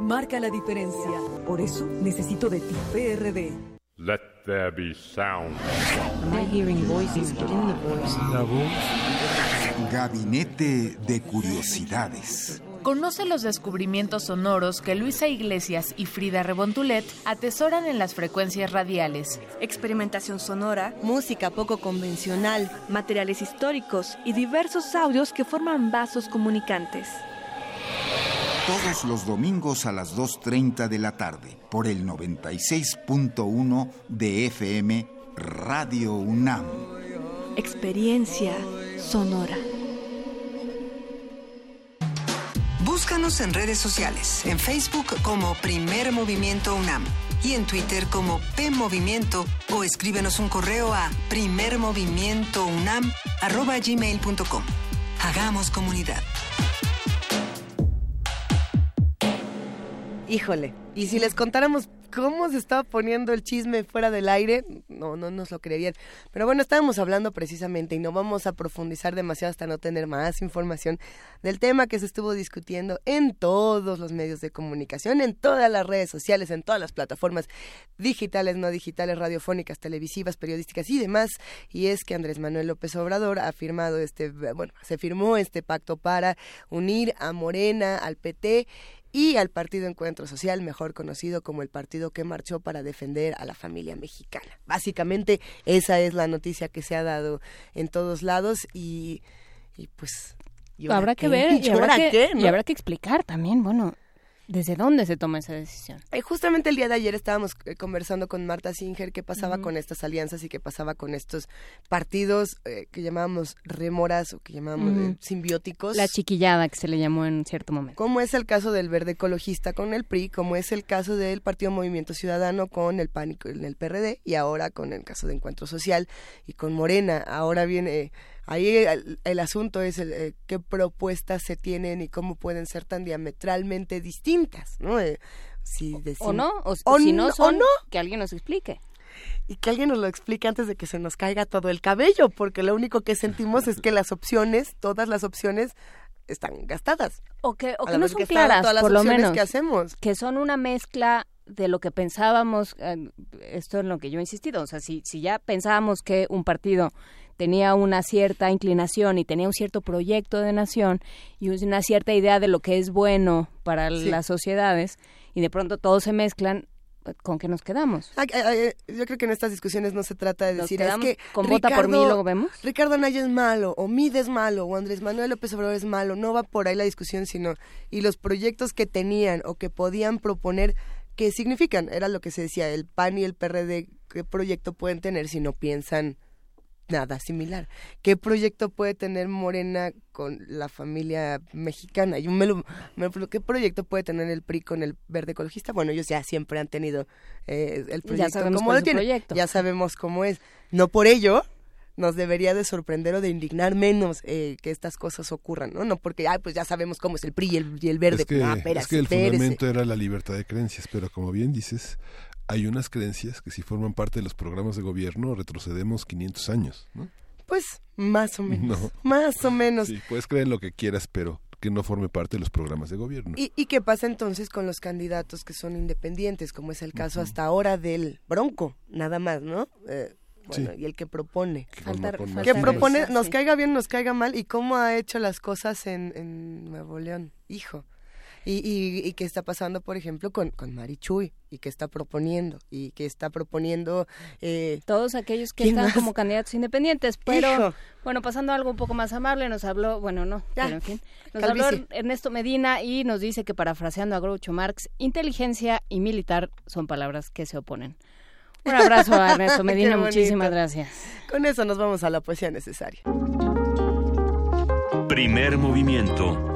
Marca la diferencia. Por eso necesito de ti, PRD. Let there be sound. Am I hearing voices within the voice? La voz. Gabinete de Curiosidades. Conoce los descubrimientos sonoros que Luisa Iglesias y Frida Rebontulet atesoran en las frecuencias radiales. Experimentación sonora, música poco convencional, materiales históricos y diversos audios que forman vasos comunicantes. Todos los domingos a las 2.30 de la tarde por el 96.1 de FM Radio UNAM. Experiencia sonora. Búscanos en redes sociales, en Facebook como Primer Movimiento UNAM y en Twitter como P Movimiento o escríbenos un correo a primermovimientounam@gmail.com. Hagamos comunidad. Híjole, y si les contáramos cómo se estaba poniendo el chisme fuera del aire, no, no nos lo creerían. Pero bueno, estábamos hablando precisamente y no vamos a profundizar demasiado hasta no tener más información del tema que se estuvo discutiendo en todos los medios de comunicación, en todas las redes sociales, en todas las plataformas digitales, no digitales, radiofónicas, televisivas, periodísticas y demás. Y es que Andrés Manuel López Obrador ha firmado este, bueno, se firmó este pacto para unir a Morena, al PT y al Partido Encuentro Social, mejor conocido como el partido que marchó para defender a la familia mexicana. Básicamente esa es la noticia que se ha dado en todos lados y, y pues... habrá que ver y, habrá que, y habrá que explicar también, bueno, ¿Desde dónde se toma esa decisión? Eh, justamente el día de ayer estábamos eh, conversando con Marta Singer qué pasaba con estas alianzas y qué pasaba con estos partidos eh, que llamábamos remoras o que llamábamos simbióticos. La chiquillada que se le llamó en cierto momento. Como es el caso del Verde Ecologista con el PRI, como es el caso del Partido Movimiento Ciudadano con el Pánico en el PRD y ahora con el caso de Encuentro Social y con Morena. Ahora viene ahí el, asunto es el, eh, qué propuestas se tienen y cómo pueden ser tan diametralmente distintas, ¿no? Eh, si o no, o, si no son, no. que alguien nos explique. Y que alguien nos lo explique antes de que se nos caiga todo el cabello, porque lo único que sentimos es que las opciones, todas las opciones, están gastadas. O que, o que no son claras, por lo menos. Que hacemos. Que son una mezcla de lo que pensábamos, eh, esto es lo que yo he insistido, o sea, si, si ya pensábamos que un partido tenía una cierta inclinación y tenía un cierto proyecto de nación y una cierta idea de lo que es bueno para las sociedades y de pronto todos se mezclan, ¿con qué nos quedamos? yo creo que en estas discusiones no se trata de decir es que con vota por mí luego vemos. Ricardo Anaya es malo, o Mide es malo, o Andrés Manuel López Obrador es malo. No va por ahí la discusión, sino y los proyectos que tenían o que podían proponer qué significan. Era lo que se decía, el PAN y el PRD, qué proyecto pueden tener si no piensan nada similar. ¿Qué proyecto puede tener Morena con la familia mexicana? Y me ¿Qué proyecto puede tener el PRI con el verde ecologista? Bueno, ellos ya siempre han tenido eh, el proyecto como lo Proyecto. Ya sabemos cómo es. No por ello nos debería de sorprender o de indignar menos eh, que estas cosas ocurran, ¿no? No porque, ay, pues ya sabemos cómo es el PRI y el, y el verde. Es que, es que el fundamento era la libertad de creencias, pero como bien dices, hay unas creencias que si forman parte de los programas de gobierno retrocedemos 500 años, ¿no? Pues más o menos. Más o menos. Sí, puedes creer lo que quieras, pero que no forme parte de los programas de gobierno. ¿Y, y qué pasa entonces con los candidatos que son independientes, como es el caso hasta ahora del Bronco, nada más, ¿no? Eh, bueno, Sí. y el que propone. Que Falta- que propone, nos sí. caiga bien, nos caiga mal, y cómo ha hecho las cosas en, en Nuevo León, hijo. Y, y, y qué está pasando, por ejemplo, con, con Marichuy, y qué está proponiendo, y qué está proponiendo... Eh, Todos aquellos que ¿quién están más? como candidatos independientes, pero Hijo. bueno, pasando a algo un poco más amable, nos habló, bueno, no, Ya. pero en fin, nos Calvicie. habló Ernesto Medina y nos dice que parafraseando a Groucho Marx, inteligencia y militar son palabras que se oponen. Un abrazo a Ernesto Medina, muchísimas gracias. Con eso nos vamos a la poesía necesaria. Primer movimiento.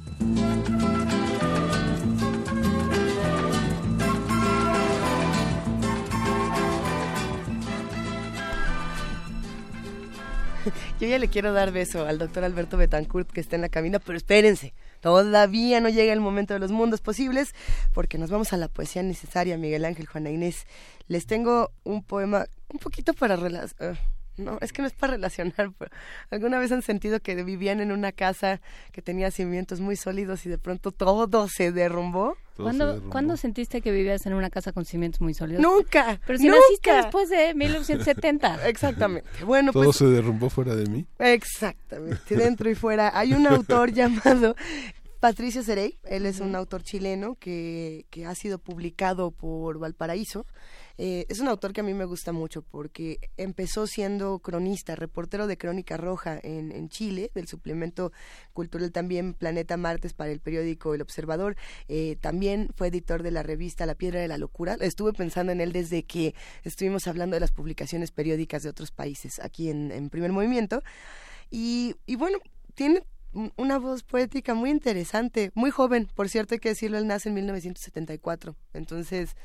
Yo ya le quiero dar beso al doctor Alberto Betancourt que está en la cabina, pero espérense, todavía no llega el momento de los mundos posibles, porque nos vamos a la poesía necesaria, Miguel Ángel, Juana Inés. Les tengo un poema un poquito para relacionar. no, es que no es para relacionar, pero alguna vez han sentido que vivían en una casa que tenía cimientos muy sólidos y de pronto todo se derrumbó. ¿Cuándo, ¿Cuándo sentiste que vivías en una casa con cimientos muy sólidos? Nunca. Pero si nunca. naciste después de 1970. Exactamente. Bueno, Todo pues se derrumbó fuera de mí. Exactamente, dentro y fuera. Hay un autor llamado Patricio Cerey, él es un autor chileno que, que ha sido publicado por Valparaíso. Eh, es un autor que a mí me gusta mucho porque empezó siendo cronista, reportero de Crónica Roja en, en Chile, del suplemento cultural también Planeta Martes para el periódico El Observador. Eh, también fue editor de la revista La Piedra de la Locura. Estuve pensando en él desde que estuvimos hablando de las publicaciones periódicas de otros países aquí en, en Primer Movimiento. Y, y bueno, tiene un- una voz poética muy interesante, muy joven, por cierto hay que decirlo, él nace en 1974, entonces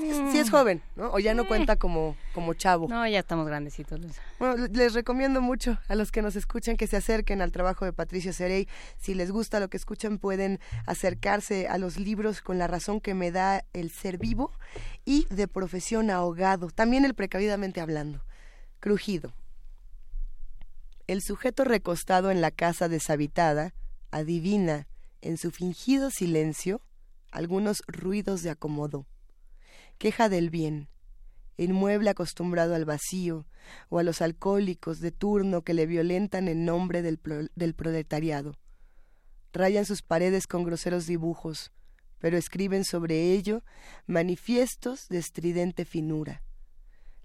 sí es- joven, ¿no? O ya no cuenta como, como chavo. No, ya estamos grandecitos. Luisa. Bueno, le- les recomiendo mucho a los que nos escuchan que se acerquen al trabajo de Patricio Cerey. Si les gusta lo que escuchan, pueden acercarse a los libros con la razón que me da el ser vivo y de profesión ahogado. También el precavidamente hablando. Crujido. El sujeto recostado en la casa deshabitada adivina, en su fingido silencio, algunos ruidos de acomodo. Queja del bien, inmueble acostumbrado al vacío o a los alcohólicos de turno que le violentan en nombre del proletariado. Rayan sus paredes con groseros dibujos, pero escriben sobre ello manifiestos de estridente finura.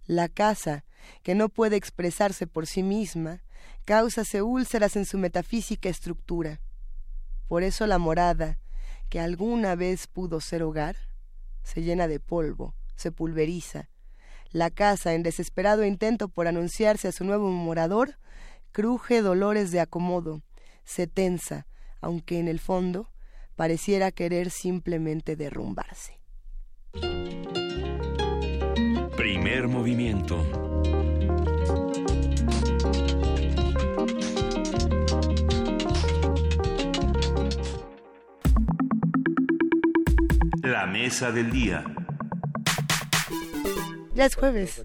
La casa, que no puede expresarse por sí misma, cáusase úlceras en su metafísica estructura. Por eso la morada, que alguna vez pudo ser hogar, se llena de polvo, se pulveriza. La casa, en desesperado intento por anunciarse a su nuevo morador, cruje dolores de acomodo, se tensa, aunque en el fondo pareciera querer simplemente derrumbarse. Primer movimiento. Mesa del día. Ya es jueves.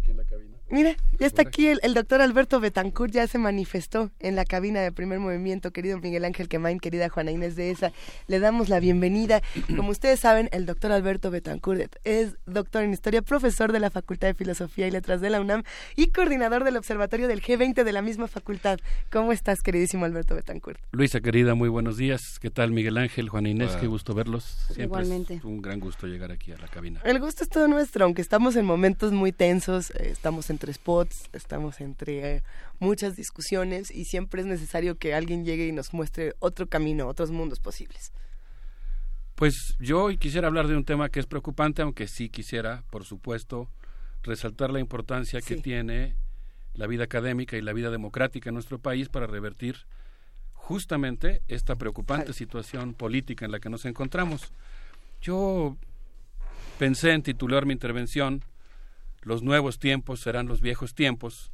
Mira, ya está aquí el, el doctor Alberto Betancourt, ya se manifestó en la cabina de primer movimiento, querido Miguel Ángel Quemain, querida Juana Inés de esa. Le damos la bienvenida. Como ustedes saben, el doctor Alberto Betancourt es doctor en historia, profesor de la Facultad de Filosofía y Letras de la UNAM y coordinador del Observatorio del G20 de la misma facultad. ¿Cómo estás, queridísimo Alberto Betancourt? Luisa, querida, muy buenos días. ¿Qué tal, Miguel Ángel, Juana Inés? Hola. Qué gusto verlos. Siempre Igualmente. es un gran gusto llegar aquí a la cabina. El gusto es todo nuestro, aunque estamos en momentos muy tensos, eh, estamos entre spots, estamos entre eh, muchas discusiones y siempre es necesario que alguien llegue y nos muestre otro camino, otros mundos posibles. Pues yo hoy quisiera hablar de un tema que es preocupante, aunque sí quisiera, por supuesto, resaltar la importancia que tiene la vida académica y la vida democrática en nuestro país para revertir justamente esta preocupante situación política en la que nos encontramos. Yo pensé en titular mi intervención Los nuevos tiempos serán los viejos tiempos,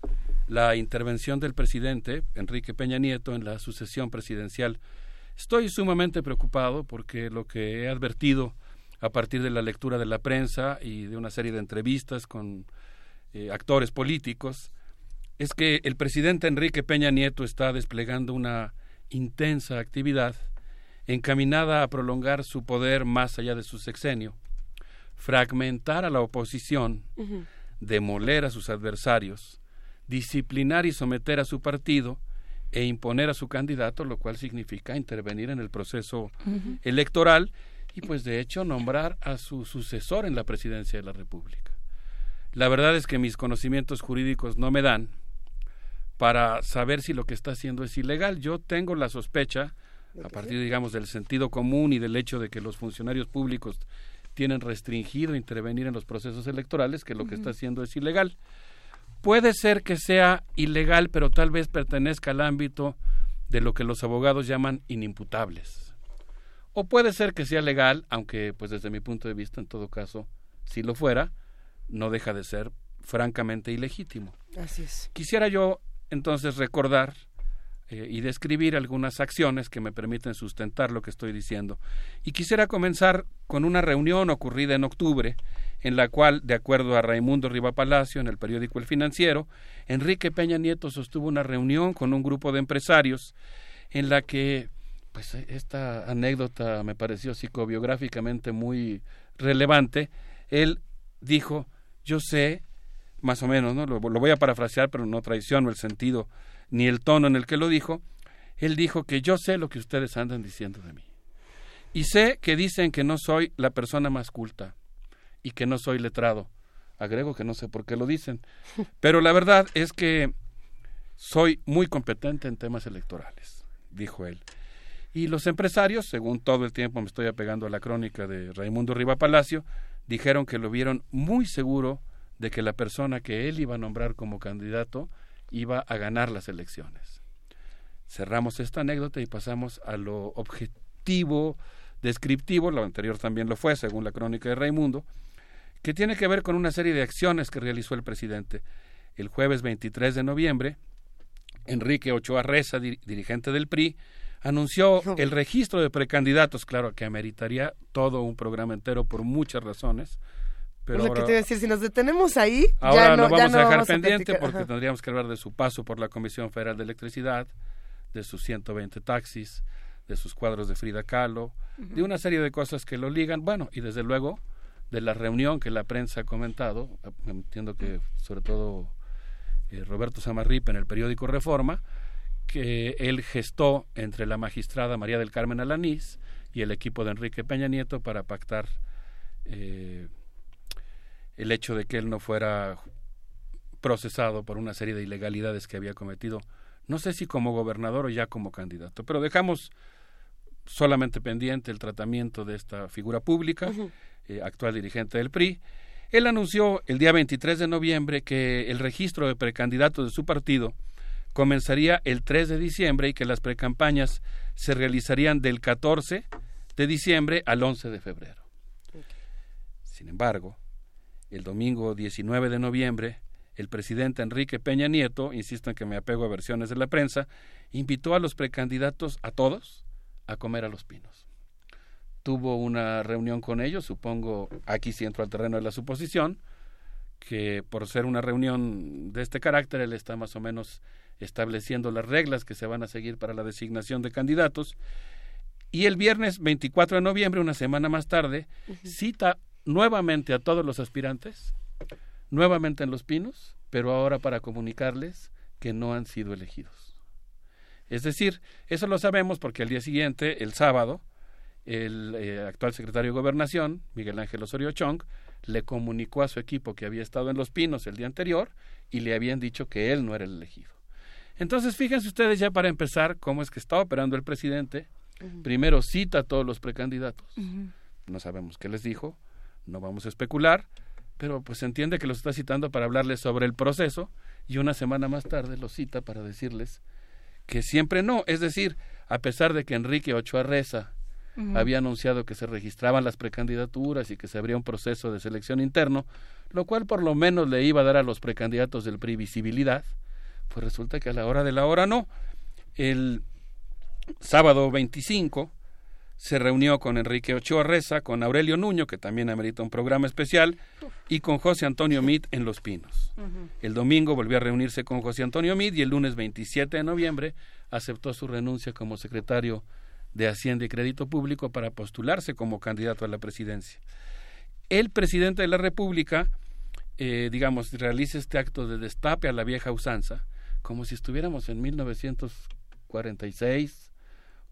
la intervención del presidente Enrique Peña Nieto en la sucesión presidencial. Estoy sumamente preocupado porque lo que he advertido a partir de la lectura de la prensa y de una serie de entrevistas con eh, actores políticos es que el presidente Enrique Peña Nieto está desplegando una intensa actividad encaminada a prolongar su poder más allá de su sexenio, fragmentar a la oposición, demoler a sus adversarios, disciplinar y someter a su partido e imponer a su candidato, lo cual significa intervenir en el proceso electoral y pues de hecho nombrar a su sucesor en la presidencia de la República. La verdad es que mis conocimientos jurídicos no me dan para saber si lo que está haciendo es ilegal. Yo tengo la sospecha, a partir, digamos, del sentido común y del hecho de que los funcionarios públicos tienen restringido intervenir en los procesos electorales, que lo que está haciendo es ilegal. Puede ser que sea ilegal, pero tal vez pertenezca al ámbito de lo que los abogados llaman inimputables. O puede ser que sea legal, aunque pues desde mi punto de vista, en todo caso, si lo fuera, no deja de ser francamente ilegítimo. Así es. Quisiera yo entonces recordar eh, y describir algunas acciones que me permiten sustentar lo que estoy diciendo. Y quisiera comenzar con una reunión ocurrida en octubre, en la cual, de acuerdo a Raimundo Riva Palacio en el periódico El Financiero, Enrique Peña Nieto sostuvo una reunión con un grupo de empresarios en la que pues esta anécdota me pareció psicobiográficamente muy relevante. Él dijo, yo sé, más o menos, ¿no? Lo, lo, voy a parafrasear, pero no traiciono el sentido ni el tono en el que lo dijo. Él dijo que yo sé lo que ustedes andan diciendo de mí. Y sé que dicen que no soy la persona más culta y que no soy letrado. Agrego que no sé por qué lo dicen. Pero la verdad es que soy muy competente en temas electorales, dijo él. Y los empresarios, según todo el tiempo me estoy apegando a la crónica de Raimundo Riva Palacio, dijeron que lo vieron muy seguro de que la persona que él iba a nombrar como candidato iba a ganar las elecciones. Cerramos esta anécdota y pasamos a lo objetivo, descriptivo, lo anterior también lo fue, según la crónica de Raimundo, que tiene que ver con una serie de acciones que realizó el presidente. El jueves 23 de noviembre, Enrique Ochoa Reza, dirigente del PRI, anunció el registro de precandidatos, claro que ameritaría todo un programa entero por muchas razones. Pero lo ahora, que te iba a decir, si nos detenemos ahí, ahora ya no, lo vamos ya a dejar vamos pendiente porque Ajá. tendríamos que hablar de su paso por la Comisión Federal de Electricidad, de sus 120 taxis, de sus cuadros de Frida Kahlo, de una serie de cosas que lo ligan, bueno, y desde luego de la reunión que la prensa ha comentado, entiendo que sobre todo eh, Roberto Samarripa en el periódico Reforma, que él gestó entre la magistrada María del Carmen Alanís y el equipo de Enrique Peña Nieto para pactar eh, el hecho de que él no fuera procesado por una serie de ilegalidades que había cometido, no sé si como gobernador o ya como candidato, pero dejamos solamente pendiente el tratamiento de esta figura pública, eh, actual dirigente del PRI. Él anunció el día 23 de noviembre que el registro de precandidatos de su partido comenzaría el 3 de diciembre y que las precampañas se realizarían del 14 de diciembre al 11 de febrero. Sin embargo, el domingo 19 de noviembre, el presidente Enrique Peña Nieto, insisto en que me apego a versiones de la prensa, invitó a los precandidatos, a todos, a comer a los pinos. Tuvo una reunión con ellos, supongo, aquí sí entro al terreno de la suposición, que por ser una reunión de este carácter, él está más o menos estableciendo las reglas que se van a seguir para la designación de candidatos. Y el viernes 24 de noviembre, una semana más tarde, cita nuevamente a todos los aspirantes, nuevamente en Los Pinos, pero ahora para comunicarles que no han sido elegidos. Es decir, eso lo sabemos porque al día siguiente, el sábado, el eh, actual secretario de Gobernación, Miguel Ángel Osorio Chong, le comunicó a su equipo que había estado en Los Pinos el día anterior y le habían dicho que él no era el elegido. Entonces, fíjense ustedes ya para empezar cómo es que está operando el presidente. Primero cita a todos los precandidatos. No sabemos qué les dijo, no vamos a especular, pero pues se entiende que los está citando para hablarles sobre el proceso y una semana más tarde los cita para decirles que siempre no. Es decir, a pesar de que Enrique Ochoa Reza había anunciado que se registraban las precandidaturas y que se abría un proceso de selección interno, lo cual por lo menos le iba a dar a los precandidatos del PRI visibilidad, Pues resulta que a la hora de la hora no. El sábado 25 se reunió con Enrique Ochoa Reza, con Aurelio Nuño, que también amerita un programa especial, y con José Antonio Mid en Los Pinos. El domingo volvió a reunirse con José Antonio Mid y el lunes 27 de noviembre aceptó su renuncia como secretario de Hacienda y Crédito Público para postularse como candidato a la presidencia. El presidente de la República, eh, digamos, realiza este acto de destape a la vieja usanza, como si estuviéramos en 1946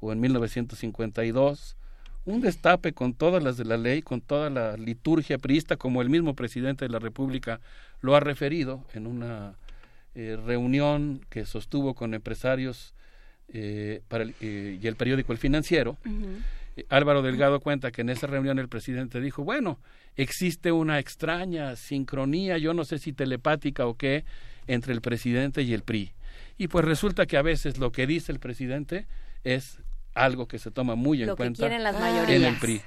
o en 1952, un destape con todas las de la ley, con toda la liturgia priista, como el mismo presidente de la República lo ha referido en una eh, reunión que sostuvo con empresarios eh, para eh, y el periódico El Financiero. Álvaro Delgado cuenta que en esa reunión el presidente dijo, bueno, existe una extraña sincronía, yo no sé si telepática o qué, entre el presidente y el PRI. Y pues resulta que a veces lo que dice el presidente es algo que se toma muy en cuenta en el PRI.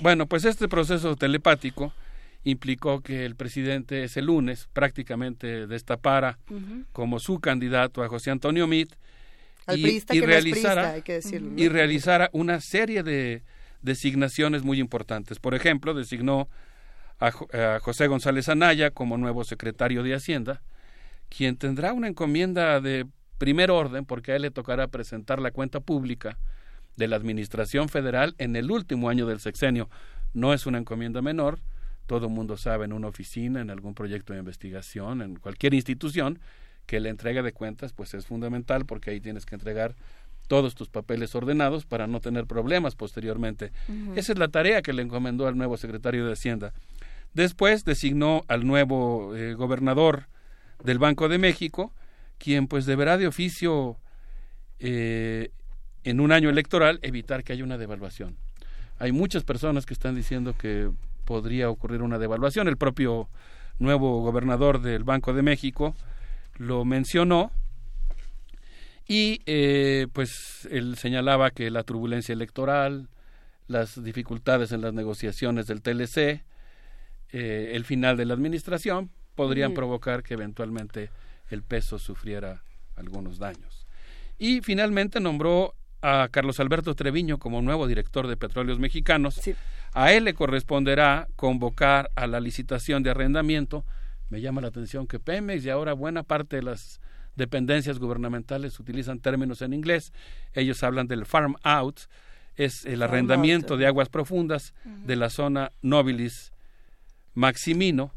Bueno, pues este proceso telepático implicó que el presidente ese lunes prácticamente destapara como su candidato a José Antonio Mit y, realizara, y realizara una serie de designaciones muy importantes. Por ejemplo, designó a, a José González Anaya como nuevo secretario de Hacienda, quien tendrá una encomienda de primer orden, porque a él le tocará presentar la cuenta pública de la Administración Federal en el último año del sexenio. No es una encomienda menor, todo el mundo sabe en una oficina, en algún proyecto de investigación, en cualquier institución, que la entrega de cuentas pues es fundamental porque ahí tienes que entregar todos tus papeles ordenados para no tener problemas posteriormente. Esa es la tarea que le encomendó al nuevo secretario de Hacienda. Después designó al nuevo eh, gobernador del Banco de México, quien pues deberá de oficio eh, en un año electoral evitar que haya una devaluación. Hay muchas personas que están diciendo que podría ocurrir una devaluación. El propio nuevo gobernador del Banco de México lo mencionó y eh, pues él señalaba que la turbulencia electoral, las dificultades en las negociaciones del TLC, eh, el final de la administración podrían provocar que eventualmente el peso sufriera algunos daños. Y finalmente nombró a Carlos Alberto Treviño como nuevo director de Petróleos Mexicanos. A él le corresponderá convocar a la licitación de arrendamiento. Me llama la atención que Pemex y ahora buena parte de las dependencias gubernamentales utilizan términos en inglés. Ellos hablan del farm out, es el arrendamiento de aguas profundas de la zona Nobilis Maximino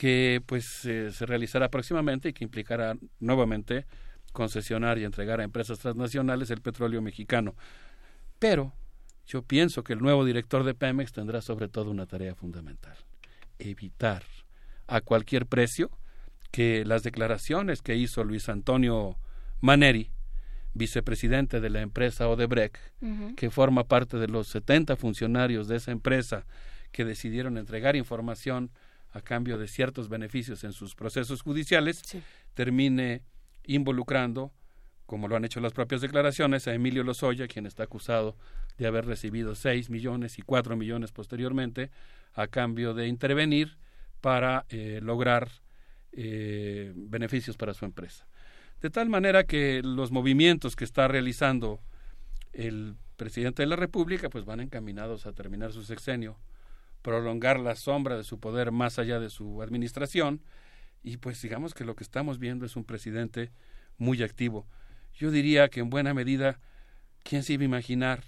que pues se realizará próximamente y que implicará nuevamente concesionar y entregar a empresas transnacionales el petróleo mexicano. Pero yo pienso que el nuevo director de Pemex tendrá sobre todo una tarea fundamental, evitar a cualquier precio que las declaraciones que hizo Luis Antonio Maneri, vicepresidente de la empresa Odebrecht, que forma parte de los 70 funcionarios de esa empresa que decidieron entregar información a cambio de ciertos beneficios en sus procesos judiciales, termine involucrando, como lo han hecho las propias declaraciones, a Emilio Lozoya, quien está acusado de haber recibido seis millones y cuatro millones posteriormente, a cambio de intervenir para eh, lograr eh, beneficios para su empresa. De tal manera que los movimientos que está realizando el presidente de la República pues van encaminados a terminar su sexenio prolongar la sombra de su poder más allá de su administración y pues digamos que lo que estamos viendo es un presidente muy activo. Yo diría que en buena medida, ¿quién se iba a imaginar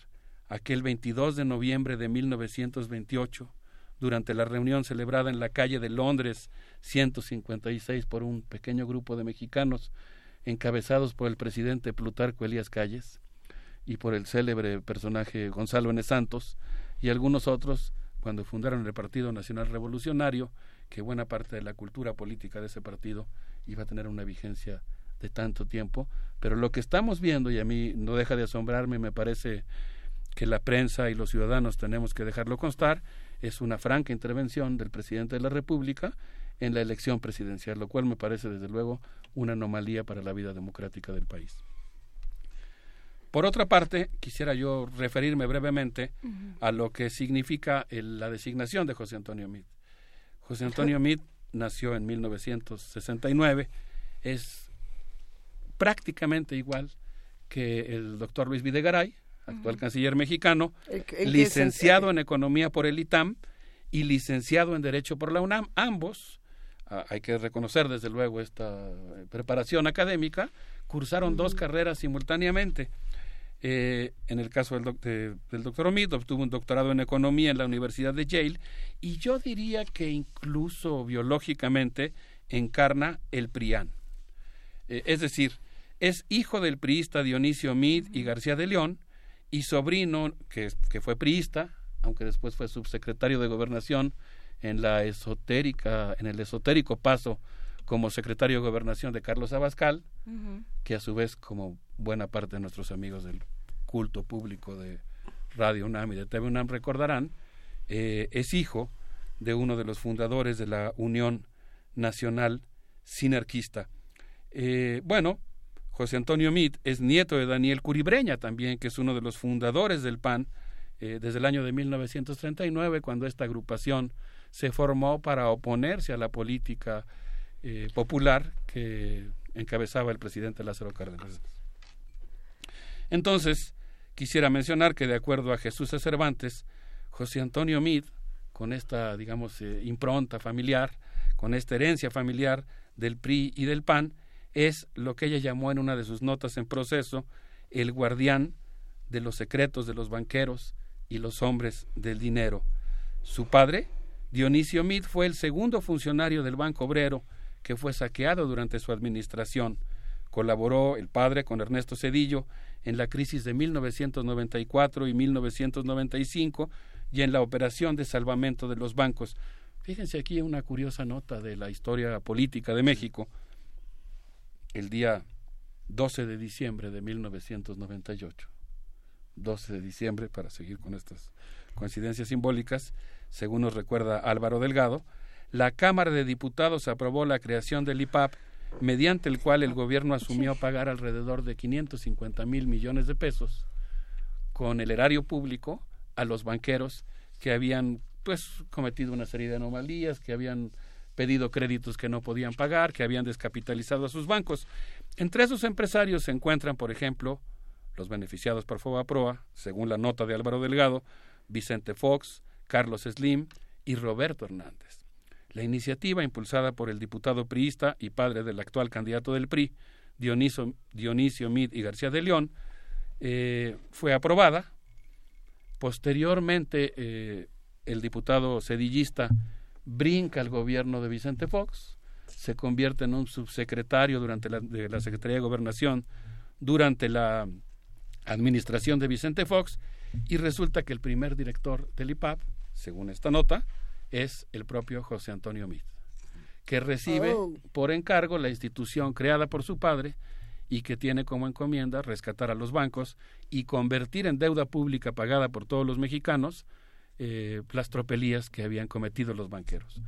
aquel 22 de noviembre de 1928, durante la reunión celebrada en la calle de Londres 156 por un pequeño grupo de mexicanos encabezados por el presidente Plutarco Elías Calles y por el célebre personaje Gonzalo N. Santos y algunos otros cuando fundaron el Partido Nacional Revolucionario, que buena parte de la cultura política de ese partido iba a tener una vigencia de tanto tiempo, pero lo que estamos viendo, y a mí no deja de asombrarme, me parece que la prensa y los ciudadanos tenemos que dejarlo constar, es una franca intervención del presidente de la República en la elección presidencial, lo cual me parece desde luego una anomalía para la vida democrática del país. Por otra parte, quisiera yo referirme brevemente a lo que significa la designación de José Antonio Meade. José Antonio Meade nació en 1969, es prácticamente igual que el doctor Luis Videgaray, actual canciller mexicano, El el licenciado en Economía por el ITAM y licenciado en Derecho por la UNAM. Ambos, ah, hay que reconocer desde luego esta preparación académica, cursaron dos carreras simultáneamente. Eh, en el caso del, doc- de- del doctor Omid, obtuvo un doctorado en Economía en la Universidad de Yale y yo diría que incluso biológicamente encarna el PRIAN. Eh, es decir, es hijo del priista Dionisio Mid y García de León y sobrino, que, que fue priista, aunque después fue subsecretario de Gobernación en la esotérica, en el esotérico paso como secretario de Gobernación de Carlos Abascal, que a su vez, como buena parte de nuestros amigos del culto público de Radio UNAM y de TV UNAM recordarán, eh, es hijo de uno de los fundadores de la Unión Nacional Sinarquista. Eh, bueno, José Antonio Mit es nieto de Daniel Curibreña también, que es uno de los fundadores del PAN eh, desde el año de 1939, cuando esta agrupación se formó para oponerse a la política eh, popular que encabezaba el presidente Lázaro Cárdenas. Entonces, quisiera mencionar que de acuerdo a Jesús. Cervantes, José Antonio Mid, con esta, digamos, eh, impronta familiar, con esta herencia familiar del PRI y del PAN, es lo que ella llamó en una de sus notas en proceso el guardián de los secretos de los banqueros y los hombres del dinero. Su padre, Dionisio Mid, fue el segundo funcionario del Banco Obrero que fue saqueado durante su administración. Colaboró el padre con Ernesto Cedillo en la crisis de 1994 y 1995 y en la operación de salvamento de los bancos. Fíjense aquí una curiosa nota de la historia política de México. El día 12 de diciembre de 1998, 12 de diciembre, para seguir con estas coincidencias simbólicas, según nos recuerda Álvaro Delgado, la Cámara de Diputados aprobó la creación del IPAP, mediante el cual el gobierno asumió pagar alrededor de 550 mil millones de pesos con el erario público a los banqueros que habían pues cometido una serie de anomalías, que habían pedido créditos que no podían pagar, que habían descapitalizado a sus bancos. Entre esos empresarios se encuentran, por ejemplo, los beneficiados por Fobaproa, según la nota de Álvaro Delgado, Vicente Fox, Carlos Slim y Roberto Hernández. La iniciativa, impulsada por el diputado priista y padre del actual candidato del PRI, Dionisio Mid y García de León, eh, fue aprobada. Posteriormente, eh, el diputado sedillista brinca al gobierno de Vicente Fox, se convierte en un subsecretario durante la, de la Secretaría de Gobernación durante la administración de Vicente Fox y resulta que el primer director del IPAP, según esta nota, es el propio José Antonio Mit, que recibe Oh. por encargo la institución creada por su padre y que tiene como encomienda rescatar a los bancos y convertir en deuda pública pagada por todos los mexicanos eh, las tropelías que habían cometido los banqueros.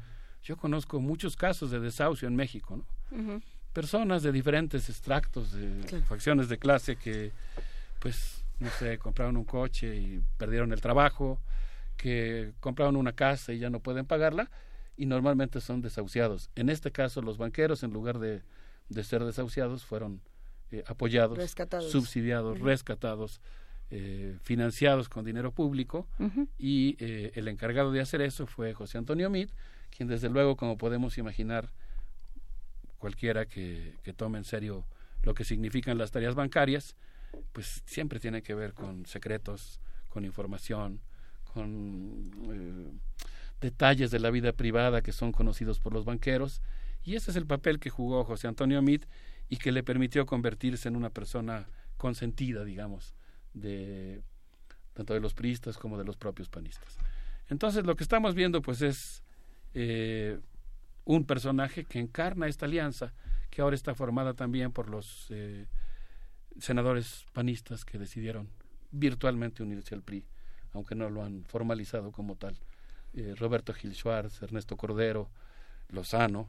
Yo conozco muchos casos de desahucio en México, ¿no? personas de diferentes extractos, de facciones de clase que, pues, no sé, compraron un coche y perdieron el trabajo, que compraron una casa y ya no pueden pagarla, y normalmente son desahuciados. En este caso, los banqueros, en lugar de, de ser desahuciados, fueron eh, apoyados, Rescatados. subsidiados, rescatados, eh, financiados con dinero público, y eh, el encargado de hacer eso fue José Antonio Mit, quien desde luego, como podemos imaginar, cualquiera que, que tome en serio lo que significan las tareas bancarias, pues siempre tiene que ver con secretos, con información, con eh, detalles de la vida privada que son conocidos por los banqueros. Y ese es el papel que jugó José Antonio Mit y que le permitió convertirse en una persona consentida, digamos, de tanto de los priistas como de los propios panistas. Entonces lo que estamos viendo pues es eh, un personaje que encarna esta alianza que ahora está formada también por los eh, senadores panistas que decidieron virtualmente unirse al PRI, aunque no lo han formalizado como tal. Eh, Roberto Gil Schwartz, Ernesto Cordero, Lozano.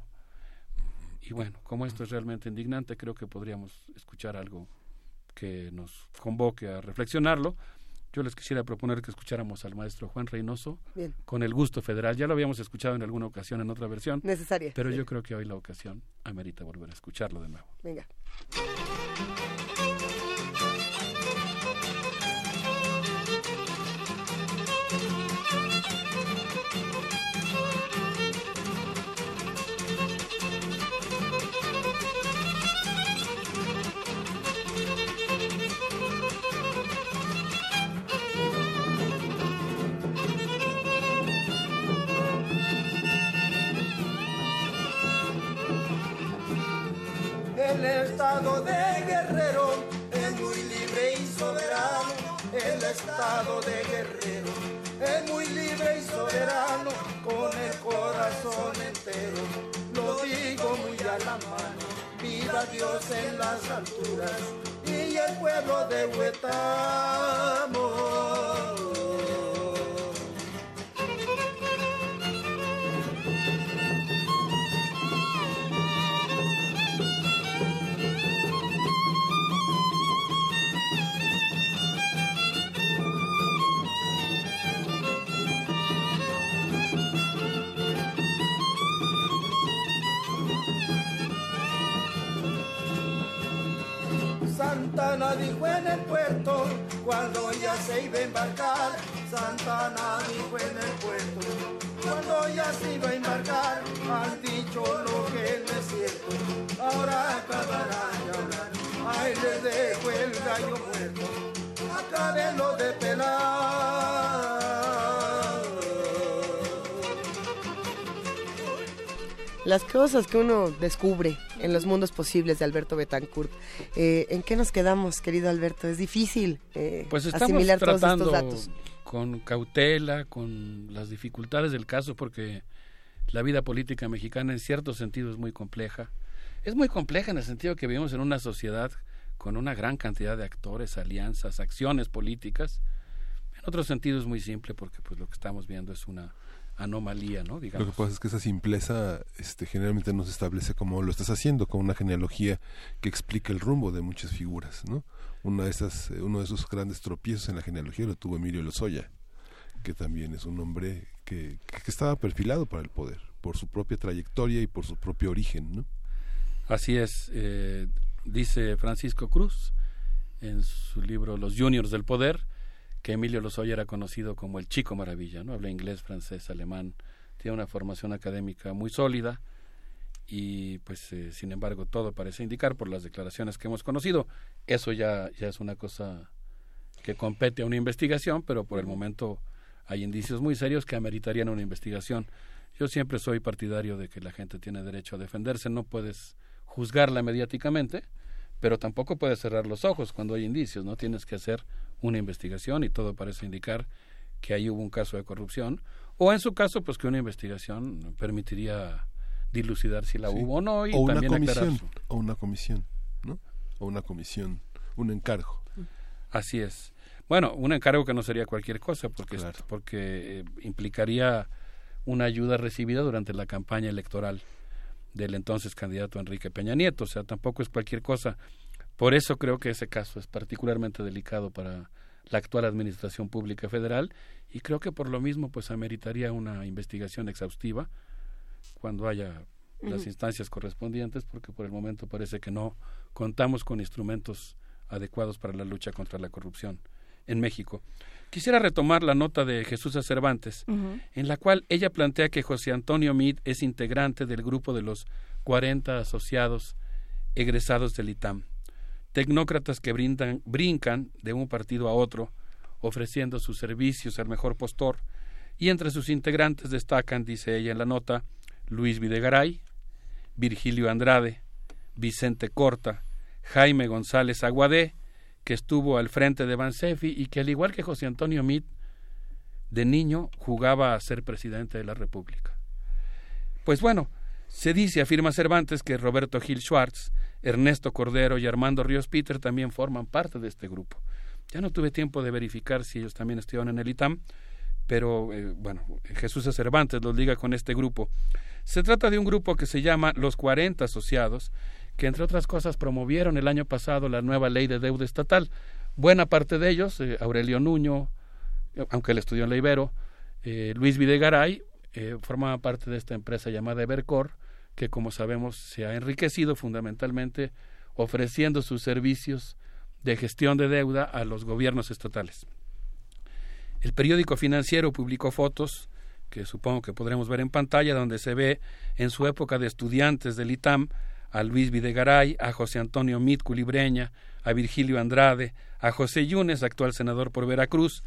Y bueno, como esto es realmente indignante, creo que podríamos escuchar algo que nos convoque a reflexionarlo. Yo les quisiera proponer que escucháramos al maestro Juan Reynoso Bien. con el gusto federal. Ya lo habíamos escuchado en alguna ocasión en otra versión. Necesaria. Pero yo creo que hoy la ocasión amerita volver a escucharlo de nuevo. Venga. En las alturas cuando ya se iba a embarcar. Santana dijo en el puerto, cuando ya se iba a embarcar. Han dicho lo que no es cierto, ahora acabarán de hablar. Ahí les dejo el gallo Las cosas que uno descubre en los mundos posibles de Alberto Betancourt. Eh, ¿En qué nos quedamos, querido Alberto? Es difícil eh, pues asimilar todos estos datos. con cautela, con las dificultades del caso, porque la vida política mexicana en cierto sentido es muy compleja. Es muy compleja en el sentido que vivimos en una sociedad con una gran cantidad de actores, alianzas, acciones políticas. En otro sentido es muy simple porque pues lo que estamos viendo es una anomalía, ¿no? Lo que pasa es que esa simpleza este, generalmente no se establece como lo estás haciendo, con una genealogía que explica el rumbo de muchas figuras, ¿no? Una de esas, eh, uno de esos grandes tropiezos en la genealogía lo tuvo Emilio Lozoya, que también es un hombre que estaba perfilado para el poder, por su propia trayectoria y por su propio origen, ¿no? Así es, eh, dice Francisco Cruz en su libro Los Juniors del Poder, que Emilio Lozoya era conocido como el chico maravilla, ¿no? Habla inglés, francés, alemán, tiene una formación académica muy sólida y pues eh, sin embargo todo parece indicar por las declaraciones que hemos conocido, eso ya, ya es una cosa que compete a una investigación, pero por el momento hay indicios muy serios que ameritarían una investigación. Yo siempre soy partidario de que la gente tiene derecho a defenderse, no puedes juzgarla mediáticamente, pero tampoco puedes cerrar los ojos cuando hay indicios, no tienes que hacer una investigación y todo parece indicar que ahí hubo un caso de corrupción o en su caso pues que una investigación permitiría dilucidar si la Sí. hubo o no y o una también aclarar comisión, su- o una comisión, ¿no? O una comisión, un encargo. Así es. Bueno, un encargo que no sería cualquier cosa porque porque eh, implicaría una ayuda recibida durante la campaña electoral del entonces candidato Enrique Peña Nieto, o sea, tampoco es cualquier cosa. Por eso creo que ese caso es particularmente delicado para la actual administración pública federal y creo que por lo mismo pues ameritaría una investigación exhaustiva cuando haya las instancias correspondientes porque por el momento parece que no contamos con instrumentos adecuados para la lucha contra la corrupción en México. Quisiera retomar la nota de Jesús Cervantes, en la cual ella plantea que José Antonio Meade es integrante del grupo de los 40 asociados egresados del ITAM, tecnócratas que brindan, brincan de un partido a otro, ofreciendo sus servicios al mejor postor, y entre sus integrantes destacan, dice ella en la nota, Luis Videgaray, Virgilio Andrade, Vicente Corta, Jaime González Aguadé, que estuvo al frente de Bansefi y que al igual que José Antonio Meade, de niño jugaba a ser presidente de la República. Pues bueno, se dice, afirma Cervantes, que Roberto Gil Schwartz, Ernesto Cordero y Armando Ríos Peter también forman parte de este grupo. Ya no tuve tiempo de verificar si ellos también estuvieron en el ITAM, pero eh, bueno, Jesús Cervantes los liga con este grupo. Se trata de un grupo que se llama Los 40 Asociados, que entre otras cosas promovieron el año pasado la nueva ley de deuda estatal. Buena parte de ellos, eh, Aurelio Nuño, aunque él estudió en la Ibero, eh, Luis Videgaray, formaba parte de esta empresa llamada Evercor, que como sabemos se ha enriquecido fundamentalmente ofreciendo sus servicios de gestión de deuda a los gobiernos estatales. El periódico financiero publicó fotos que supongo que podremos ver en pantalla, donde se ve en su época de estudiantes del ITAM a Luis Videgaray, a José Antonio Mit Culibreña, a Virgilio Andrade, a José Yunes, actual senador por Veracruz,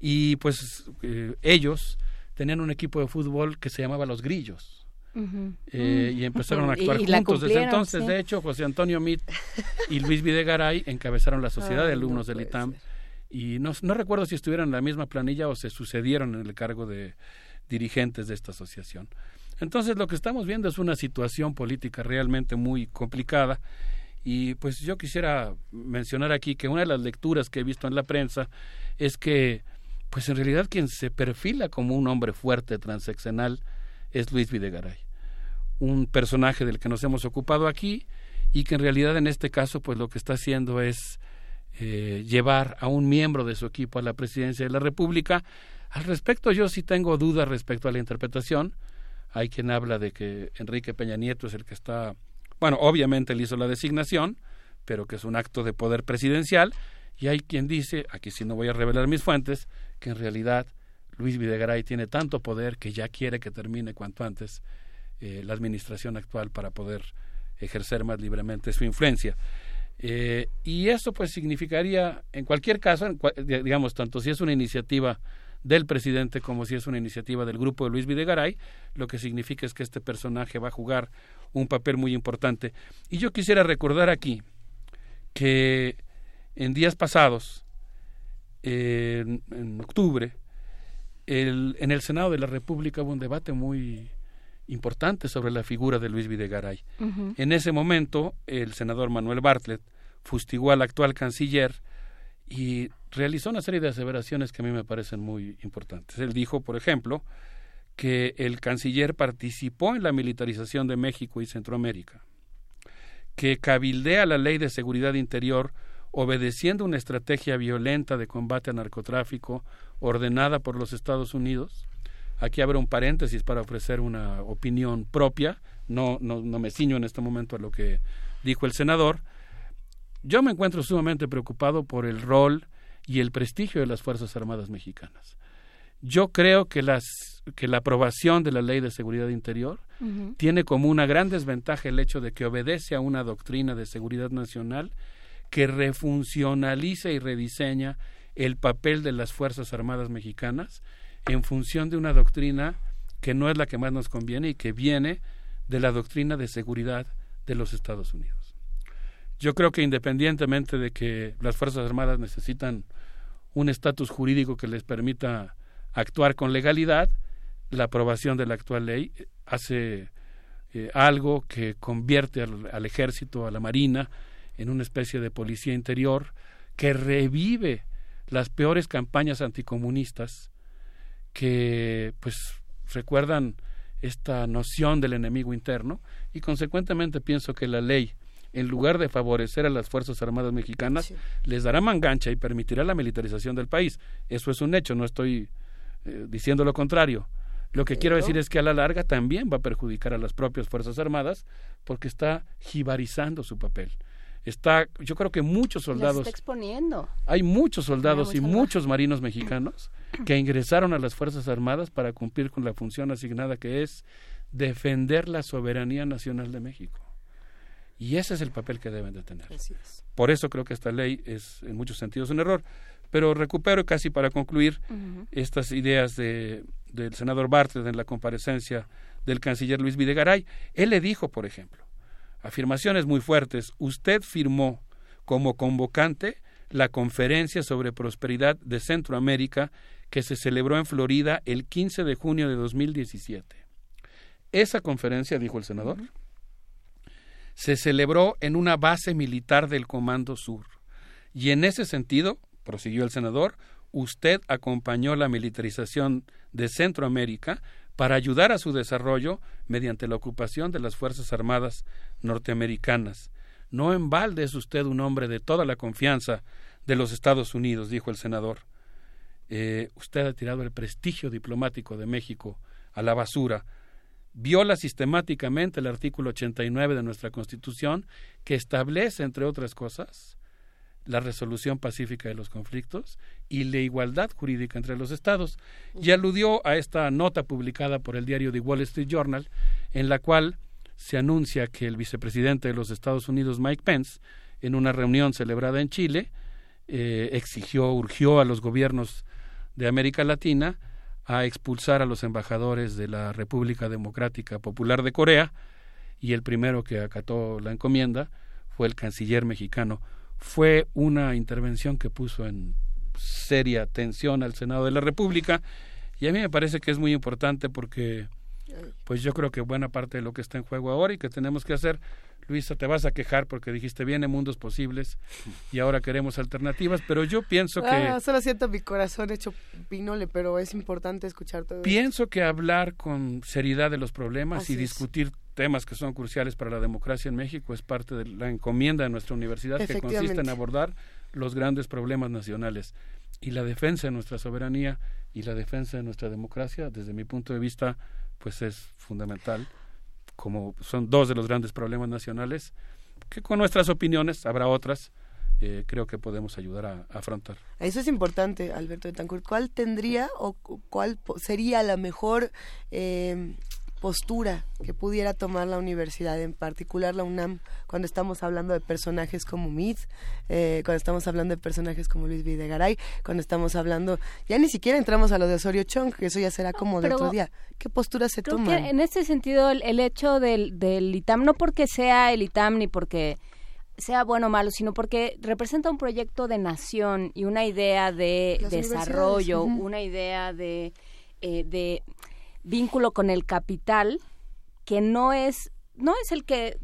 y pues eh, ellos tenían un equipo de fútbol que se llamaba Los Grillos. Eh, y empezaron a actuar juntos. Desde entonces, de hecho, José Antonio Mit y Luis Videgaray encabezaron la Sociedad de Alumnos del ITAM y no, no recuerdo si estuvieron en la misma planilla o se sucedieron en el cargo de dirigentes de esta asociación. Entonces lo que estamos viendo es una situación política realmente muy complicada. Y pues yo quisiera mencionar aquí que una de las lecturas que he visto en la prensa es que pues en realidad quien se perfila como un hombre fuerte transeccional es Luis Videgaray, un personaje del que nos hemos ocupado aquí y que en realidad en este caso pues lo que está haciendo es eh, llevar a un miembro de su equipo a la presidencia de la República. Al respecto yo sí tengo dudas respecto a la interpretación. Hay quien habla de que Enrique Peña Nieto es el que está, bueno, obviamente él hizo la designación, pero que es un acto de poder presidencial. Y hay quien dice, aquí sí no voy a revelar mis fuentes, que en realidad Luis Videgaray tiene tanto poder que ya quiere que termine cuanto antes eh, la administración actual para poder ejercer más libremente su influencia. Eh, y eso pues significaría, en cualquier caso, digamos, tanto si es una iniciativa del presidente como si es una iniciativa del grupo de Luis Videgaray, lo que significa es que este personaje va a jugar un papel muy importante. Y yo quisiera recordar aquí que en días pasados, en, octubre, en el Senado de la República hubo un debate muy importante sobre la figura de Luis Videgaray. En ese momento, el senador Manuel Bartlett fustigó al actual canciller y realizó una serie de aseveraciones que a mí me parecen muy importantes. Él dijo, por ejemplo, que el canciller participó en la militarización de México y Centroamérica, que cabildea la ley de seguridad interior obedeciendo una estrategia violenta de combate al narcotráfico ordenada por los Estados Unidos, Aquí abro un paréntesis para ofrecer una opinión propia, no, no, no me ciño en este momento a lo que dijo el senador. Yo me encuentro sumamente preocupado por el rol y el prestigio de las Fuerzas Armadas mexicanas. Yo creo que, las, que la aprobación de la Ley de Seguridad Interior tiene como una gran desventaja el hecho de que obedece a una doctrina de seguridad nacional que refuncionaliza y rediseña el papel de las Fuerzas Armadas mexicanas en función de una doctrina que no es la que más nos conviene y que viene de la doctrina de seguridad de los Estados Unidos. Yo creo que independientemente de que las Fuerzas Armadas necesitan un estatus jurídico que les permita actuar con legalidad, la aprobación de la actual ley hace eh, algo que convierte al, ejército, a la marina, en una especie de policía interior que revive las peores campañas anticomunistas que pues recuerdan esta noción del enemigo interno y consecuentemente pienso que la ley en lugar de favorecer a las Fuerzas Armadas mexicanas, les dará mangancha y permitirá la militarización del país. Eso es un hecho, no estoy eh, diciendo lo contrario. Lo que quiero decir es que a la larga también va a perjudicar a las propias Fuerzas Armadas porque está jibarizando su papel está, yo creo que muchos soldados. está exponiendo. Hay muchos soldados y muchos marinos mexicanos que ingresaron a las Fuerzas Armadas para cumplir con la función asignada que es defender la soberanía nacional de México. Y ese es el papel que deben de tener. Por eso creo que esta ley es en muchos sentidos un error. Pero recupero casi para concluir estas ideas de, del senador Bartlett en la comparecencia del canciller Luis Videgaray. Él le dijo, por ejemplo, afirmaciones muy fuertes. Usted firmó como convocante la conferencia sobre prosperidad de Centroamérica que se celebró en Florida el 15 de junio de 2017. Esa conferencia, dijo el senador, se celebró en una base militar del Comando Sur. Y en ese sentido, prosiguió el senador, usted acompañó la militarización de Centroamérica para ayudar a su desarrollo mediante la ocupación de las Fuerzas Armadas norteamericanas. No en balde es usted un hombre de toda la confianza de los Estados Unidos, dijo el senador. Eh, usted ha tirado el prestigio diplomático de México a la basura. Viola sistemáticamente el artículo 89 de nuestra Constitución, que establece, entre otras cosas, la resolución pacífica de los conflictos y la igualdad jurídica entre los estados. Y aludió a esta nota publicada por el diario The Wall Street Journal, en la cual se anuncia que el vicepresidente de los Estados Unidos, Mike Pence, en una reunión celebrada en Chile, eh, exigió, urgió a los gobiernos de América Latina a expulsar a los embajadores de la República Democrática Popular de Corea y el primero que acató la encomienda fue el canciller mexicano. Fue una intervención que puso en seria tensión al Senado de la República y a mí me parece que es muy importante porque pues yo creo que buena parte de lo que está en juego ahora y que tenemos que hacer Luisa, te vas a quejar porque dijiste viene mundos posibles y ahora queremos alternativas, pero yo pienso que... Ah, solo siento mi corazón hecho pinole, pero es importante escuchar todo Pienso que hablar con seriedad de los problemas y discutir temas que son cruciales para la democracia en México es parte de la encomienda de nuestra universidad que consiste en abordar los grandes problemas nacionales y la defensa de nuestra soberanía y la defensa de nuestra democracia, desde mi punto de vista, pues es fundamental como son dos de los grandes problemas nacionales, que con nuestras opiniones, habrá otras, eh, creo que podemos ayudar a, afrontar. Eso es importante, Alberto de Tancur. ¿Cuál tendría o cuál sería la mejor eh, postura que pudiera tomar la universidad, en particular la UNAM, cuando estamos hablando de personajes como Mead, eh, cuando estamos hablando de personajes como Luis Videgaray, cuando estamos hablando, ya ni siquiera entramos a lo de Osorio Chong, que eso ya será como de otro día. ¿Qué postura se toma? En este sentido, el, hecho del, del ITAM, no porque sea el ITAM ni porque sea bueno o malo, sino porque representa un proyecto de nación y una idea de desarrollo, una idea de, eh, de vínculo con el capital que no es no es el que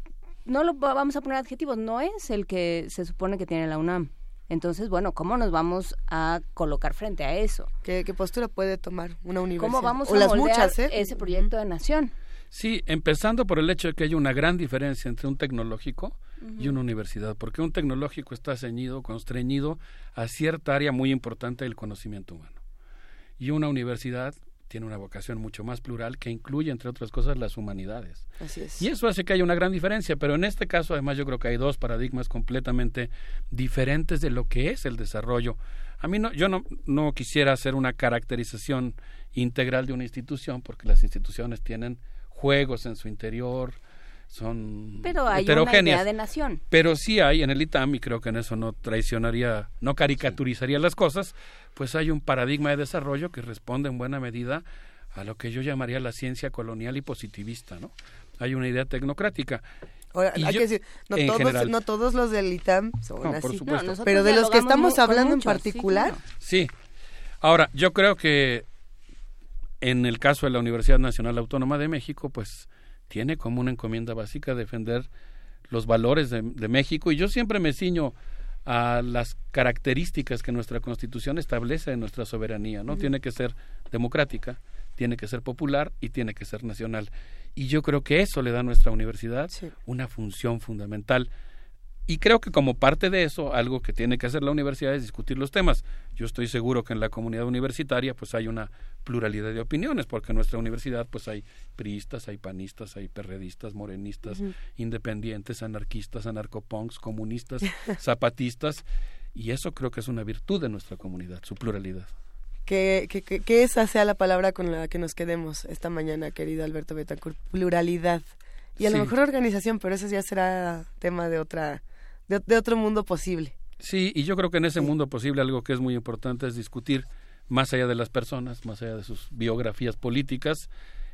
no lo vamos a poner adjetivos no es el que se supone que tiene la UNAM. Entonces bueno cómo nos vamos a colocar frente a eso qué, postura puede tomar una universidad cómo vamos a las muchas, ¿eh? ese proyecto de nación sí empezando por el hecho de que hay una gran diferencia entre un tecnológico y una universidad porque un tecnológico está ceñido constreñido a cierta área muy importante del conocimiento humano. Y una universidad tiene una vocación mucho más plural que incluye, entre otras cosas, las humanidades. Así es. Y eso hace que haya una gran diferencia, pero en este caso, además, yo creo que hay dos paradigmas completamente diferentes de lo que es el desarrollo. A mí no, yo no, no quisiera hacer una caracterización integral de una institución, porque las instituciones tienen juegos en su interior, son pero hay Una idea de nación. Pero sí hay en el ITAM, y creo que en eso no traicionaría, no caricaturizaría las cosas, pues hay un paradigma de desarrollo que responde en buena medida a lo que yo llamaría la ciencia colonial y positivista, ¿no? Hay una idea tecnocrática. hay que decir, no todos, no todos, los del ITAM son así, pero de los que estamos hablando en particular. Sí. Ahora, yo creo que en el caso de la Universidad Nacional Autónoma de México, pues tiene como una encomienda básica defender los valores de, México y yo siempre me ciño a las características que nuestra Constitución establece en nuestra soberanía, ¿no? Tiene que ser democrática, tiene que ser popular y tiene que ser nacional. Y yo creo que eso le da a nuestra universidad una función fundamental. Y creo que como parte de eso, algo que tiene que hacer la universidad es discutir los temas. Yo estoy seguro que en la comunidad universitaria pues hay una pluralidad de opiniones, porque en nuestra universidad pues hay priistas, hay panistas, hay perredistas, morenistas, independientes, anarquistas, anarcopunks, comunistas, zapatistas, y eso creo que es una virtud de nuestra comunidad, su pluralidad. Que, que, que, esa sea la palabra con la que nos quedemos esta mañana, querido Alberto Betancourt, pluralidad. Y a lo mejor organización, pero eso ya será tema de otra de, otro mundo posible. Sí, y yo creo que en ese mundo posible algo que es muy importante es discutir más allá de las personas, más allá de sus biografías políticas,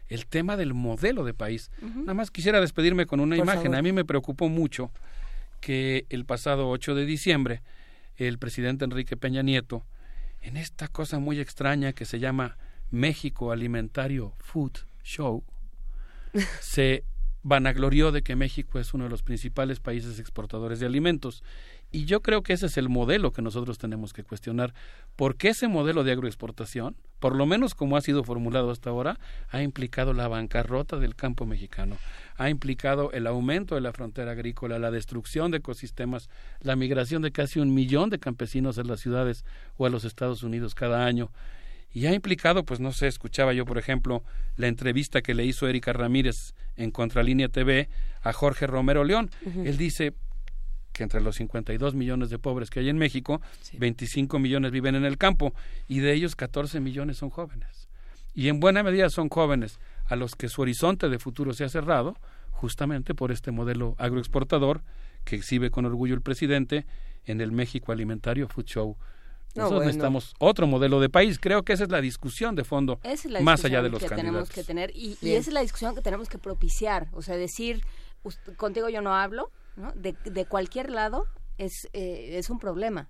el tema del modelo de país. Nada más quisiera despedirme con una imagen. A mí me preocupó mucho que el pasado 8 de diciembre el presidente Enrique Peña Nieto, en esta cosa muy extraña que se llama México Alimentario Food Show, se vanaglorió de que México es uno de los principales países exportadores de alimentos. Y yo creo que ese es el modelo que nosotros tenemos que cuestionar, porque ese modelo de agroexportación, por lo menos como ha sido formulado hasta ahora, ha implicado la bancarrota del campo mexicano, ha implicado el aumento de la frontera agrícola, la destrucción de ecosistemas, la migración de casi un millón de campesinos a las ciudades o a los Estados Unidos cada año, y ha implicado, pues no sé, escuchaba yo, por ejemplo, la entrevista que le hizo Erika Ramírez en Contralínea TV a Jorge Romero León. Él dice que entre los 52 millones de pobres que hay en México, 25 millones viven en el campo y de ellos 14 millones son jóvenes. Y en buena medida son jóvenes a los que su horizonte de futuro se ha cerrado justamente por este modelo agroexportador que exhibe con orgullo el presidente en el México Alimentario Food Show No, Nosotros bueno. necesitamos otro modelo de país. Creo que esa es la discusión de fondo, Esa es la más allá de los que candidatos. tenemos que tener y, esa es la discusión que tenemos que propiciar, o sea, decir "Ust- contigo yo no hablo, ¿no? De, de cualquier lado es eh, es un problema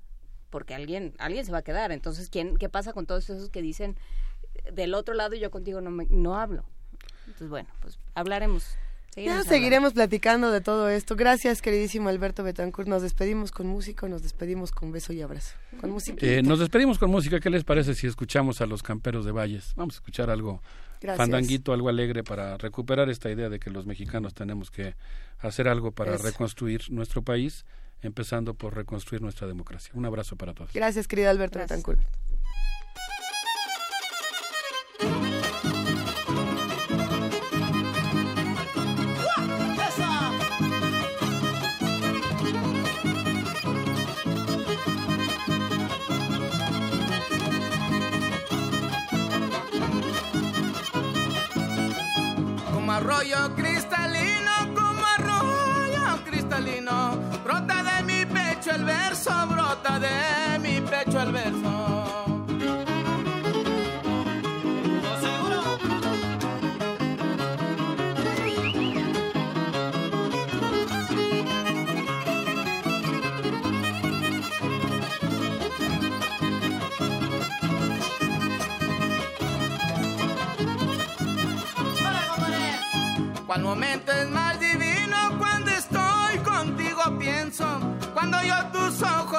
porque alguien alguien se va a quedar. Entonces, ¿quién qué pasa con todos esos que dicen del otro lado yo contigo no me- no hablo? Entonces, bueno, pues hablaremos. Ya seguiremos seguiremos platicando de todo esto. Gracias, queridísimo Alberto Betancourt. Nos despedimos con música, nos despedimos con beso y abrazo. Con música. Eh, nos despedimos con música. ¿Qué les parece si escuchamos a los camperos de Valles? Vamos a escuchar algo Gracias. fandanguito, algo alegre para recuperar esta idea de que los mexicanos tenemos que hacer algo para Eso. reconstruir nuestro país, empezando por reconstruir nuestra democracia. Un abrazo para todos. Gracias, querido Alberto Betancourt. Como arroyo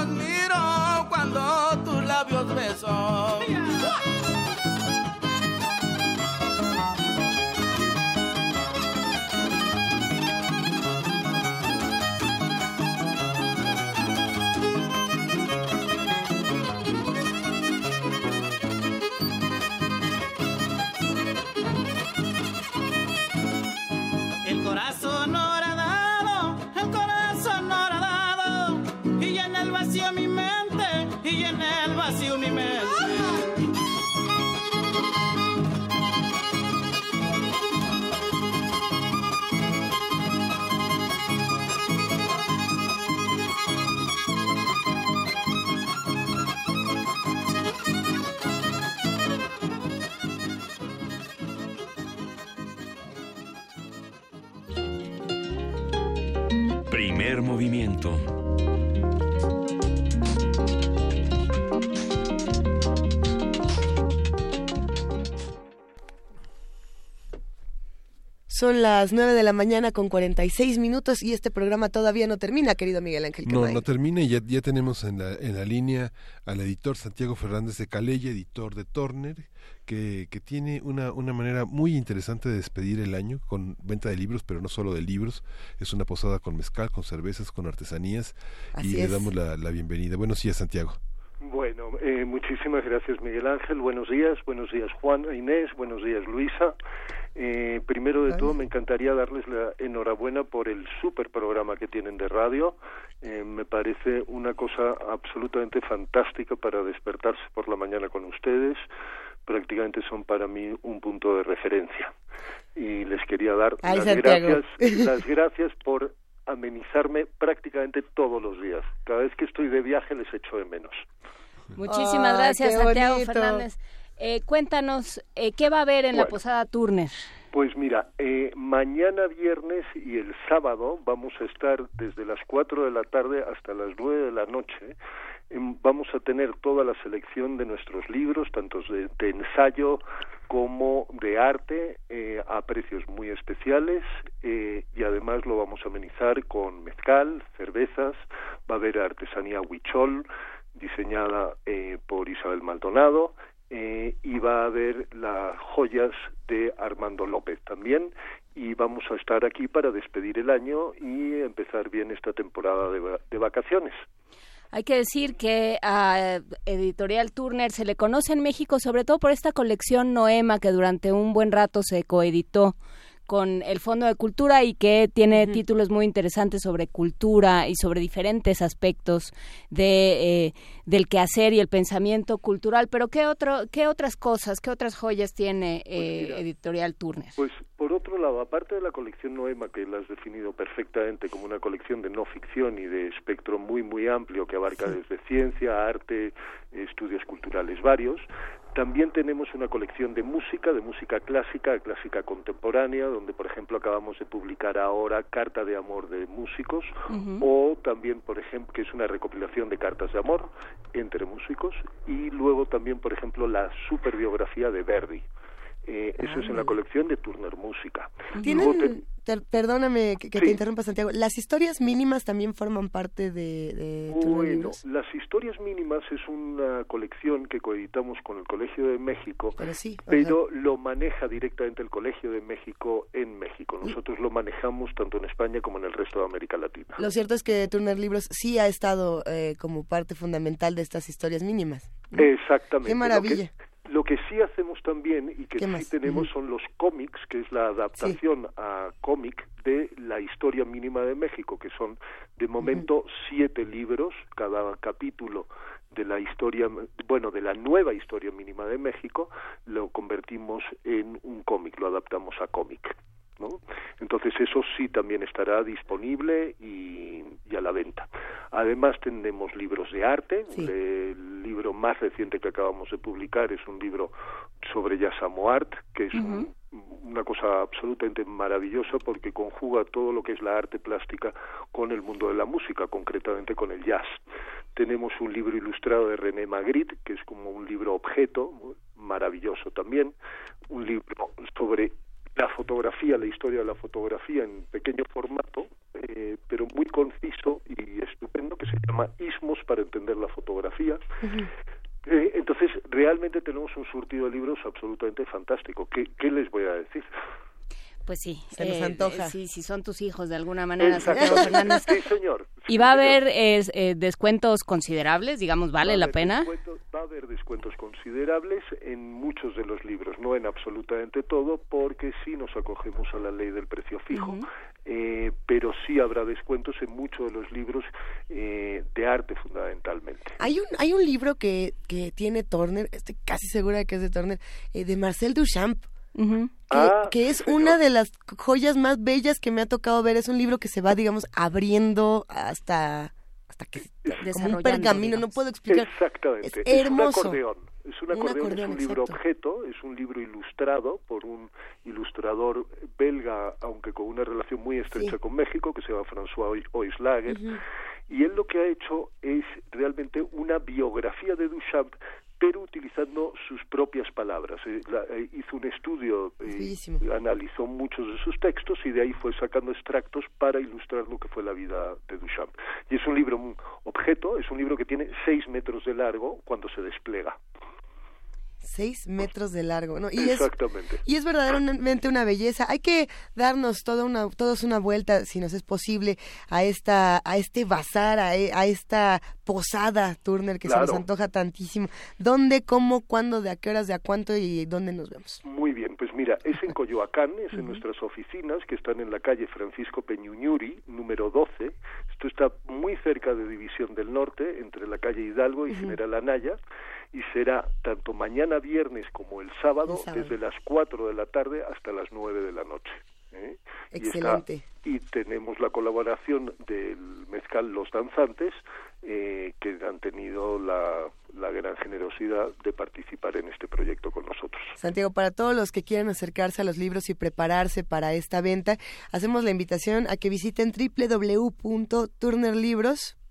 tus ojos miro, cuando tus labios beso. Son las 9 de la mañana con 46 minutos y este programa todavía no termina, querido Miguel Ángel No, no termina y ya, ya tenemos en la, en la línea al editor Santiago Fernández de Calella, editor de Turner, que, que tiene una, una manera muy interesante de despedir el año con venta de libros, pero no solo de libros. Es una posada con mezcal, con cervezas, con artesanías Así y le es. damos la, la bienvenida. Buenos días, Santiago. Bueno, eh, muchísimas gracias Miguel Ángel, buenos días, buenos días Juan e Inés, buenos días Luisa. Eh, primero de todo me encantaría darles la enhorabuena por el super programa que tienen de radio. Eh, me parece una cosa absolutamente fantástica para despertarse por la mañana con ustedes. Prácticamente son para mí un punto de referencia. Y les quería dar Ay, las Santiago. gracias, las gracias por amenizarme prácticamente todos los días. Cada vez que estoy de viaje les echo de menos. Muchísimas Ay, gracias, Santiago bonito. Fernández. Eh, cuéntanos, eh, ¿qué va a haber en la. Posada Turner? Pues mira, eh, mañana viernes y el sábado vamos a estar desde las 4 de la tarde hasta las 9 de la noche. Em, Vamos a tener toda la selección de nuestros libros, tanto de, de ensayo como de arte, eh, a precios muy especiales eh, y además lo vamos a amenizar con mezcal, cervezas, va a haber artesanía huichol diseñada eh, por Isabel Maldonado eh, y va a haber las joyas de Armando López también y vamos a estar aquí para despedir el año y empezar bien esta temporada de, de vacaciones. Hay que decir que a Editorial Turner se le conoce en México sobre todo por esta colección Noema que durante un buen rato se coeditó con el Fondo de Cultura y que tiene títulos muy interesantes sobre cultura y sobre diferentes aspectos de eh, del quehacer y el pensamiento cultural. Pero qué otro, qué otras cosas, qué otras joyas tiene eh, Editorial Turner. Pues por otro lado, aparte de la colección Noema, que la has definido perfectamente como una colección de no ficción y de espectro muy muy amplio que abarca desde ciencia, arte, estudios culturales varios, también tenemos una colección de música, de música clásica, clásica contemporánea, donde por ejemplo acabamos de publicar ahora Carta de Amor de Músicos, o también por ejemplo, que es una recopilación de cartas de amor entre músicos, y luego también por ejemplo la superbiografía de Verdi. Eh, eso es en la colección de Turner Música. Te- ¿Tienen, ter- perdóname que, que te interrumpa Santiago, las historias mínimas también forman parte de, de Turner Bueno, Libros? Las Historias Mínimas es una colección que coeditamos con el Colegio de México, Pero sí, pero lo maneja directamente el Colegio de México en México. Nosotros lo manejamos tanto en España como en el resto de América Latina. Lo cierto es que Turner Libros sí ha estado eh, como parte fundamental de estas historias mínimas. Exactamente. Qué maravilla. Lo que, lo que sí hacemos también y que ¿Qué sí más? tenemos son los cómics, que es la adaptación a cómic de la historia mínima de México, que son de momento siete libros, cada capítulo de la historia, bueno, de la nueva historia mínima de México, lo convertimos en un cómic, lo adaptamos a cómic. ¿No? Entonces eso sí también estará disponible y, y a la venta. Además tenemos libros de arte. El libro más reciente que acabamos de publicar es un libro sobre Yasamo Art, que es un- una cosa absolutamente maravillosa porque conjuga todo lo que es la arte plástica con el mundo de la música, concretamente con el jazz. Tenemos un libro ilustrado de René Magritte, que es como un libro objeto, maravilloso también, un libro sobre la fotografía, la historia de la fotografía en pequeño formato, eh, pero muy conciso y estupendo, que se llama Ismos para entender la fotografía. Eh, entonces, realmente tenemos un surtido de libros absolutamente fantástico. ¿Qué, qué les voy a decir? Pues sí, Se nos antoja. eh, sí, si son tus hijos de alguna manera, Fernández. Sí, señor. Y va a haber eh, eh, descuentos considerables, digamos, ¿vale la pena? va a haber descuentos considerables en muchos de los libros, no en absolutamente todo, porque sí nos acogemos a la ley del precio fijo, eh, pero sí habrá descuentos en muchos de los libros eh, de arte fundamentalmente. Hay un, hay un libro que, que tiene Turner, estoy casi segura de que es de Turner, eh, de Marcel Duchamp. Que, Ah, que es una de las joyas más bellas que me ha tocado ver. Es un libro que se va, digamos, abriendo hasta, hasta que como un pergamino, no puedo explicar. Exactamente. Es Es, hermoso. un acordeón. Es un Un acordeón, es un libro objeto, es un libro ilustrado por un ilustrador belga, aunque con una relación muy estrecha con México, que se llama François Oislager. Y él lo que ha hecho es realmente una biografía de Duchamp, pero utilizando sus propias palabras. Eh, la- eh, hizo un estudio, eh, analizó muchos de sus textos y de ahí fue sacando extractos para ilustrar lo que fue la vida de Duchamp. Y es un libro un objeto, es un libro que tiene seis metros de largo cuando se despliega. Seis metros de largo, ¿no? Y es, Exactamente. y es verdaderamente una belleza. Hay que darnos toda una, todos una vuelta, si nos es posible, a esta, a este bazar, a, e- a esta posada Turner que se nos antoja tantísimo. ¿Dónde, cómo, cuándo, de a qué horas, de a cuánto y dónde nos vemos? Muy bien, pues mira, es en Coyoacán, es en nuestras oficinas que están en la calle Francisco Peñuñuri, número 12. Esto está muy cerca de División del Norte, entre la calle Hidalgo y General Anaya, y será tanto mañana viernes como el sábado, El sábado. desde las 4 de la tarde hasta las 9 de la noche. ¿eh? Y está- Excelente. Y, tenemos la colaboración del Mezcal Los Danzantes, eh, que han tenido la, la gran generosidad de participar en este proyecto con nosotros. Santiago, para todos los que quieran acercarse a los libros y prepararse para esta venta, hacemos la invitación a que visiten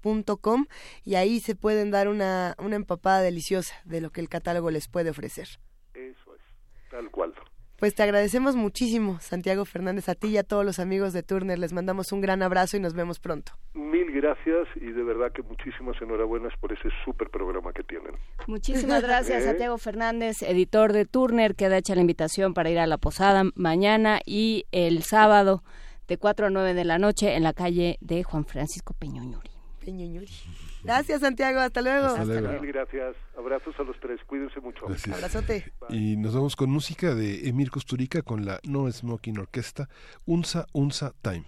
www.turnerlibros.com y ahí se pueden dar una, una empapada deliciosa de lo que el catálogo les puede ofrecer. Eso es, tal cual. Pues te agradecemos muchísimo, Santiago Fernández, a ti y a todos los amigos de Turner. Les mandamos un gran abrazo y nos vemos pronto. Mil gracias y de verdad que muchísimas enhorabuenas por ese súper programa que tienen. Muchísimas gracias, ¿Eh? Santiago Fernández, editor de Turner. Queda hecha la invitación para ir a la posada mañana y el sábado de 4 a 9 de la noche en la calle de Juan Francisco Peñuñuri. Ñuñuri. Gracias, Santiago. Hasta luego. Hasta luego. Mil gracias. Abrazos a los tres. Cuídense mucho. Gracias. Abrazote. Y nos vamos con música de Emir Kusturica con la No Smoking Orquesta, Unsa Unsa Time.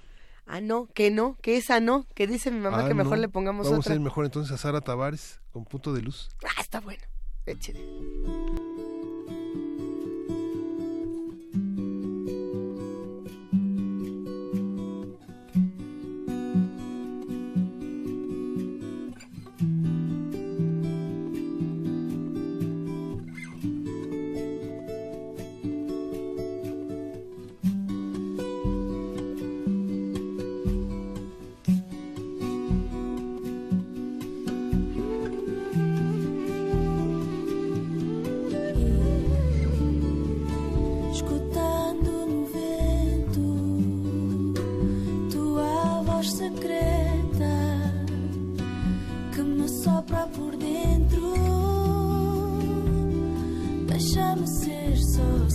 Ah, no, que no, que esa no, que dice mi mamá Ah, que mejor no. le pongamos Vamos otra. a ir mejor entonces a Sara Tavares con Punto de Luz. Ah, está bueno. Échale. Por dentro. Deixa-me ser só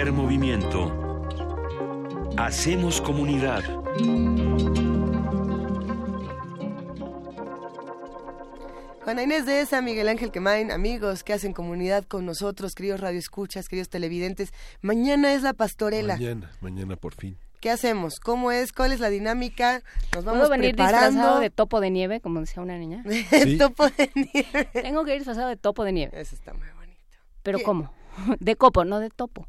Primer movimiento. Hacemos comunidad. Juana Inés de esa, Miguel Ángel Quemain, amigos que hacen comunidad con nosotros, queridos radioescuchas, queridos televidentes. Mañana es la pastorela. Mañana, mañana por fin. ¿Qué hacemos? ¿Cómo es? ¿Cuál es la dinámica? Nos vamos ¿Puedo venir preparando. disfrazado de topo de nieve, como decía una niña? Sí. Topo de nieve. Tengo que ir disfrazado de topo de nieve. Eso está muy bonito. ¿Pero ¿Qué? cómo? De copo, no de topo.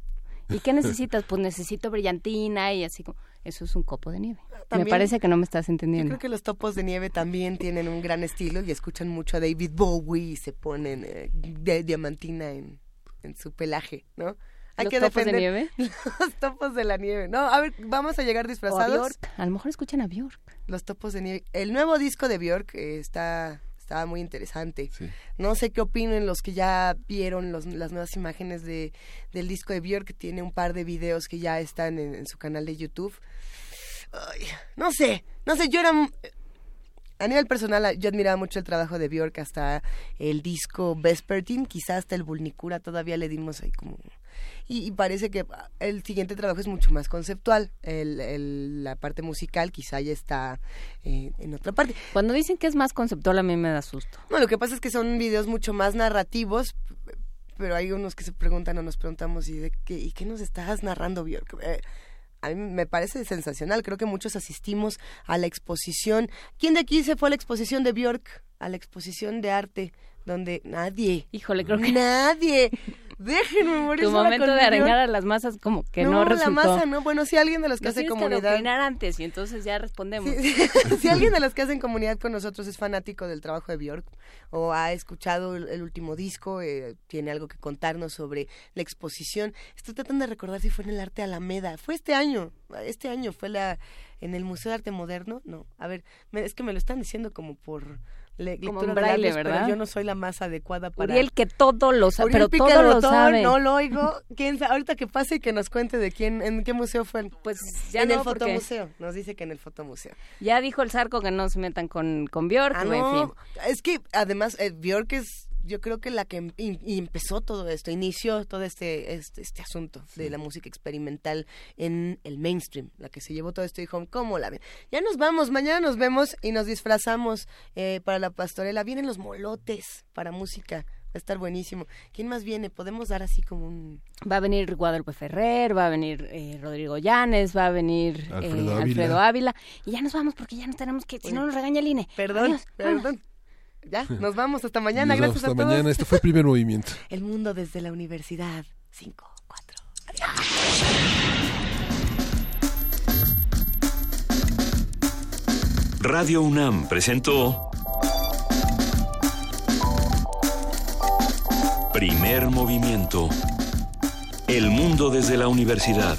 ¿Y qué necesitas? Pues necesito brillantina y así como... Eso es un copo de nieve. Me parece que no me estás Yo entendiendo. creo que los topos de nieve también tienen un gran estilo y escuchan mucho a David Bowie y se ponen eh, de diamantina en, en su pelaje, ¿no? Hay ¿Los que topos de nieve? los topos de la nieve. No, a ver, vamos a llegar O a disfrazados. Bjork. A lo mejor escuchan a Bjork. Los topos de nieve. El nuevo disco de Björk eh, está, está muy interesante. No sé qué opinen los que ya vieron los- las nuevas imágenes de, del disco de Björk. Tiene un par de videos que ya están en, en su canal de YouTube. Ay, no sé, no sé, yo era... A nivel personal, yo admiraba mucho el trabajo de Björk hasta el disco Vespertine, quizás hasta el Vulnicura todavía le dimos ahí como... Y, y parece que el siguiente trabajo es mucho más conceptual. El, el- la parte musical quizá ya está eh, en otra parte. Cuando dicen que es más conceptual, a mí me da susto. No, lo que pasa es que son videos mucho más narrativos, pero hay unos que se preguntan o nos preguntamos, ¿y, de qué, ¿y qué nos estás narrando, Björk? Eh, a mí me parece sensacional. Creo que muchos asistimos a la exposición. ¿Quién de aquí se fue a la exposición de Björk? A la exposición de arte, donde nadie. Híjole, creo que- Nadie. Déjenme morir Tu momento de arengar a las masas como que no, no, resultó. la masa no. Bueno, si alguien de los que hace que comunidad... antes y entonces ya respondemos. Si alguien de los que hacen comunidad con nosotros es fanático del trabajo de Björk o ha escuchado el, el último disco, eh, tiene algo que contarnos sobre la exposición. Estoy tratando de recordar si fue en el Arte Alameda. Fue este año. Este año fue la en el Museo de Arte Moderno. No, a ver, me- es que me lo están diciendo como por le- Como en braille, labios, ¿verdad? pero yo no soy la más adecuada para Uriel que todo lo sabe, pero todo el lo botón, sabe. no lo oigo. ¿Quién sabe? Ahorita que pase y que nos cuente de quién, en qué museo fue. Pues ya en no, el fotomuseo. Nos dice que en el fotomuseo. Ya dijo el Zarco que no se metan con, con Bjork, Ah, en no. fin. Es que además eh, Björk es, yo creo que la que em- y- y empezó todo esto, inició todo este, este, este asunto de la música experimental en el mainstream, la que se llevó todo esto y dijo, ¿cómo la ven? Ya nos vamos, mañana nos vemos y nos disfrazamos eh, para la pastorela. Vienen los molotes para música. Va a estar buenísimo. ¿Quién más viene? Podemos dar así como un... Va a venir Guadalupe Ferrer, va a venir eh, Rodrigo Llanes, va a venir eh, Alfredo Ávila. Alfredo Ávila. Y ya nos vamos porque ya no tenemos que, si no nos regaña el INE. Perdón, Adiós, vámonos. Ya, nos vamos hasta mañana. Nos Gracias a hasta todos. mañana. Este fue el primer movimiento. El mundo desde la universidad. Cinco. Radio UNAM presentó Primer movimiento. El mundo desde la universidad.